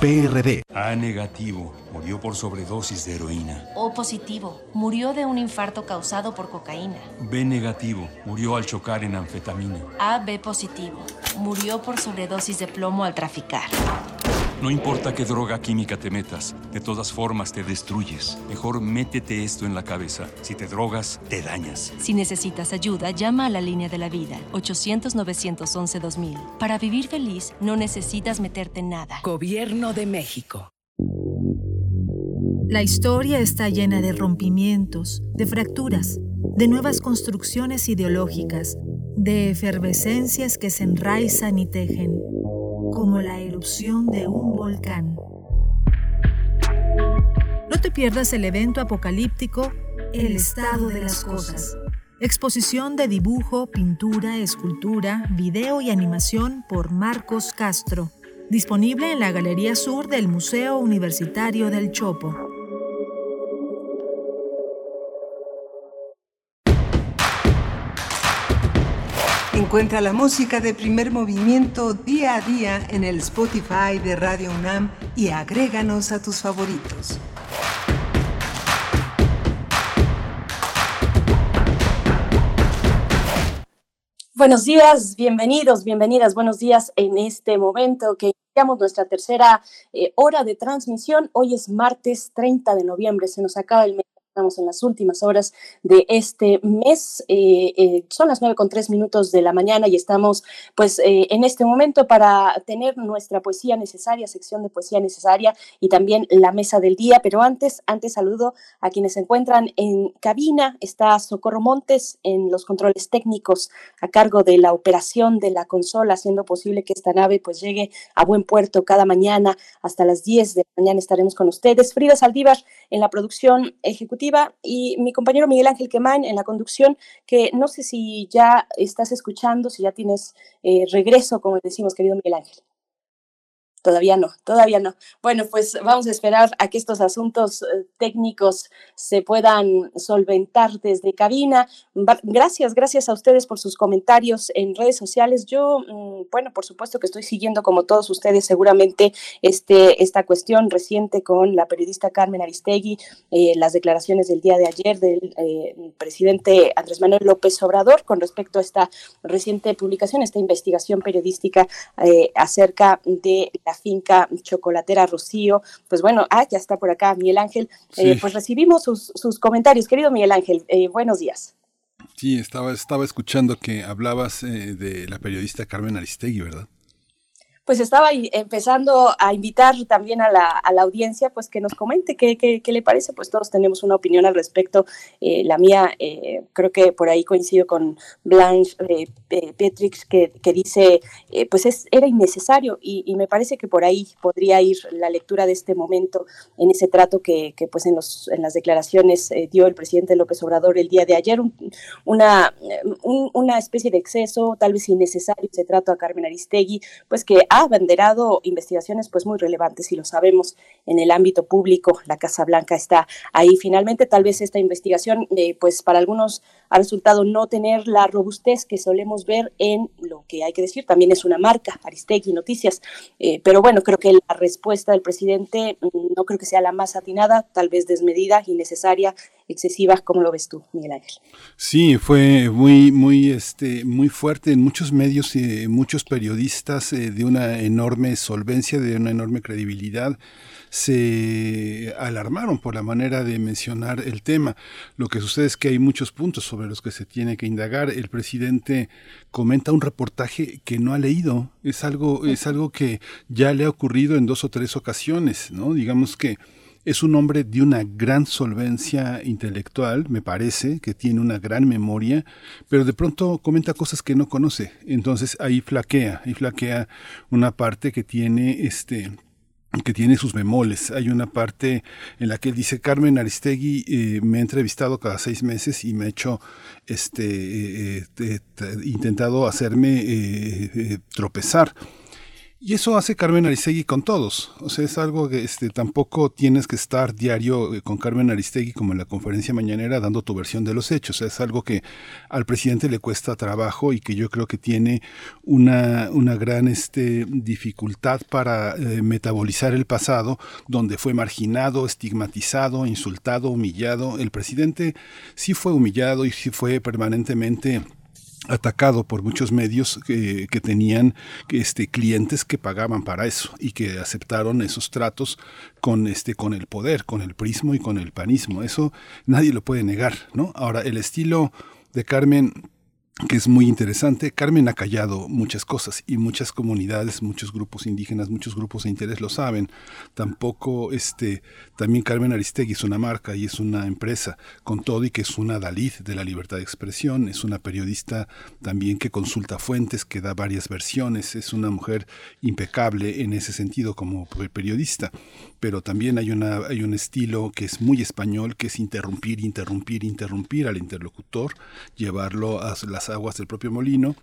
PRD. A negativo. Murió por sobredosis de heroína. O positivo. Murió de un infarto causado por cocaína. B negativo. Murió al chocar en anfetamina. AB positivo. Murió por sobredosis de plomo al traficar. No importa qué droga química te metas, de todas formas te destruyes. Mejor métete esto en la cabeza. Si te drogas, te dañas. Si necesitas ayuda, llama a la línea de la vida, 800-911-2000. Para vivir feliz, no necesitas meterte en nada. Gobierno de México. La historia está llena de rompimientos, de fracturas, de nuevas construcciones ideológicas, de efervescencias que se enraizan y tejen como la erupción de un volcán. No te pierdas el evento apocalíptico El estado de las cosas. Exposición de dibujo, pintura, escultura, video y animación por Marcos Castro. Disponible en la Galería Sur del Museo Universitario del Chopo. Encuentra la música de primer movimiento día a día en el Spotify de Radio UNAM y agréganos a tus favoritos. Buenos días, bienvenidos, bienvenidas, buenos días en este momento que iniciamos nuestra tercera eh, hora de transmisión. Hoy es martes 30 de noviembre, se nos acaba el mes Estamos en las últimas horas de este mes. Eh, eh, son las nueve con tres minutos de la mañana y estamos pues eh, en este momento para tener nuestra poesía necesaria, sección de poesía necesaria y también la mesa del día. Pero antes, antes saludo a quienes se encuentran en cabina. Está Socorro Montes en los controles técnicos a cargo de la operación de la consola, haciendo posible que esta nave pues llegue a buen puerto cada mañana hasta las 10 de la mañana estaremos con ustedes. Frida Saldívar en la producción ejecutiva y mi compañero Miguel Ángel Quemán en la conducción, que no sé si ya estás escuchando, si ya tienes eh, regreso, como decimos, querido Miguel Ángel. Todavía no, todavía no. Bueno, pues vamos a esperar a que estos asuntos eh, técnicos se puedan solventar desde cabina. Gracias, gracias a ustedes por sus comentarios en redes sociales. Yo, mm, bueno, por supuesto que estoy siguiendo como todos ustedes seguramente este, esta cuestión reciente con la periodista Carmen Aristegui, eh, las declaraciones del día de ayer del eh, presidente Andrés Manuel López Obrador con respecto a esta reciente publicación, esta investigación periodística acerca de la finca chocolatera Rocío. Pues bueno, ah, ya está por acá Miguel Ángel. Eh, pues recibimos sus, sus, comentarios. Querido Miguel Ángel, eh, buenos días. Sí, estaba, estaba escuchando que hablabas eh, de la periodista Carmen Aristegui, ¿verdad? Pues estaba empezando a invitar también a la, a la audiencia, pues que nos comente qué, qué, qué, le parece, pues todos tenemos una opinión al respecto. Eh, la mía, eh, creo que por ahí coincido con Blanche eh, Petrix, que, que dice, pues es, era innecesario. Y, y, me parece que por ahí podría ir la lectura de este momento en ese trato que, que pues en, los, en las declaraciones dio el presidente López Obrador el día de ayer, una, un, una especie de exceso, tal vez innecesario, ese trato a Carmen Aristegui, pues que ha abanderado investigaciones pues muy relevantes y lo sabemos en el ámbito público. La Casa Blanca está ahí. Finalmente, tal vez esta investigación, eh, pues para algunos ha resultado no tener la robustez que solemos ver en lo que hay que decir, también es una marca, Aristegui Noticias. Eh, pero bueno, creo que la respuesta del presidente mm, no creo que sea la más atinada, tal vez desmedida, innecesaria, excesiva. ¿Cómo lo ves tú, Miguel Ángel? Sí, fue muy, muy, este, muy fuerte en muchos medios y muchos periodistas eh, de una enorme solvencia, de una enorme credibilidad, se alarmaron por la manera de mencionar el tema. Lo que sucede es que hay muchos puntos sobre los que se tiene que indagar. El presidente comenta un reportaje que no ha leído. Es algo, es algo que ya le ha ocurrido en dos o tres ocasiones, ¿no? Digamos que es un hombre de una gran solvencia intelectual, me parece, que tiene una gran memoria, pero de pronto comenta cosas que no conoce. Entonces ahí flaquea, ahí flaquea una parte que tiene este que tiene sus bemoles. Hay una parte en la que él dice, Carmen Aristegui eh, me ha entrevistado cada seis meses y me ha hecho, este, eh, eh, intentado hacerme tropezar. Y eso hace Carmen Aristegui con todos. O sea, es algo que este, tampoco tienes que estar diario eh, con Carmen Aristegui como en la conferencia mañanera dando tu versión de los hechos. es algo que al presidente le cuesta trabajo y que yo creo que tiene una, una gran este, dificultad para eh, metabolizar el pasado, donde fue marginado, estigmatizado, insultado, humillado. El presidente sí fue humillado y sí fue permanentemente atacado por muchos medios que, que tenían este, clientes que pagaban para eso y que aceptaron esos tratos con, este, con el poder, con el prismo y con el panismo. Eso nadie lo puede negar, ¿no? Ahora, el estilo de Carmen que es muy interesante. Carmen ha callado muchas cosas y muchas comunidades, muchos grupos indígenas, muchos grupos de interés lo saben. Tampoco, este, también Carmen Aristegui es una marca y es una empresa, con todo y que es una Dalí de la libertad de expresión, es una periodista también que consulta fuentes, que da varias versiones, es una mujer impecable en ese sentido como periodista pero también hay, una, hay un estilo que es muy español, que es interrumpir, interrumpir, interrumpir al interlocutor, llevarlo a las aguas del propio molino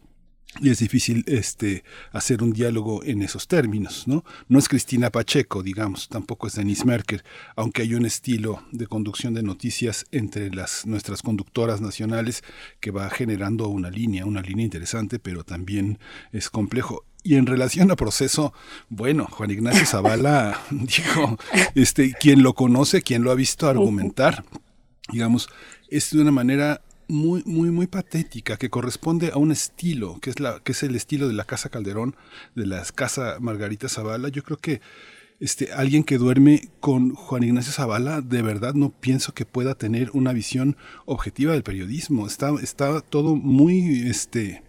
y es difícil este hacer un diálogo en esos términos, ¿no? No es Cristina Pacheco, digamos, tampoco es Denise Merker, aunque hay un estilo de conducción de noticias entre las nuestras conductoras nacionales que va generando una línea, una línea interesante, pero también es complejo. Y en relación a proceso, bueno, Juan Ignacio Zavala dijo, este, quien lo conoce, quien lo ha visto argumentar, digamos, es de una manera muy, muy, muy patética que corresponde a un estilo, que es, la, que es el estilo de la Casa Calderón, de la Casa Margarita Zavala. Yo creo que este, alguien que duerme con Juan Ignacio Zavala, de verdad no pienso que pueda tener una visión objetiva del periodismo. Está, está todo muy, este,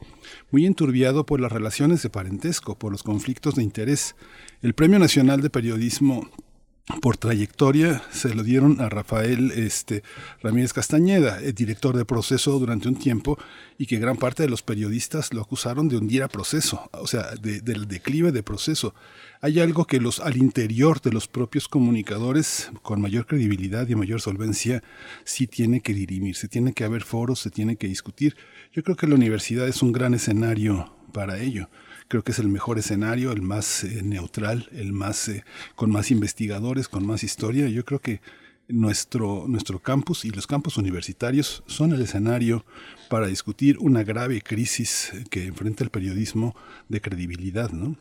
muy enturbiado por las relaciones de parentesco, por los conflictos de interés. El Premio Nacional de Periodismo por trayectoria se lo dieron a Rafael este, Ramírez Castañeda, el director de proceso durante un tiempo, y que gran parte de los periodistas lo acusaron de hundir a proceso, o sea, del declive de proceso. Hay algo que los al interior de los propios comunicadores, con mayor credibilidad y mayor solvencia, sí tiene que dirimir, se tiene que haber foros, se tiene que discutir. Yo creo que la universidad es un gran escenario para ello creo que es el mejor escenario, el más eh, neutral, el más eh, con más investigadores, con más historia. Yo creo que nuestro, nuestro campus y los campus universitarios son el escenario para discutir una grave crisis que enfrenta el periodismo de credibilidad, ¿no?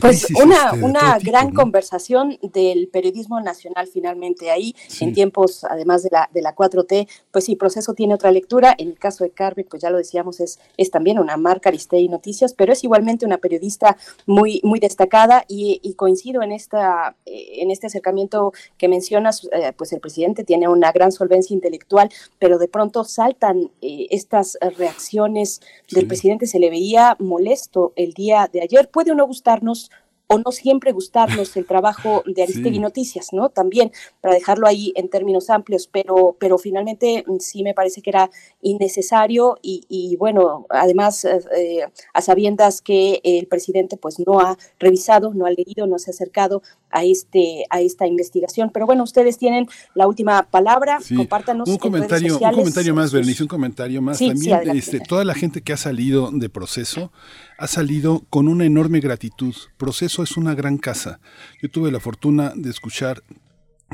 Pues una, este, una gran conversación del periodismo nacional finalmente ahí, en tiempos además de la, de la 4T, pues sí, proceso tiene otra lectura, en el caso de Carmen, pues ya lo decíamos, es, es también una marca Aristei Noticias, pero es igualmente una periodista muy, muy destacada y, coincido en, esta, en este acercamiento que mencionas, eh, pues el presidente tiene una gran solvencia intelectual, pero de pronto saltan eh, estas reacciones del presidente, se le veía molesto el día de ayer, puede uno gustarnos o no siempre gustarnos el trabajo de Aristegui Noticias, ¿no? También, para dejarlo ahí en términos amplios, pero, pero finalmente mm, sí me parece que era innecesario y, bueno, además eh, eh, a sabiendas que el presidente pues no ha revisado, no ha leído, no se ha acercado a este a esta investigación. Pero bueno, ustedes tienen la última palabra, compártanos. Un comentario, un comentario más, Berenice, un comentario más. También este, toda la gente que ha salido de proceso ha salido con una enorme gratitud. Proceso es una gran casa. Yo tuve la fortuna de escuchar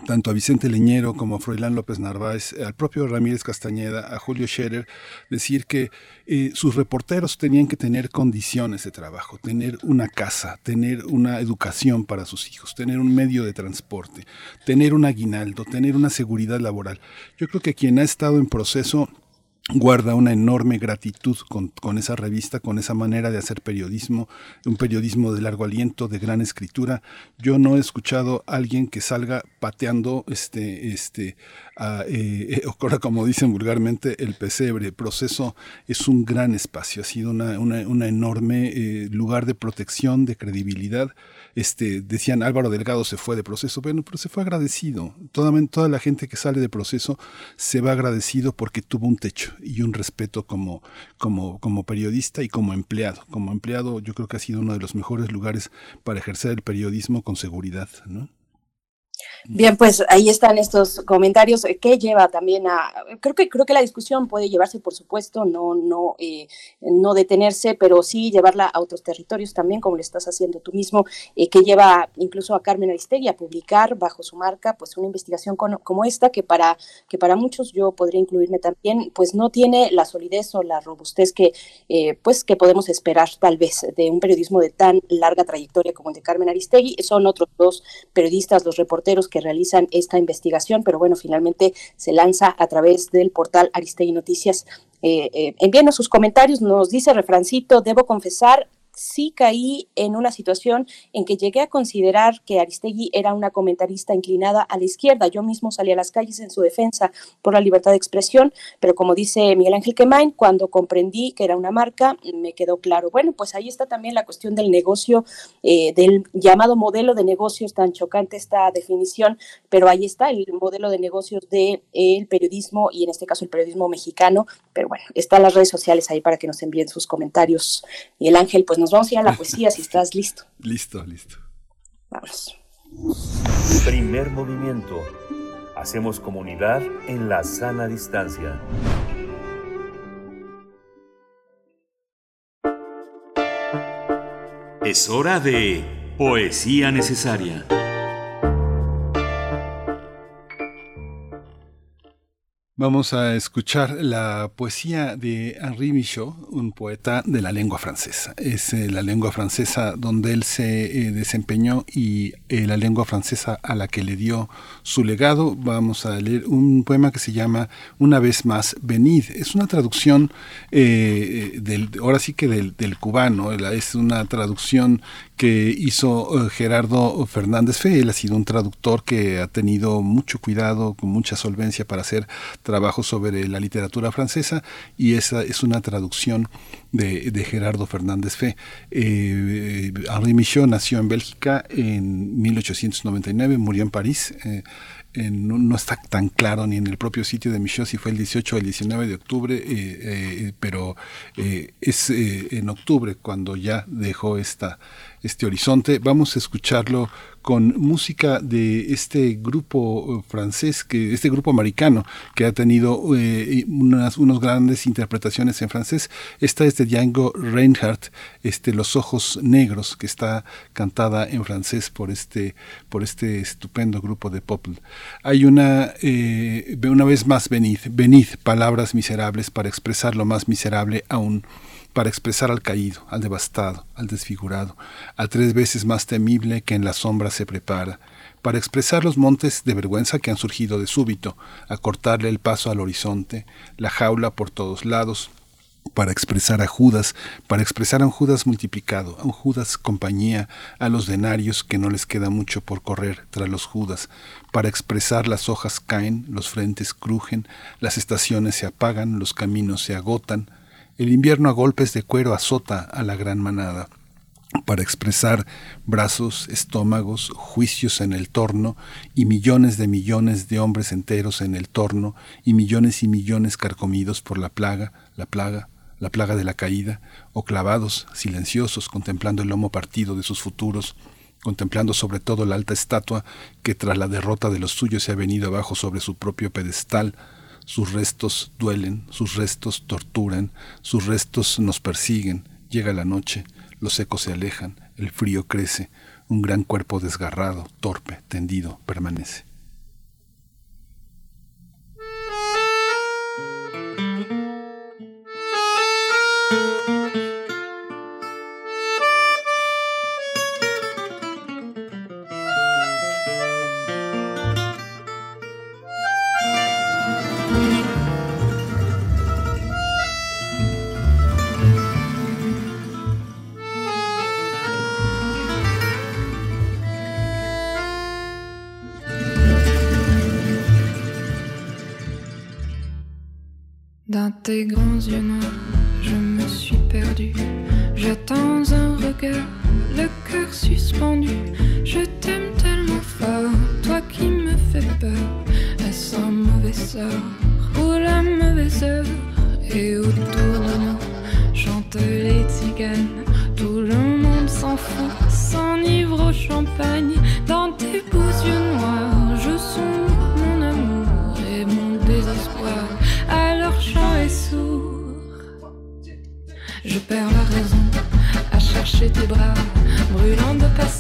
tanto a Vicente Leñero como a Froilán López Narváez, al propio Ramírez Castañeda, a Julio Scherer, decir que eh, sus reporteros tenían que tener condiciones de trabajo, tener una casa, tener una educación para sus hijos, tener un medio de transporte, tener un aguinaldo, tener una seguridad laboral. Yo creo que quien ha estado en proceso guarda una enorme gratitud con, esa revista, con esa manera de hacer periodismo, un periodismo de largo aliento, de gran escritura. Yo no he escuchado a alguien que salga pateando este, este, eh, eh como dicen vulgarmente, el pesebre. Proceso es un gran espacio, ha sido una, una enorme eh, lugar de protección, de credibilidad este, decían Álvaro Delgado se fue de proceso, bueno, pero se fue agradecido. Toda, toda la gente que sale de proceso se va agradecido porque tuvo un techo y un respeto como, como, como periodista y como empleado. Como empleado yo creo que ha sido uno de los mejores lugares para ejercer el periodismo con seguridad, ¿no? Bien, pues ahí están estos comentarios eh, que lleva también a creo que creo que la discusión puede llevarse, por supuesto, no no eh, no detenerse, pero sí llevarla a otros territorios también, como lo estás haciendo tú mismo, eh, que lleva incluso a Carmen Aristegui a publicar bajo su marca, pues una investigación como esta que para que para muchos yo podría incluirme también, pues no tiene la solidez o la robustez que pues que podemos esperar tal vez de un periodismo de tan larga trayectoria como el de Carmen Aristegui. Son otros dos periodistas, los reporteros que realizan esta investigación, pero bueno, finalmente se lanza a través del portal Aristegui Noticias. Eh, eh, envíenos sus comentarios, nos dice Refrancito, debo confesar, sí caí en una situación en que llegué a considerar que Aristegui era una comentarista inclinada a la izquierda. Yo mismo salí a las calles en su defensa por la libertad de expresión, pero como dice Miguel Ángel Quemain, cuando comprendí que era una marca, me quedó claro. Bueno, pues ahí está también la cuestión del negocio, eh, del llamado modelo de negocios, tan chocante esta definición, pero ahí está el modelo de negocios del periodismo y en este caso el periodismo mexicano. Pero bueno, están las redes sociales ahí para que nos envíen sus comentarios. Miguel Ángel, pues nos vamos a ir a la poesía si estás listo. Listo, listo. Vamos. Primer movimiento. Hacemos comunidad en la sana distancia. Es hora de poesía necesaria. Vamos a escuchar la poesía de Henri Michaud, un poeta de la lengua francesa. Es eh, la lengua francesa donde él se eh, desempeñó y eh, la lengua francesa a la que le dio su legado. Vamos a leer un poema que se llama Una vez más, venid. Es una traducción, del, ahora sí que del, del cubano, es una traducción que hizo Gerardo Fernández Fe. Él ha sido un traductor que ha tenido mucho cuidado, con mucha solvencia para hacer trabajo sobre la literatura francesa y esa es una traducción de, Gerardo Fernández Fe. Eh, Henri Michaud nació en Bélgica en 1899, murió en París. Eh, no, está tan claro ni en el propio sitio de Michaud si fue el 18 o el 19 de octubre, eh, pero es en octubre cuando ya dejó esta, este horizonte. Vamos a escucharlo con música de este grupo eh, francés, que este grupo americano que ha tenido eh, unas unos grandes interpretaciones en francés. Esta es de Django Reinhardt, este Los ojos negros, que está cantada en francés por este por este estupendo grupo de pop. Hay una eh, una vez más venid, venid palabras miserables para expresar lo más miserable aún para expresar al caído, al devastado, al desfigurado, al tres veces más temible que en la sombra se prepara, para expresar los montes de vergüenza que han surgido de súbito, a cortarle el paso al horizonte, la jaula por todos lados, para expresar a Judas, para expresar a un Judas multiplicado, a un Judas compañía, a los denarios que no les queda mucho por correr tras los Judas, para expresar las hojas caen, los frentes crujen, las estaciones se apagan, los caminos se agotan, el invierno a golpes de cuero azota a la gran manada para expresar brazos, estómagos, juicios en el torno y millones de millones de hombres enteros en el torno y millones y millones carcomidos por la plaga, la plaga, la plaga de la caída, o clavados, silenciosos, contemplando el lomo partido de sus futuros, contemplando sobre todo la alta estatua que tras la derrota de los suyos se ha venido abajo sobre su propio pedestal, sus restos duelen, sus restos torturan, sus restos nos persiguen. Llega la noche, los ecos se alejan, el frío crece, un gran cuerpo desgarrado, torpe, tendido, permanece. Dans tes grands yeux noirs, je me suis perdu. J'attends un regard, le cœur suspendu. Je t'aime tellement fort, toi qui me fais peur. Est-ce un mauvais sort ou la mauvaise heure? Et autour de nous chantent les tziganes. Tout le monde s'en fout, s'enivre au champagne. Chercher tes bras, brûlant de passion.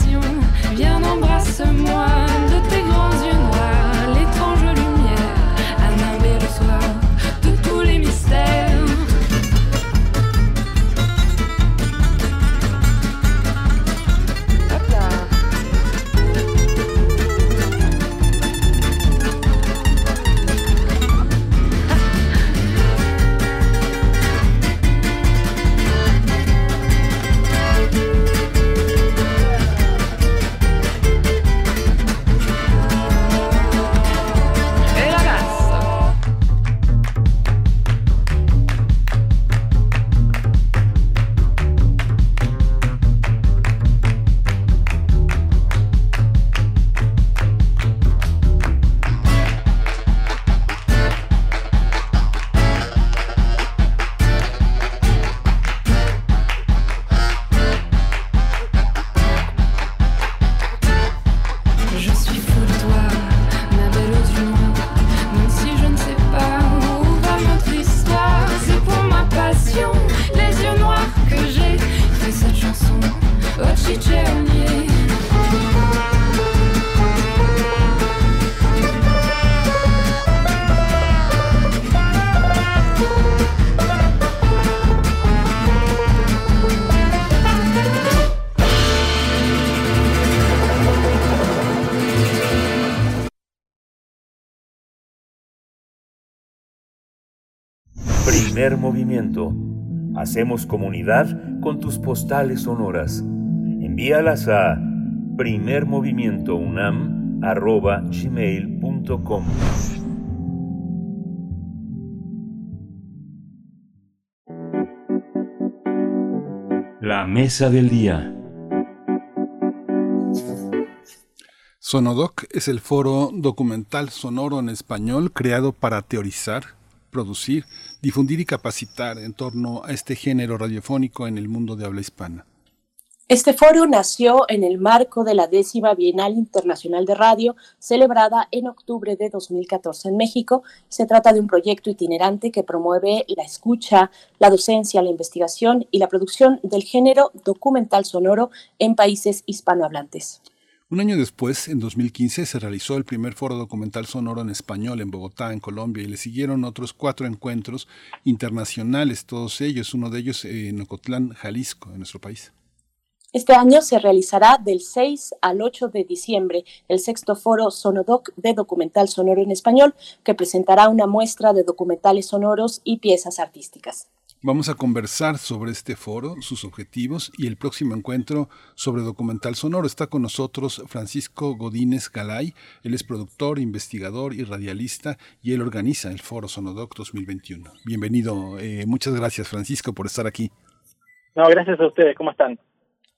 movimiento. Hacemos comunidad con tus postales sonoras. Envíalas a primermovimientounam.gmail.com La mesa del día. Sonodoc es el foro documental sonoro en español creado para teorizar, producir difundir y capacitar en torno a este género radiofónico en el mundo de habla hispana. Este foro nació en el marco de la décima Bienal Internacional de Radio, celebrada en octubre de 2014 en México. Se trata de un proyecto itinerante que promueve la escucha, la docencia, la investigación y la producción del género documental sonoro en países hispanohablantes. Un año después, en 2015, se realizó el primer foro documental sonoro en español en Bogotá, en Colombia, y le siguieron otros cuatro encuentros internacionales, todos ellos, uno de ellos en Ocotlán, Jalisco, en nuestro país. Este año se realizará del 6 al 8 de diciembre el sexto foro Sonodoc de documental sonoro en español, que presentará una muestra de documentales sonoros y piezas artísticas. Vamos a conversar sobre este foro, sus objetivos y el próximo encuentro sobre documental sonoro. Está con nosotros Francisco Godínez Galay. Él es productor, investigador y radialista y él organiza el foro Sonodoc 2021. Bienvenido. Eh, muchas gracias, Francisco, por estar aquí. No, gracias a ustedes. ¿Cómo están?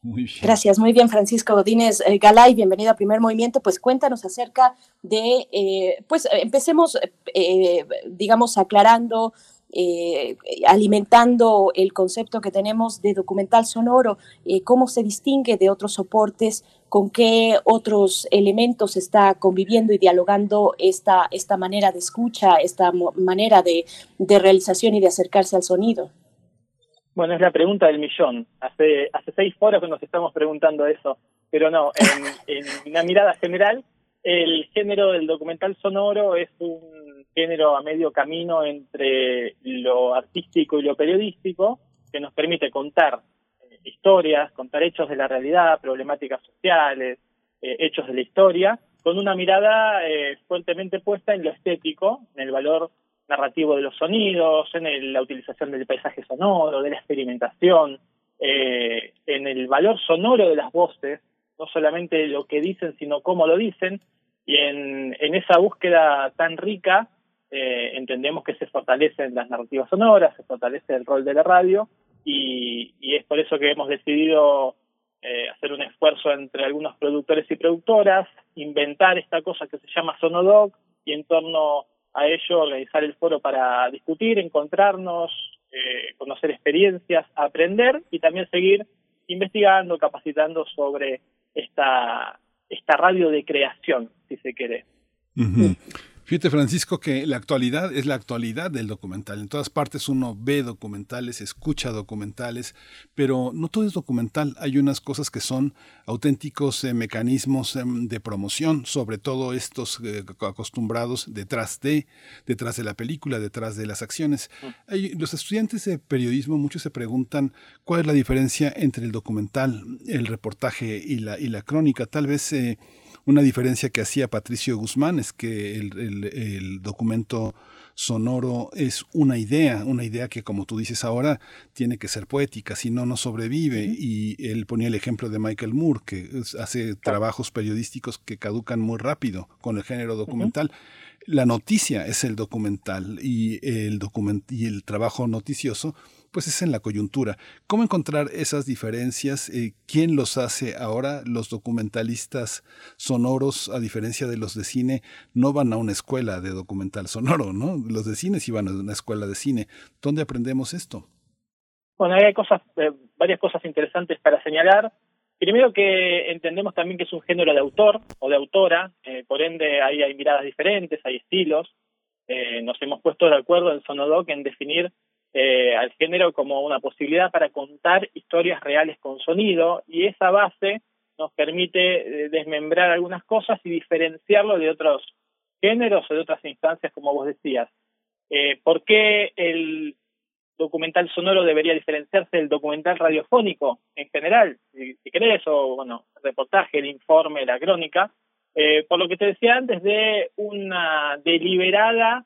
Muy bien. Gracias, muy bien, Francisco Godínez eh, Galay, bienvenido a Primer Movimiento. Pues cuéntanos acerca de, eh, pues empecemos, eh, digamos, aclarando eh, alimentando el concepto que tenemos de documental sonoro, eh, cómo se distingue de otros soportes, con qué otros elementos está conviviendo y dialogando esta, esta manera de escucha, esta manera de, de realización y de acercarse al sonido. Bueno, es la pregunta del millón. Hace, hace seis horas que nos estamos preguntando eso, pero no, en, en una mirada general, el género del documental sonoro es un género a medio camino entre lo artístico y lo periodístico, que nos permite contar eh, historias, contar hechos de la realidad, problemáticas sociales, eh, hechos de la historia, con una mirada eh, fuertemente puesta en lo estético, en el valor narrativo de los sonidos, en la utilización del paisaje sonoro, de la experimentación, en el valor sonoro de las voces, no solamente lo que dicen, sino cómo lo dicen, y en esa búsqueda tan rica eh, entendemos que se fortalecen las narrativas sonoras, se fortalece el rol de la radio y, es por eso que hemos decidido eh, hacer un esfuerzo entre algunos productores y productoras, inventar esta cosa que se llama Sonodoc y en torno a ello organizar el foro para discutir, encontrarnos, eh, conocer experiencias, aprender y también seguir investigando, capacitando sobre esta, esta radio de creación, si se quiere. Fíjate, Francisco, que la actualidad es la actualidad del documental. En todas partes uno ve documentales, escucha documentales, pero no todo es documental. Hay unas cosas que son auténticos eh, mecanismos em, de promoción, sobre todo estos eh, acostumbrados detrás de, detrás de la película, detrás de las acciones. Hay, los estudiantes de periodismo, muchos se preguntan cuál es la diferencia entre el documental, el reportaje y la, y la crónica. Tal vez eh, una diferencia que hacía Patricio Guzmán es que el, documento sonoro es una idea, una idea que como tú dices ahora tiene que ser poética, si no, no sobrevive. Y él ponía el ejemplo de Michael Moore, que hace trabajos periodísticos que caducan muy rápido con el género documental. La noticia es el documental y el, document y el trabajo noticioso pues es en la coyuntura. ¿Cómo encontrar esas diferencias? Eh, ¿Quién los hace ahora? Los documentalistas sonoros, a diferencia de los de cine, no van a una escuela de documental sonoro, ¿no? Los de cine sí van a una escuela de cine. ¿Dónde aprendemos esto? Bueno, hay cosas, eh, varias cosas interesantes para señalar. Primero que entendemos también que es un género de autor o de autora, eh, por ende ahí hay miradas diferentes, hay estilos. nos hemos puesto de acuerdo en Sonodoc en definir eh, al género como una posibilidad para contar historias reales con sonido y esa base nos permite eh, desmembrar algunas cosas y diferenciarlo de otros géneros o de otras instancias, como vos decías. Eh, ¿Por qué el documental sonoro debería diferenciarse del documental radiofónico en general, si, si querés, o bueno, el reportaje, el informe, la crónica? Eh, por lo que te decía antes, de una deliberada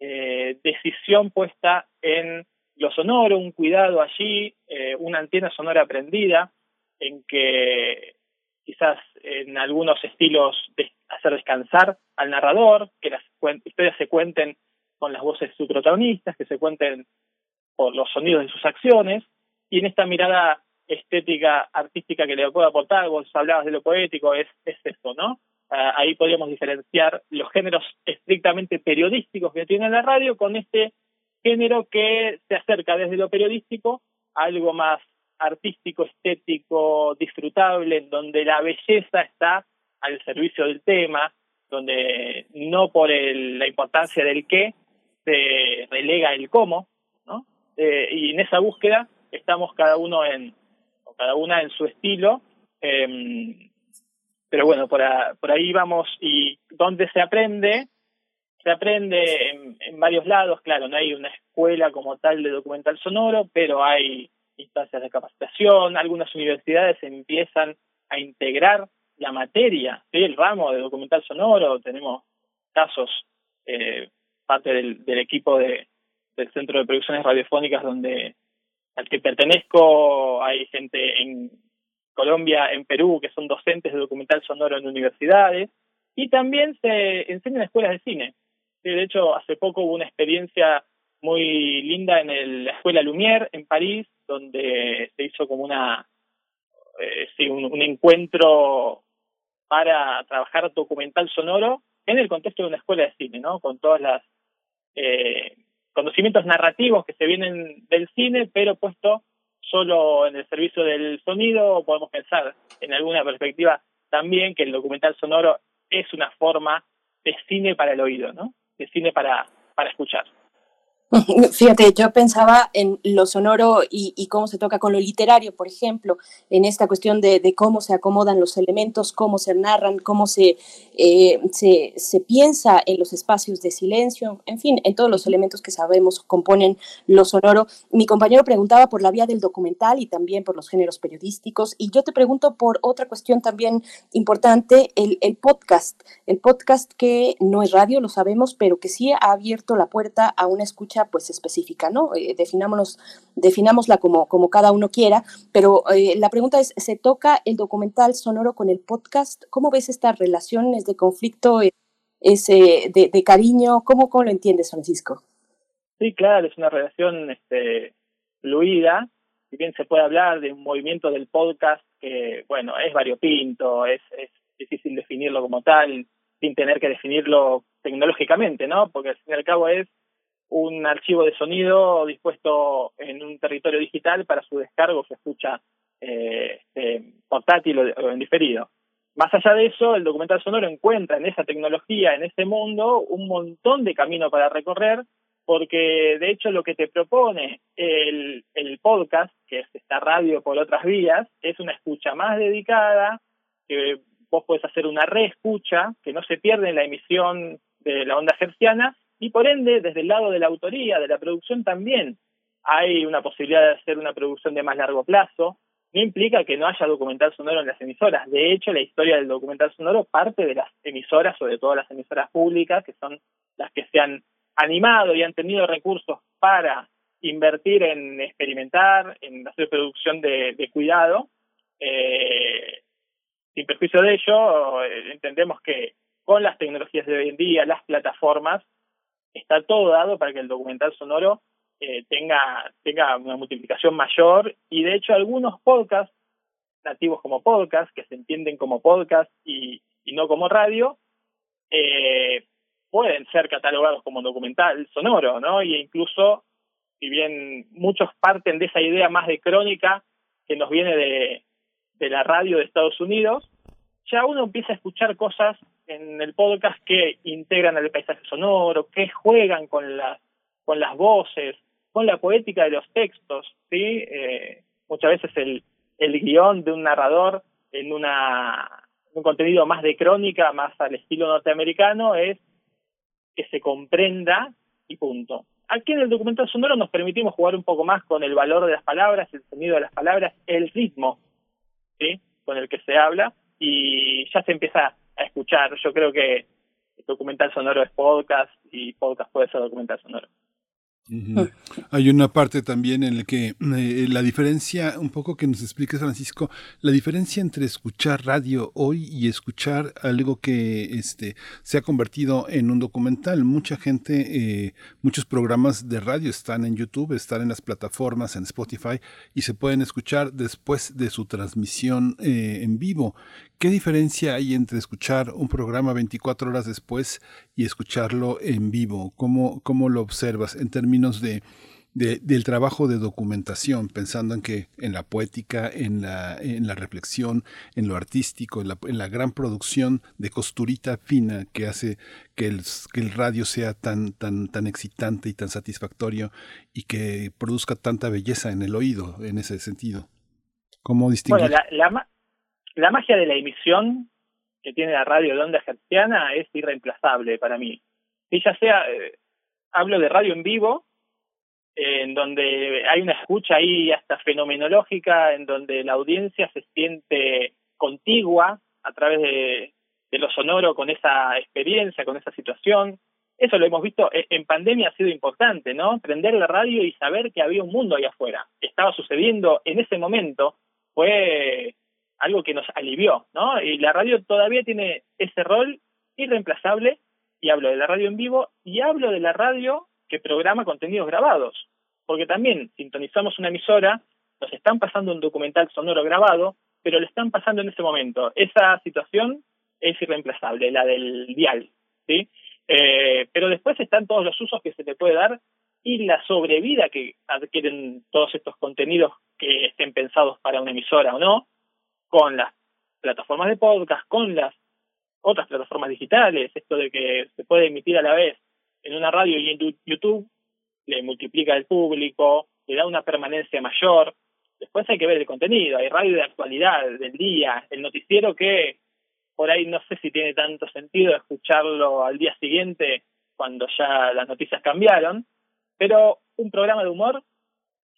eh, decisión puesta en lo sonoro, un cuidado allí, eh, una antena sonora prendida, en que quizás en algunos estilos hacer descansar al narrador, que las historias se cuenten con las voces de sus protagonistas, que se cuenten por los sonidos de sus acciones, y en esta mirada estética artística que le puedo aportar, vos hablabas de lo poético, es, es esto, ¿no? Ah, ahí podríamos diferenciar los géneros estrictamente periodísticos que tiene la radio con este género que se acerca desde lo periodístico a algo más artístico, estético, disfrutable, en donde la belleza está al servicio del tema, donde no por la importancia del qué se relega el cómo, ¿no? Eh, y en esa búsqueda estamos cada uno en, o cada una en su estilo, eh, pero bueno, por, por ahí vamos y donde se aprende, se aprende en, varios lados, claro, no hay una escuela como tal de documental sonoro, pero hay instancias de capacitación, algunas universidades empiezan a integrar la materia, ¿sí? el ramo de documental sonoro, tenemos casos, eh, parte del, del equipo de, del Centro de Producciones Radiofónicas donde al que pertenezco hay gente en Colombia, en Perú, que son docentes de documental sonoro en universidades, y también se enseñan en escuelas de cine. De hecho, hace poco hubo una experiencia muy linda en el, la Escuela Lumière en París, donde se hizo como una eh, sí, un, encuentro para trabajar documental sonoro en el contexto de una escuela de cine, ¿no? Con todos los eh, conocimientos narrativos que se vienen del cine, pero puesto solo en el servicio del sonido, podemos pensar en alguna perspectiva también que el documental sonoro es una forma de cine para el oído, ¿no? De cine para, para escuchar. Fíjate, yo pensaba en lo sonoro y, y, cómo se toca con lo literario, por ejemplo, en esta cuestión de, de cómo se acomodan los elementos, cómo se narran, cómo se, eh, se, se, piensa en los espacios de silencio, en fin, en todos los elementos que sabemos componen lo sonoro. Mi compañero preguntaba por la vía del documental y también por los géneros periodísticos, y yo te pregunto por otra cuestión también importante, el, el podcast, el podcast que no es radio, lo sabemos, pero que sí ha abierto la puerta a una escucha pues específica, ¿no? Eh, definámonos, definámosla como, como cada uno quiera, pero eh, la pregunta es, ¿se toca el documental sonoro con el podcast? ¿Cómo ves estas relaciones de conflicto, eh, ese, de, de, cariño? ¿Cómo, ¿Cómo lo entiendes, Francisco? Sí, claro, es una relación este, fluida, si bien se puede hablar de un movimiento del podcast que, bueno, es variopinto, es, es difícil definirlo como tal, sin tener que definirlo tecnológicamente, ¿no? Porque al fin y al cabo es un archivo de sonido dispuesto en un territorio digital para su descargo se escucha eh, eh, portátil o, en diferido. Más allá de eso, el documental sonoro encuentra en esa tecnología, en ese mundo, un montón de camino para recorrer, porque de hecho lo que te propone el, el podcast, que es esta radio por otras vías, es una escucha más dedicada, que vos puedes hacer una reescucha, que no se pierde en la emisión de la onda herciana, y por ende, desde el lado de la autoría, de la producción también, hay una posibilidad de hacer una producción de más largo plazo. No implica que no haya documental sonoro en las emisoras. De hecho, la historia del documental sonoro parte de las emisoras, sobre todo las emisoras públicas, que son las que se han animado y han tenido recursos para invertir en experimentar, en hacer producción de, de cuidado. Eh, sin perjuicio de ello, eh, entendemos que con las tecnologías de hoy en día, las plataformas, está todo dado para que el documental sonoro eh, tenga, tenga una multiplicación mayor y de hecho algunos podcasts, nativos como podcast, que se entienden como podcast y, y no como radio, eh, pueden ser catalogados como documental sonoro, ¿no? Y incluso, si bien muchos parten de esa idea más de crónica que nos viene de, de la radio de Estados Unidos, ya uno empieza a escuchar cosas en el podcast que integran el paisaje sonoro, que juegan con las con las voces, con la poética de los textos, sí. Eh, muchas veces el el guion de un narrador en una un contenido más de crónica, más al estilo norteamericano, es que se comprenda y punto. Aquí en el documental sonoro nos permitimos jugar un poco más con el valor de las palabras, el sonido de las palabras, el ritmo, ¿sí? con el que se habla, y ya se empieza a escuchar. Yo creo que documental sonoro es podcast y podcast puede ser documental sonoro. Hay una parte también en la que eh, la diferencia, un poco que nos expliques Francisco, la diferencia entre escuchar radio hoy y escuchar algo que este, se ha convertido en un documental. Mucha gente, eh, muchos programas de radio están en YouTube, están en las plataformas, en Spotify y se pueden escuchar después de su transmisión eh, en vivo. ¿Qué diferencia hay entre escuchar un programa 24 horas después y escucharlo en vivo? ¿Cómo, cómo lo observas en términos de, del trabajo de documentación, pensando en que en la poética, en la, en la reflexión, en lo artístico, en la, en la gran producción de costurita fina que hace que el, que el radio sea tan, tan, tan excitante y tan satisfactorio y que produzca tanta belleza en el oído en ese sentido? ¿Cómo distinguir? Bueno, la, la magia de la emisión que tiene la radio de onda es irreemplazable para mí. Y ya sea, eh, hablo de radio en vivo, en donde hay una escucha ahí hasta fenomenológica, en donde la audiencia se siente contigua a través de, de lo sonoro con esa experiencia, con esa situación. Eso lo hemos visto e, en pandemia, ha sido importante, ¿no? Prender la radio y saber que había un mundo ahí afuera. Estaba sucediendo en ese momento, fue algo que nos alivió, ¿no? Y la radio todavía tiene ese rol irreemplazable, y hablo de la radio en vivo, y hablo de la radio que programa contenidos grabados, porque también sintonizamos una emisora, nos están pasando un documental sonoro grabado, pero le están pasando en ese momento. Esa situación es irreemplazable, la del dial, ¿sí? Eh, pero después están todos los usos que se le puede dar y la sobrevida que adquieren todos estos contenidos que estén pensados para una emisora o no, con las plataformas de podcast, con las otras plataformas digitales, esto de que se puede emitir a la vez en una radio y en YouTube, le multiplica el público, le da una permanencia mayor. Después hay que ver el contenido, hay radio de actualidad, del día, el noticiero que por ahí no sé si tiene tanto sentido escucharlo al día siguiente cuando ya las noticias cambiaron, pero un programa de humor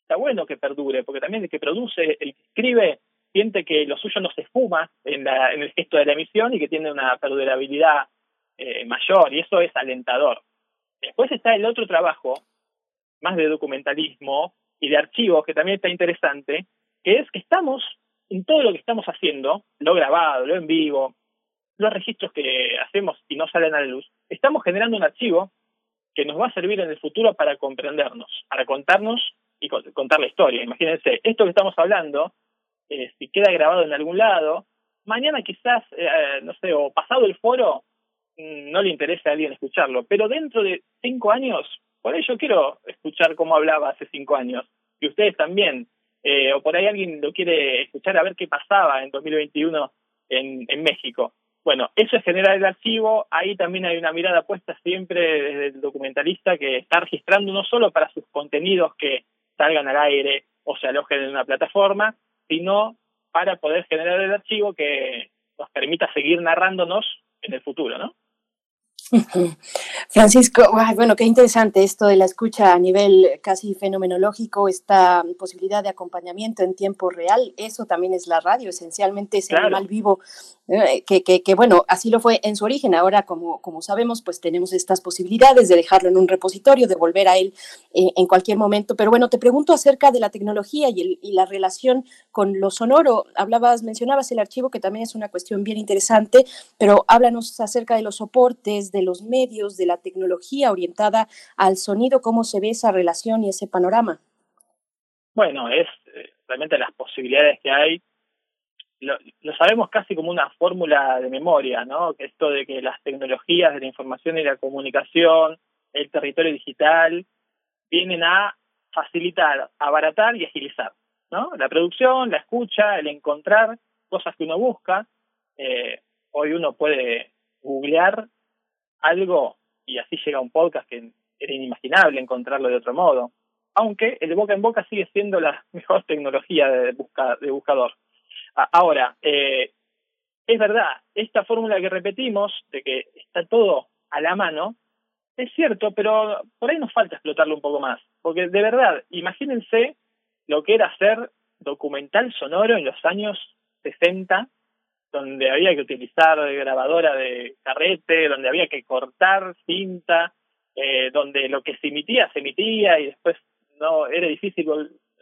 está bueno que perdure, porque también el que produce, el que escribe, siente que lo suyo no se fuma en, la, en el gesto de la emisión y que tiene una perdurabilidad eh, mayor, y eso es alentador. Después está el otro trabajo, más de documentalismo y de archivos, que también está interesante, que es que estamos en todo lo que estamos haciendo, lo grabado, lo en vivo, los registros que hacemos y no salen a la luz, estamos generando un archivo que nos va a servir en el futuro para comprendernos, para contarnos y contar la historia. Imagínense, esto que estamos hablando eh, si queda grabado en algún lado, mañana quizás, eh, no sé, o pasado el foro, no le interesa a alguien escucharlo, pero dentro de cinco años, por ahí yo quiero escuchar cómo hablaba hace cinco años, y ustedes también, eh, o por ahí alguien lo quiere escuchar a ver qué pasaba en 2021 en, en México. Bueno, eso es generar el archivo, ahí también hay una mirada puesta siempre desde el documentalista que está registrando no solo para sus contenidos que salgan al aire o se alojen en una plataforma, sino para poder generar el archivo que nos permita seguir narrándonos en el futuro, ¿no? Francisco, bueno, qué interesante esto de la escucha a nivel casi fenomenológico, esta posibilidad de acompañamiento en tiempo real, eso también es la radio, esencialmente ese animal vivo eh, que, que, bueno, así lo fue en su origen. Ahora, como, como sabemos, pues tenemos estas posibilidades de dejarlo en un repositorio, de volver a él eh, en cualquier momento. Pero bueno, te pregunto acerca de la tecnología y, y, la relación con lo sonoro. Hablabas, mencionabas el archivo, que también es una cuestión bien interesante, pero háblanos acerca de los soportes, de los medios, de la tecnología orientada al sonido, cómo se ve esa relación y ese panorama. Bueno, es eh, realmente las posibilidades que hay lo, sabemos casi como una fórmula de memoria, ¿no? Esto de que las tecnologías de la información y la comunicación, el territorio digital, vienen a facilitar, abaratar y agilizar, ¿no? La producción, la escucha, el encontrar cosas que uno busca. Eh, hoy uno puede googlear algo y así llega un podcast que era inimaginable encontrarlo de otro modo. Aunque el boca en boca sigue siendo la mejor tecnología de, busca, de buscador. Ahora, eh, es verdad, esta fórmula que repetimos, de que está todo a la mano, es cierto, pero por ahí nos falta explotarlo un poco más. Porque de verdad, imagínense lo que era hacer documental sonoro en los años 60, donde había que utilizar grabadora de carrete, donde había que cortar cinta, eh, donde lo que se emitía, se emitía y después no era difícil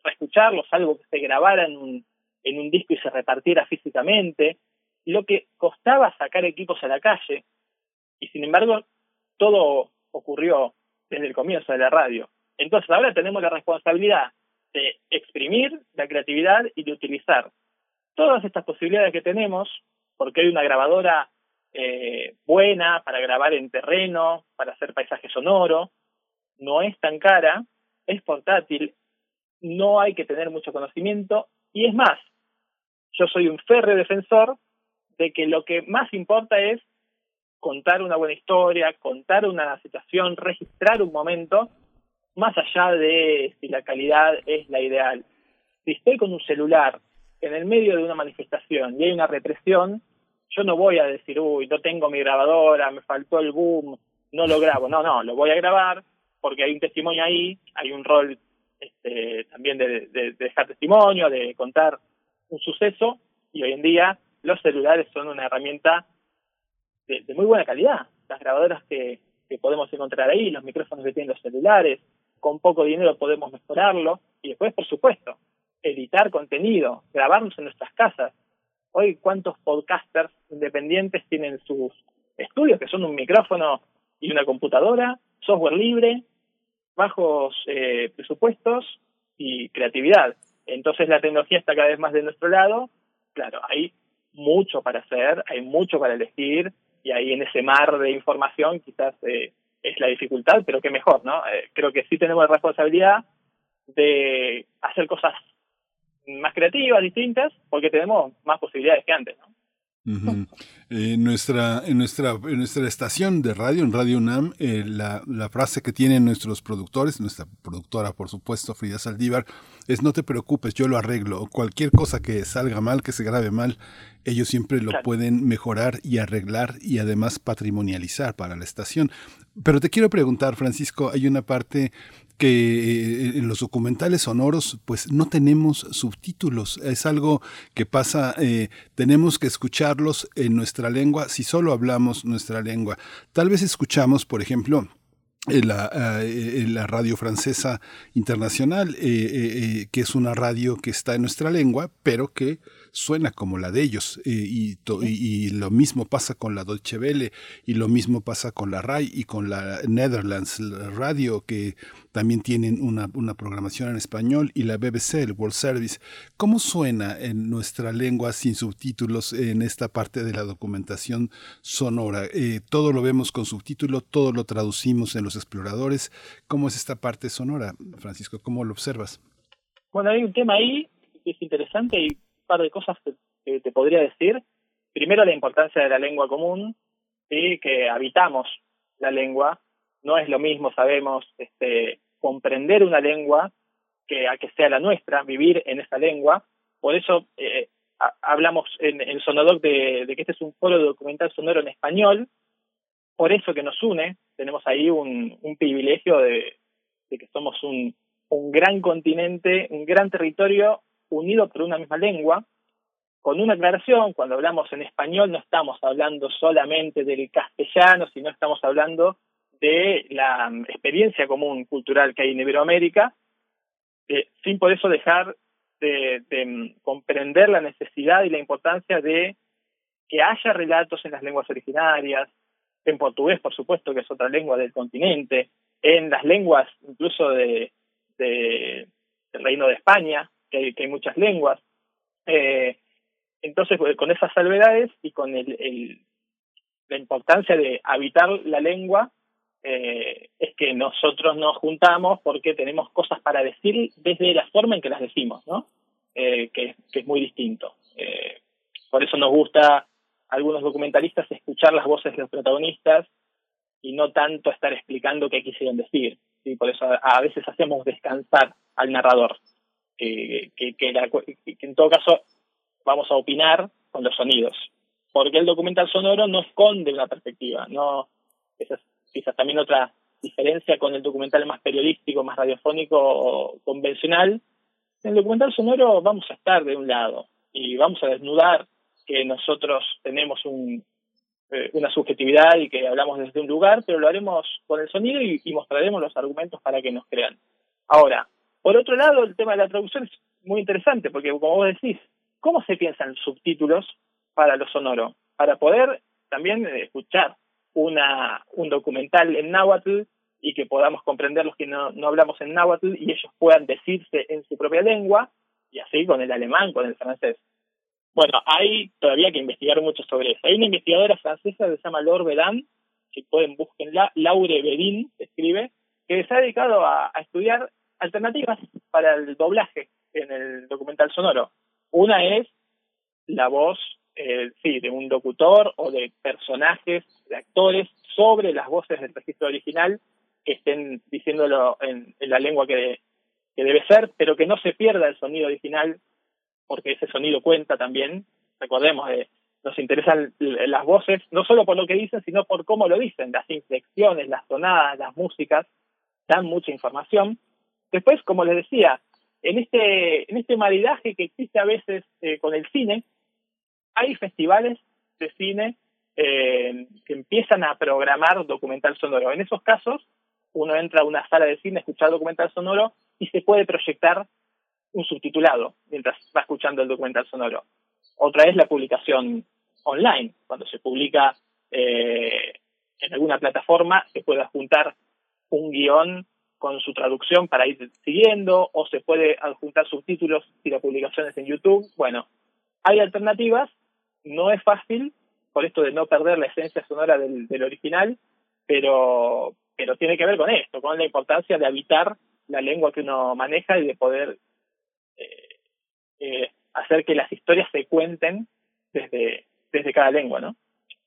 reescucharlo, salvo que se grabara en un, en un disco y se repartiera físicamente, lo que costaba sacar equipos a la calle, y sin embargo todo ocurrió desde el comienzo de la radio. Entonces ahora tenemos la responsabilidad de exprimir la creatividad y de utilizar todas estas posibilidades que tenemos, porque hay una grabadora eh, buena para grabar en terreno, para hacer paisaje sonoro, no es tan cara, es portátil, no hay que tener mucho conocimiento y es más, yo soy un férreo defensor de que lo que más importa es contar una buena historia, contar una situación, registrar un momento, más allá de si la calidad es la ideal. Si estoy con un celular en el medio de una manifestación y hay una represión, yo no voy a decir, uy, no tengo mi grabadora, me faltó el boom, no lo grabo. No, no, lo voy a grabar porque hay un testimonio ahí, hay un rol este, también de, dejar testimonio, de contar un suceso y hoy en día los celulares son una herramienta de, muy buena calidad. Las grabadoras que, que podemos encontrar ahí, los micrófonos que tienen los celulares, con poco dinero podemos mejorarlo y después, por supuesto, editar contenido, grabarnos en nuestras casas. Hoy, ¿cuántos podcasters independientes tienen sus estudios, que son un micrófono y una computadora, software libre, bajos eh, presupuestos y creatividad? Entonces la tecnología está cada vez más de nuestro lado. Claro, hay mucho para hacer, hay mucho para elegir y ahí en ese mar de información quizás eh, es la dificultad, pero qué mejor, ¿no? Eh, creo que sí tenemos la responsabilidad de hacer cosas más creativas, distintas, porque tenemos más posibilidades que antes, ¿no? nuestra, en, nuestra, en nuestra estación de radio, en Radio UNAM, eh, la, la, frase que tienen nuestros productores, nuestra productora, por supuesto, Frida Saldívar, es no te preocupes, yo lo arreglo. Cualquier cosa que salga mal, que se grabe mal, ellos siempre lo pueden mejorar y arreglar y además patrimonializar para la estación. Pero te quiero preguntar, Francisco, hay una parte que eh, en los documentales sonoros pues no tenemos subtítulos, es algo que pasa, eh, tenemos que escucharlos en nuestra lengua si solo hablamos nuestra lengua. Tal vez escuchamos, por ejemplo, eh, la, radio francesa internacional, que es una radio que está en nuestra lengua, pero que suena como la de ellos. y, y, lo mismo pasa con la Deutsche Welle, y lo mismo pasa con la RAI y con la Netherlands Radio, que también tienen una, una, programación en español y la BBC, el World Service. ¿Cómo suena en nuestra lengua sin subtítulos en esta parte de la documentación sonora? Eh, todo lo vemos con subtítulo, todo lo traducimos en los exploradores. ¿Cómo es esta parte sonora, Francisco? ¿Cómo lo observas? Bueno, hay un tema ahí que es interesante y par de cosas que, te podría decir. Primero, la importancia de la lengua común, ¿sí? que habitamos la lengua, no es lo mismo, sabemos, este, comprender una lengua que a que sea la nuestra, vivir en esa lengua. Por eso eh, hablamos en, el Sonodoc de, que este es un foro documental sonoro en español, por eso que nos une, tenemos ahí un, privilegio de, que somos un, un gran continente, un gran territorio unido por una misma lengua, con una aclaración, cuando hablamos en español no estamos hablando solamente del castellano, sino estamos hablando de la experiencia común cultural que hay en Iberoamérica, eh, sin por eso dejar de, mm, comprender la necesidad y la importancia de que haya relatos en las lenguas originarias, en portugués, por supuesto, que es otra lengua del continente, en las lenguas incluso de, del Reino de España, que hay, que muchas lenguas. Eh, entonces, con esas salvedades y con el, la importancia de habitar la lengua, eh, es que nosotros nos juntamos porque tenemos cosas para decir desde la forma en que las decimos, ¿no? Eh, que, es muy distinto. Eh, por eso nos gusta a algunos documentalistas escuchar las voces de los protagonistas y no tanto estar explicando qué quisieron decir. ¿sí? Por eso a, veces hacemos descansar al narrador, que, que, en todo caso vamos a opinar con los sonidos, porque el documental sonoro no esconde una perspectiva, no esas quizás también otra diferencia con el documental más periodístico, más radiofónico o convencional. En el documental sonoro vamos a estar de un lado y vamos a desnudar que nosotros tenemos un, eh, una subjetividad y que hablamos desde un lugar, pero lo haremos con el sonido y, mostraremos los argumentos para que nos crean. Ahora, por otro lado, el tema de la traducción es muy interesante, porque como vos decís, ¿cómo se piensan subtítulos para lo sonoro? Para poder también escuchar una, un documental en náhuatl y que podamos comprender los que no, no hablamos en náhuatl y ellos puedan decirse en su propia lengua, y así con el alemán, con el francés. Bueno, hay todavía que investigar mucho sobre eso. Hay una investigadora francesa que se llama Laure Bedin, que pueden buscarla, Laure Bedin, escribe, que se ha dedicado a, estudiar alternativas para el doblaje en el documental sonoro. Una es la voz, eh, sí, de un locutor o de personajes, de actores, sobre las voces del registro original que estén diciéndolo en, la lengua que, debe ser, pero que no se pierda el sonido original porque ese sonido cuenta también. Recordemos, eh, nos interesan las voces, no solo por lo que dicen, sino por cómo lo dicen, las inflexiones, las tonadas, las músicas, dan mucha información. Después, como les decía, en este, en este maridaje que existe a veces eh, con el cine, hay festivales de cine eh, que empiezan a programar documental sonoro. En esos casos, uno entra a una sala de cine a escuchar documental sonoro y se puede proyectar un subtitulado mientras va escuchando el documental sonoro. Otra es la publicación online, cuando se publica eh, en alguna plataforma, se puede adjuntar un guion con su traducción para ir siguiendo, o se puede adjuntar subtítulos si la publicación es en YouTube. Bueno, hay alternativas, no es fácil, por esto de no perder la esencia sonora del, original, pero, pero tiene que ver con esto, con la importancia de habitar la lengua que uno maneja y de poder eh, eh, hacer que las historias se cuenten desde, desde cada lengua, ¿no?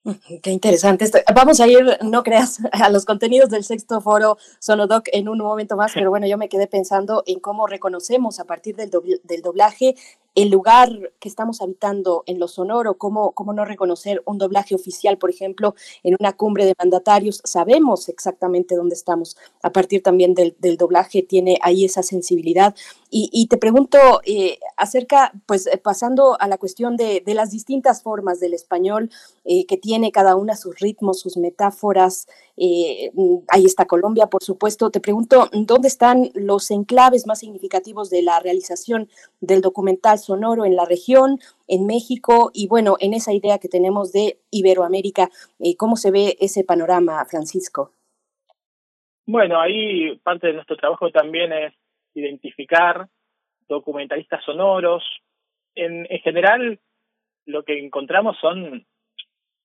Qué interesante. Vamos a ir, no creas, a los contenidos del sexto foro Sonodoc en un momento más, pero bueno, yo me quedé pensando en cómo reconocemos a partir del, del doblaje el lugar que estamos habitando en lo sonoro, cómo, cómo no reconocer un doblaje oficial, por ejemplo, en una cumbre de mandatarios, sabemos exactamente dónde estamos. A partir también del, doblaje tiene ahí esa sensibilidad. Y, te pregunto eh, acerca, pues eh, pasando a la cuestión de, las distintas formas del español eh, que tiene cada una sus ritmos, sus metáforas. Ahí está Colombia, por supuesto. Te pregunto, ¿dónde están los enclaves más significativos de la realización del documental sonoro en la región, en México y bueno, en esa idea que tenemos de Iberoamérica. Eh, ¿Cómo se ve ese panorama, Francisco? Bueno, ahí parte de nuestro trabajo también es identificar documentalistas sonoros. En, en general, lo que encontramos son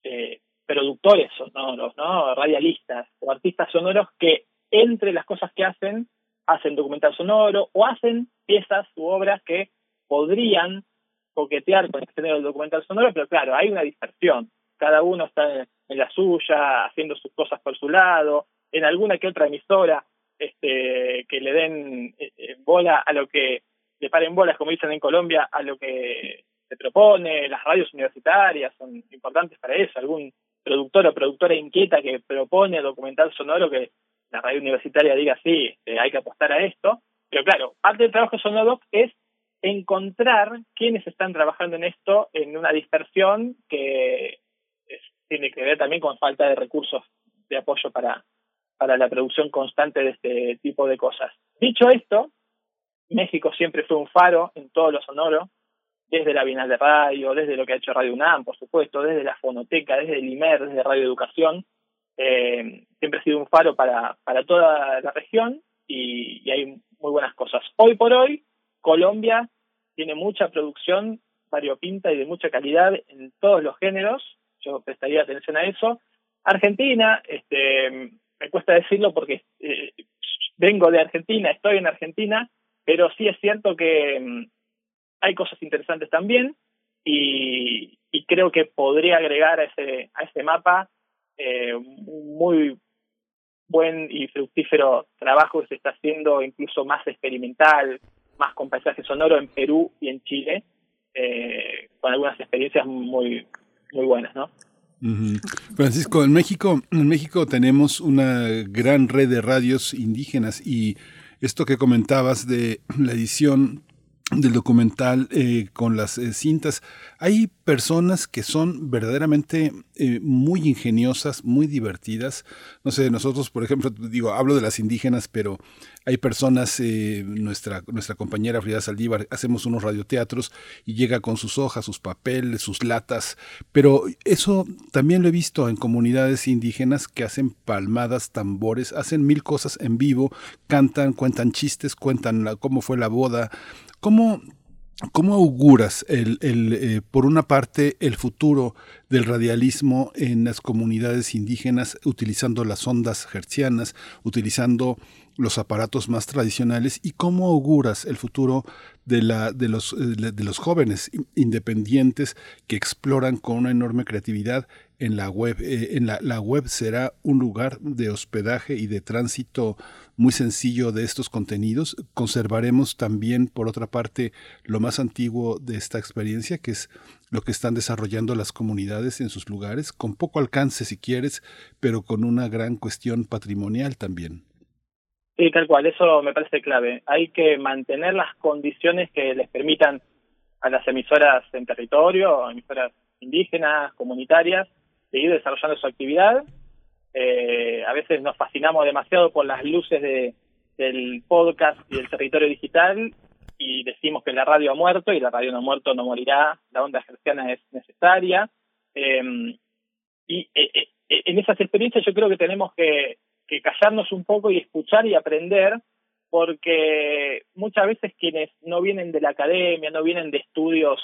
eh, productores sonoros, ¿no? radialistas o artistas sonoros que entre las cosas que hacen, hacen documental sonoro o hacen piezas u obras que podrían coquetear con el género del documental sonoro, pero claro, hay una dispersión. Cada uno está en, la suya, haciendo sus cosas por su lado, en alguna que otra emisora este, que le den eh, eh, bola a lo que, le paren bolas, como dicen en Colombia, a lo que se propone, las radios universitarias son importantes para eso, algún productor o productora inquieta que propone documental sonoro que la radio universitaria diga sí, este, hay que apostar a esto, pero claro, parte del trabajo sonoro es encontrar quienes están trabajando en esto en una dispersión que tiene que ver también con falta de recursos de apoyo para, para la producción constante de este tipo de cosas. Dicho esto, México siempre fue un faro en todo lo sonoro, desde la Bienal de Radio, desde lo que ha hecho Radio UNAM, por supuesto, desde la Fonoteca, desde el IMER, desde Radio Educación. Eh, siempre ha sido un faro para, para toda la región y hay muy buenas cosas. Hoy por hoy, Colombia tiene mucha producción variopinta y de mucha calidad en todos los géneros, yo prestaría atención a eso. Argentina, este, me cuesta decirlo porque eh, vengo de Argentina, estoy en Argentina, pero sí es cierto que mm, hay cosas interesantes también y, creo que podría agregar a ese, a ese mapa eh, muy buen y fructífero trabajo que se está haciendo incluso más experimental, más con paisaje sonoro en Perú y en Chile, eh, con algunas experiencias muy, muy buenas, ¿no? Francisco, en México, en México tenemos una gran red de radios indígenas y esto que comentabas de la edición del documental eh, con las eh, cintas, hay personas que son verdaderamente eh, muy ingeniosas, muy divertidas. No sé, nosotros, por ejemplo, digo, hablo de las indígenas, pero hay personas, nuestra, nuestra compañera Frida Saldívar, hacemos unos radioteatros y llega con sus hojas, sus papeles, sus latas, pero eso también lo he visto en comunidades indígenas que hacen palmadas, tambores, hacen mil cosas en vivo, cantan, cuentan chistes, cuentan cómo fue la boda, cómo ¿Cómo auguras, el, el eh, por una parte, el futuro del radialismo en las comunidades indígenas utilizando las ondas hertzianas, utilizando los aparatos más tradicionales y cómo auguras el futuro de, la, de, los, eh, de los jóvenes independientes que exploran con una enorme creatividad en la web. Eh, en la, la, web será un lugar de hospedaje y de tránsito muy sencillo de estos contenidos. Conservaremos también, por otra parte, lo más antiguo de esta experiencia, que es lo que están desarrollando las comunidades en sus lugares, con poco alcance si quieres, pero con una gran cuestión patrimonial también. Sí, tal cual, eso me parece clave. Hay que mantener las condiciones que les permitan a las emisoras en territorio, emisoras indígenas, comunitarias, seguir desarrollando su actividad. Eh, a veces nos fascinamos demasiado por las luces de, del podcast y del territorio digital y decimos que la radio ha muerto y la radio no ha muerto, no morirá, la onda gerciana es necesaria. Em, y eh, eh, en esas experiencias yo creo que tenemos que que callarnos un poco y escuchar y aprender, porque muchas veces quienes no vienen de la academia, no vienen de estudios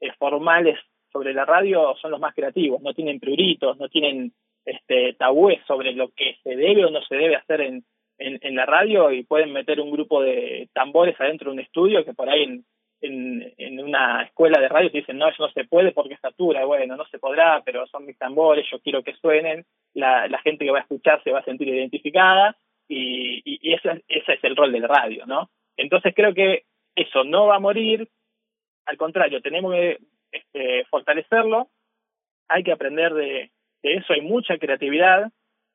eh, formales sobre la radio, son los más creativos, no tienen pruritos, no tienen este tabúes sobre lo que se debe o no se debe hacer en, en, en la radio y pueden meter un grupo de tambores adentro de un estudio que por ahí en, en, una escuela de radio te dicen, no, eso no se puede porque satura, bueno, no se podrá, pero son mis tambores, yo quiero que suenen, la, la gente que va a escuchar se va a sentir identificada y, y, ese, ese es el rol del radio, ¿no? Entonces creo que eso no va a morir, al contrario, tenemos que este, fortalecerlo, hay que aprender de, de eso, hay mucha creatividad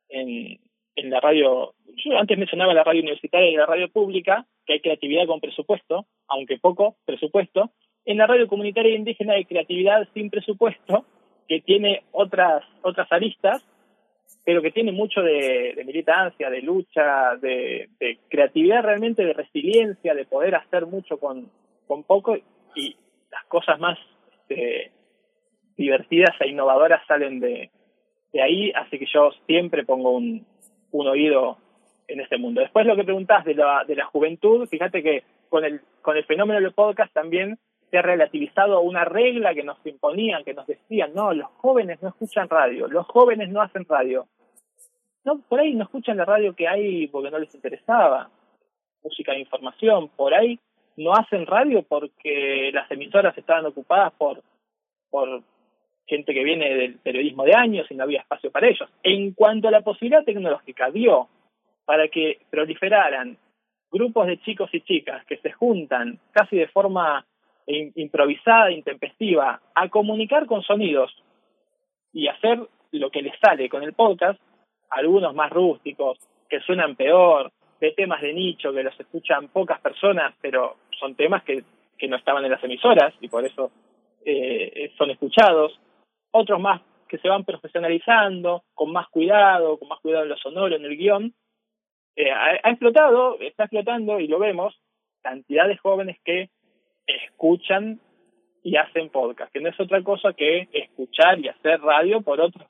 en, en la radio, yo antes mencionaba la radio universitaria y la radio pública, que hay creatividad con presupuesto, aunque poco presupuesto. En la radio comunitaria indígena hay creatividad sin presupuesto, que tiene otras, otras aristas, pero que tiene mucho de, militancia, de lucha, de, creatividad realmente, de resiliencia, de poder hacer mucho con, con poco y las cosas más este, divertidas e innovadoras salen de, de ahí, así que yo siempre pongo un, un oído en este mundo. Después lo que preguntás de la, de la juventud, fíjate que con el, con el fenómeno del podcast también se ha relativizado una regla que nos imponían, que nos decían, no, los jóvenes no escuchan radio, los jóvenes no hacen radio. No, por ahí no escuchan la radio que hay porque no les interesaba, música de información, por ahí no hacen radio porque las emisoras estaban ocupadas por, por gente que viene del periodismo de años y no había espacio para ellos. En cuanto a la posibilidad tecnológica dio para que proliferaran grupos de chicos y chicas que se juntan casi de forma improvisada, intempestiva, a comunicar con sonidos y hacer lo que les sale con el podcast, algunos más rústicos, que suenan peor, de temas de nicho que los escuchan pocas personas, pero son temas que, que no estaban en las emisoras y por eso eh, son escuchados otros más que se van profesionalizando, con más cuidado, con más cuidado en lo sonoro, en el guion. Eh, ha, explotado, está explotando y lo vemos, cantidad de jóvenes que escuchan y hacen podcast, que no es otra cosa que escuchar y hacer radio por otros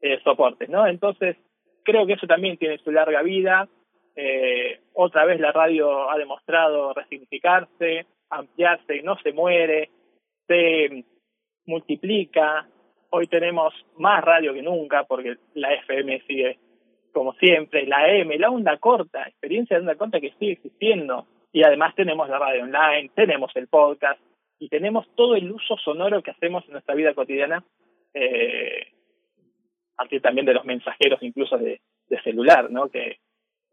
eh, soportes, ¿no? Entonces, creo que eso también tiene su larga vida. Eh, otra vez la radio ha demostrado resignificarse, ampliarse, no se muere, se multiplica, Hoy tenemos más radio que nunca porque la FM sigue como siempre, la M, la onda corta, experiencia de onda corta que sigue existiendo. Y además tenemos la radio online, tenemos el podcast y tenemos todo el uso sonoro que hacemos en nuestra vida cotidiana, eh, a partir también de los mensajeros incluso de, de celular, ¿no? Que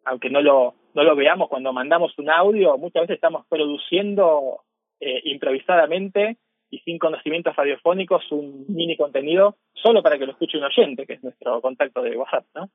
aunque no lo, no lo veamos cuando mandamos un audio, muchas veces estamos produciendo eh, improvisadamente y sin conocimientos radiofónicos un mini contenido solo para que lo escuche un oyente, que es nuestro contacto de WhatsApp, ¿no?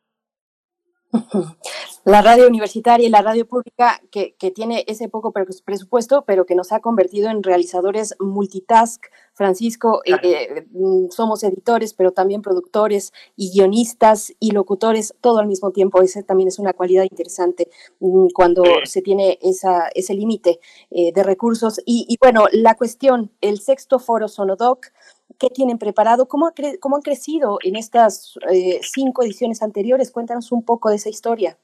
La radio universitaria y la radio pública que, que, tiene ese poco presupuesto, pero que nos ha convertido en realizadores multitask. Francisco, eh, eh, mm, somos editores, pero también productores y guionistas y locutores, todo al mismo tiempo. Ese también es una cualidad interesante mm, cuando se tiene esa, ese límite eh, de recursos. Y, y, bueno, la cuestión, el sexto foro Sonodoc, ¿qué tienen preparado? ¿Cómo, cómo han crecido en estas cinco ediciones anteriores? Cuéntanos un poco de esa historia.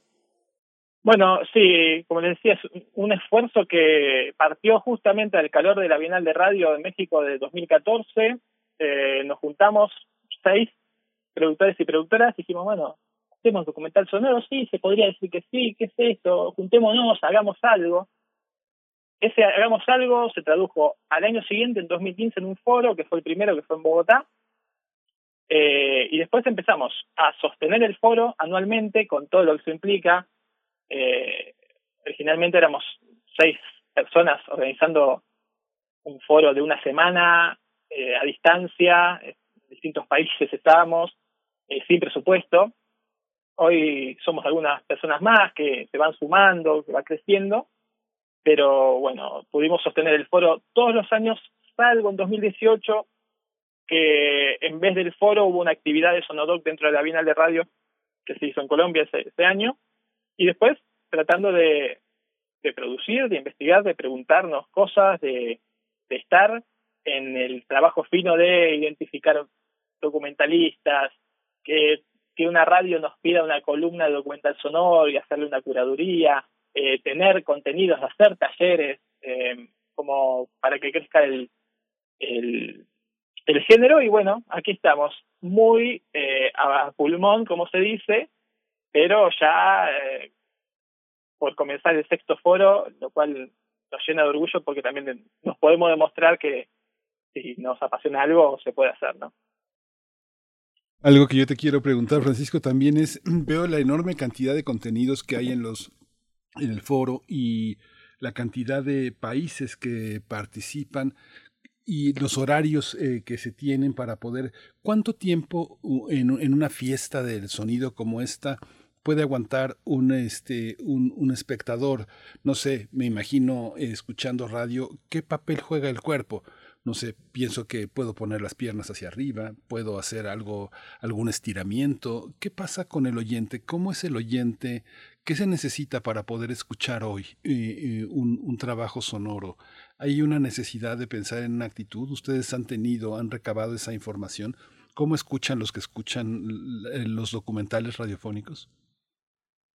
Bueno, sí, como les decía, es un esfuerzo que partió justamente al calor de la Bienal de Radio de México de 2014. Eh, nos juntamos seis productores y productoras y dijimos, bueno, hacemos documental sonoro, sí, se podría decir que sí, ¿qué es esto? Juntémonos, hagamos algo. Ese hagamos algo se tradujo al año siguiente, en 2015, en un foro, que fue el primero, que fue en Bogotá. Eh, y después empezamos a sostener el foro anualmente con todo lo que eso implica, eh, originalmente éramos seis personas organizando un foro de una semana eh, a distancia, en distintos países estábamos, eh, sin presupuesto. Hoy somos algunas personas más que se van sumando, que va creciendo, pero bueno, pudimos sostener el foro todos los años, salvo en 2018, que en vez del foro hubo una actividad de Sonodoc dentro de la Bienal de Radio que se hizo en Colombia ese, año, y después tratando de, de producir, de investigar, de preguntarnos cosas, de, de estar en el trabajo fino de identificar documentalistas, que, que una radio nos pida una columna de documental sonoro y hacerle una curaduría, eh, tener contenidos, hacer talleres, eh, como para que crezca el, el, género y bueno, aquí estamos, muy eh, a pulmón, como se dice, pero ya eh, por comenzar el sexto foro, lo cual nos llena de orgullo porque también nos podemos demostrar que si nos apasiona algo se puede hacer, ¿no? Algo que yo te quiero preguntar, Francisco, también es, veo la enorme cantidad de contenidos que hay en los en el foro y la cantidad de países que participan y los horarios eh, que se tienen para poder, ¿cuánto tiempo en, una fiesta del sonido como esta puede aguantar un, este, un espectador? No sé, me imagino eh, escuchando radio, ¿qué papel juega el cuerpo? no sé, pienso que puedo poner las piernas hacia arriba, puedo hacer algo, algún estiramiento. ¿Qué pasa con el oyente? ¿Cómo es el oyente? ¿Qué se necesita para poder escuchar hoy eh, eh, un, trabajo sonoro? ¿Hay una necesidad de pensar en una actitud? ¿Ustedes han tenido, han recabado esa información? ¿Cómo escuchan los que escuchan los documentales radiofónicos?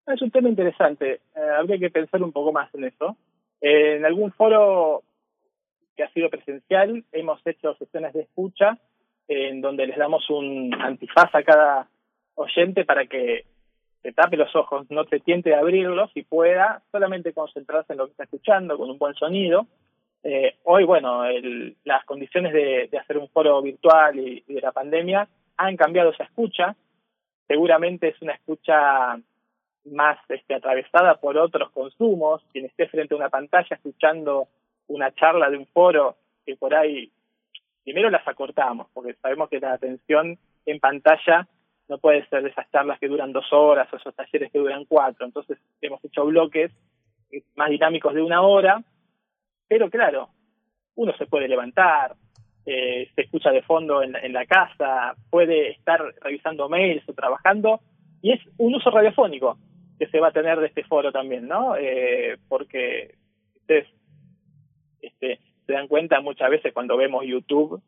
Es un tema interesante. Eh, habría que pensar un poco más en eso. En algún foro que ha sido presencial hemos hecho sesiones de escucha en donde les damos un antifaz a cada oyente para que se tape los ojos, no se tiente a abrirlos y pueda solamente concentrarse en lo que está escuchando con un buen sonido. Eh, hoy, bueno, el, las condiciones de, de, hacer un foro virtual y, y de la pandemia han cambiado esa escucha. Seguramente es una escucha más este, atravesada por otros consumos, quien esté frente a una pantalla escuchando una charla de un foro que por ahí primero las acortamos, porque sabemos que la atención en pantalla no puede ser esas charlas que duran dos horas o esos talleres que duran cuatro, entonces hemos hecho bloques más dinámicos de una hora, pero claro, uno se puede levantar, eh, se escucha de fondo en, en la casa, puede estar revisando mails o trabajando, y es un uso radiofónico que se va a tener de este foro también, ¿no? Eh, porque ustedes este, se dan cuenta muchas veces cuando vemos YouTube,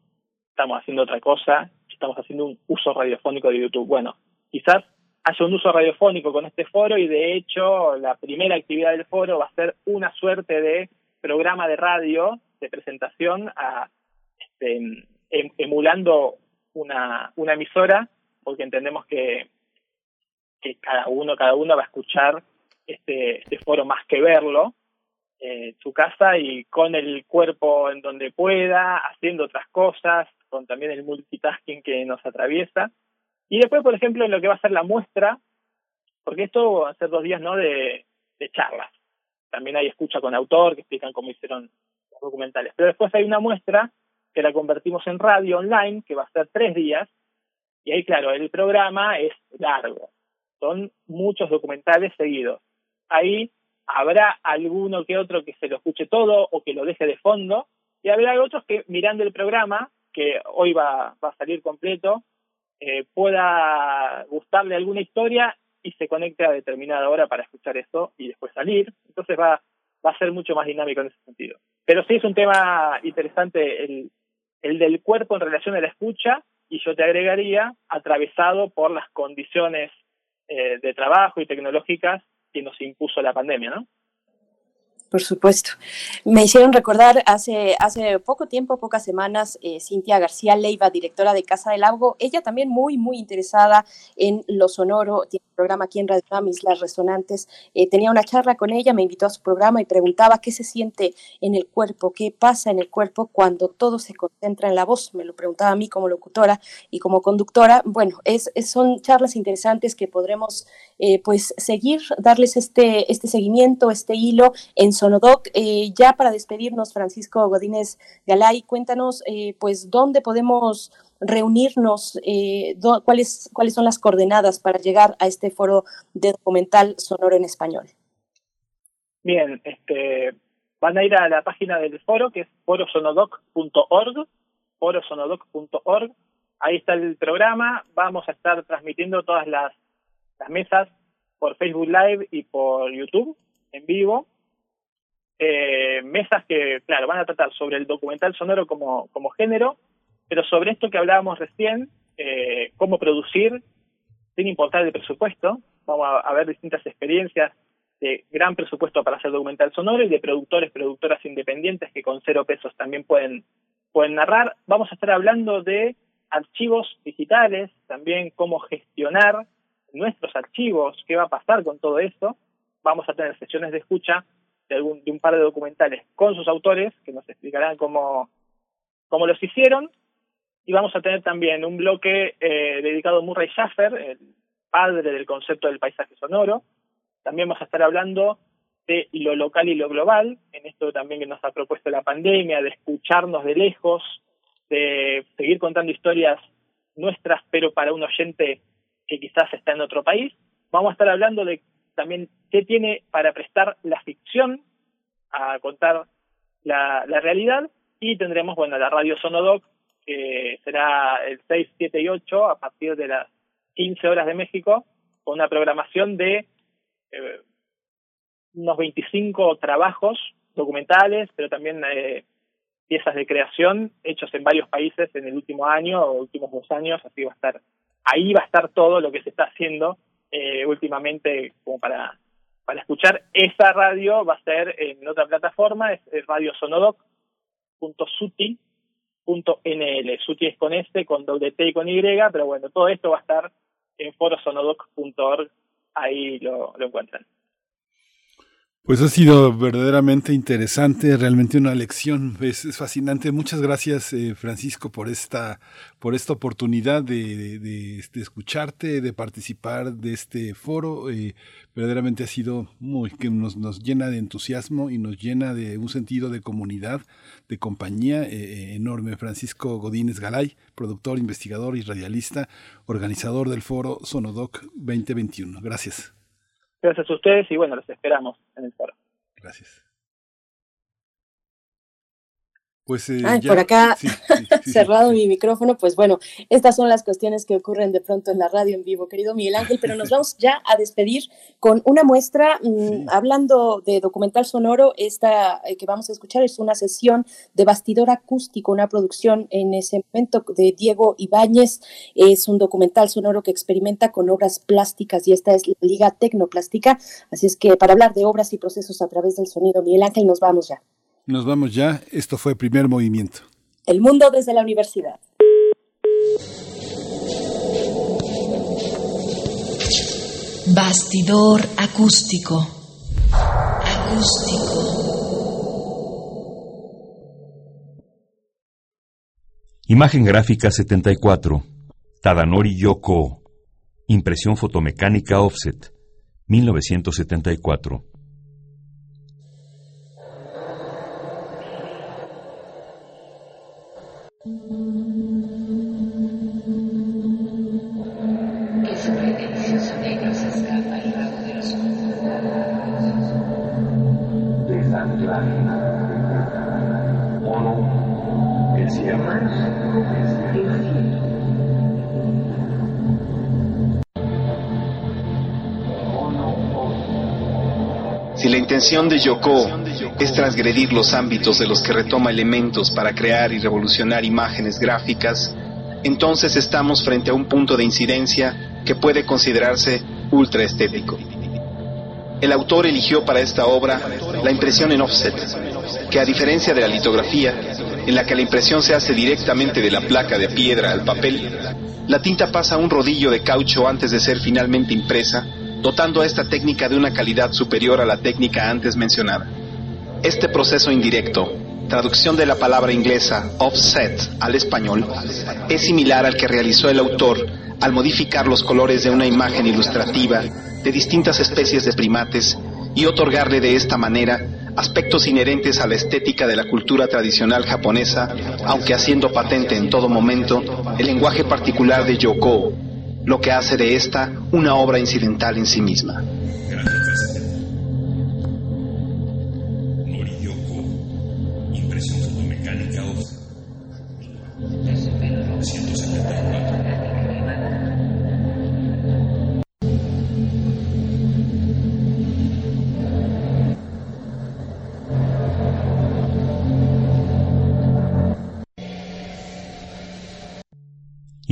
estamos haciendo otra cosa, estamos haciendo un uso radiofónico de YouTube. Bueno, quizás haya un uso radiofónico con este foro y de hecho la primera actividad del foro va a ser una suerte de programa de radio de presentación a, este, em, emulando una, emisora porque entendemos que cada uno, cada uno va a escuchar este, este foro más que verlo en eh, su casa y con el cuerpo en donde pueda, haciendo otras cosas, con también el multitasking que nos atraviesa. Y después, por ejemplo, en lo que va a ser la muestra, porque esto va a ser dos días ¿no? de, de charlas. También hay escucha con autor que explican cómo hicieron los documentales. Pero después hay una muestra que la convertimos en radio online, que va a ser tres días. Y ahí, claro, el programa es largo Son muchos documentales seguidos. Ahí habrá alguno que otro que se lo escuche todo o que lo deje de fondo, y habrá otros que mirando el programa, que hoy va, va a salir completo, eh, pueda gustarle alguna historia y se conecte a determinada hora para escuchar esto y después salir. Entonces va, va a ser mucho más dinámico en ese sentido. Pero sí es un tema interesante el, el del cuerpo en relación a la escucha y yo te agregaría atravesado por las condiciones eh, de trabajo y tecnológicas que nos impuso la pandemia, ¿no? Por supuesto. Me hicieron recordar hace, hace poco tiempo, pocas semanas, eh, Cintia García Leiva, directora de Casa del Lago, ella también muy, muy interesada en lo sonoro, tiene un programa aquí en Radio Nam, Islas Resonantes, eh, tenía una charla con ella, me invitó a su programa y preguntaba qué se siente en el cuerpo, qué pasa en el cuerpo cuando todo se concentra en la voz, me lo preguntaba a mí como locutora y como conductora. Bueno, es, son charlas interesantes que podremos eh, pues seguir, darles este, este seguimiento, este hilo en Sonodoc. Eh, ya para despedirnos, Francisco Godínez Galay, cuéntanos eh, pues dónde podemos reunirnos, cuáles, cuáles son las coordenadas para llegar a este foro de documental sonoro en español. Bien, este, van a ir a la página del foro que es forosonodoc.org, forosonodoc.org. Ahí está el programa. Vamos a estar transmitiendo todas las, las mesas por Facebook Live y por YouTube en vivo eh, mesas que, claro, van a tratar sobre el documental sonoro como, como género, pero sobre esto que hablábamos recién, eh, cómo producir sin importar el presupuesto. Vamos a, ver distintas experiencias de gran presupuesto para hacer documental sonoro y de productores, productoras independientes que con cero pesos también pueden, pueden narrar. Vamos a estar hablando de archivos digitales, también cómo gestionar nuestros archivos, qué va a pasar con todo esto. Vamos a tener sesiones de escucha de, un par de documentales con sus autores, que nos explicarán cómo, cómo los hicieron. Y vamos a tener también un bloque eh, dedicado a Murray Schaffer, el padre del concepto del paisaje sonoro. También vamos a estar hablando de lo local y lo global, en esto también que nos ha propuesto la pandemia, de escucharnos de lejos, de seguir contando historias nuestras, pero para un oyente que quizás está en otro país. Vamos a estar hablando de también qué tiene para prestar la ficción a contar la, realidad y tendremos, bueno, la radio Sonodoc, que será el 6, 7 y 8 a partir de las 15 horas de México, con una programación de eh, unos 25 trabajos documentales, pero también eh, piezas de creación hechos en varios países en el último año o últimos dos años, así va a estar, ahí va a estar todo lo que se está haciendo eh, últimamente como para, para escuchar esa radio va a ser en otra plataforma, es, radio radiosonodoc.suti.nl. Suti es con S, con doble T y con Y, pero bueno, todo esto va a estar en forosonodoc.org, ahí lo, lo encuentran. Pues ha sido verdaderamente interesante, realmente una lección, es, fascinante. Muchas gracias, eh, Francisco, por esta, por esta oportunidad de, de, escucharte, de participar de este foro. Eh, verdaderamente ha sido muy que nos, llena de entusiasmo y nos llena de un sentido de comunidad, de compañía eh, enorme. Francisco Godínez Galay, productor, investigador y radialista, organizador del foro Sonodoc 2021. Gracias. Gracias a ustedes y bueno, los esperamos en el foro. Gracias. Pues, eh, por acá, cerrado mi micrófono, pues bueno, estas son las cuestiones que ocurren de pronto en la radio en vivo, querido Miguel Ángel, pero nos vamos ya a despedir con una muestra, mm, hablando de documental sonoro, esta eh, que vamos a escuchar es una sesión de bastidor acústico, una producción en ese momento de Diego Ibáñez, es un documental sonoro que experimenta con obras plásticas y esta es la Liga Tecnoplástica, así es que para hablar de obras y procesos a través del sonido, Miguel Ángel, nos vamos ya. Nos vamos ya. Esto fue Primer Movimiento. El mundo desde la universidad. Bastidor acústico. Acústico. Imagen gráfica 74. Tadanori Yoko. Impresión fotomecánica offset. 1974. Intención de Yoko es transgredir los ámbitos de los que retoma elementos para crear y revolucionar imágenes gráficas, entonces estamos frente a un punto de incidencia que puede considerarse ultra estético. El autor eligió para esta obra la impresión en offset, que a diferencia de la litografía, en la que la impresión se hace directamente de la placa de piedra al papel, la tinta pasa a un rodillo de caucho antes de ser finalmente impresa, dotando a esta técnica de una calidad superior a la técnica antes mencionada. Este proceso indirecto, traducción de la palabra inglesa offset al español, es similar al que realizó el autor al modificar los colores de una imagen ilustrativa de distintas especies de primates y otorgarle de esta manera aspectos inherentes a la estética de la cultura tradicional japonesa, aunque haciendo patente en todo momento el lenguaje particular de Yoko, lo que hace de esta una obra incidental en sí misma.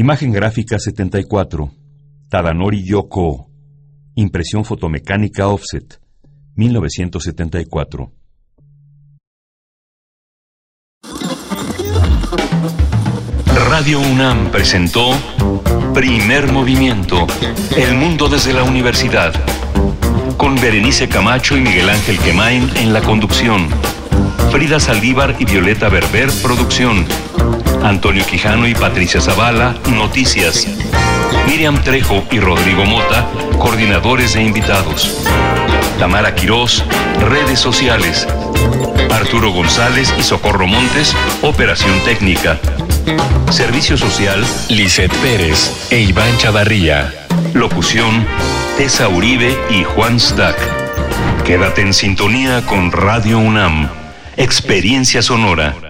Imagen gráfica 74. Tadanori Yoko. Impresión fotomecánica offset. 1974. Radio UNAM presentó Primer Movimiento. El mundo desde la universidad. Con Berenice Camacho y Miguel Ángel Quemain en la conducción. Frida Saldívar y Violeta Berber, producción. Antonio Quijano y Patricia Zavala, noticias. Miriam Trejo y Rodrigo Mota, coordinadores de invitados. Tamara Quirós, redes sociales. Arturo González y Socorro Montes, operación técnica. Servicio social, Lisette Pérez e Iván Chavarría. Locución, Tessa Uribe y Juan Stack. Quédate en sintonía con Radio UNAM. Experiencia sonora.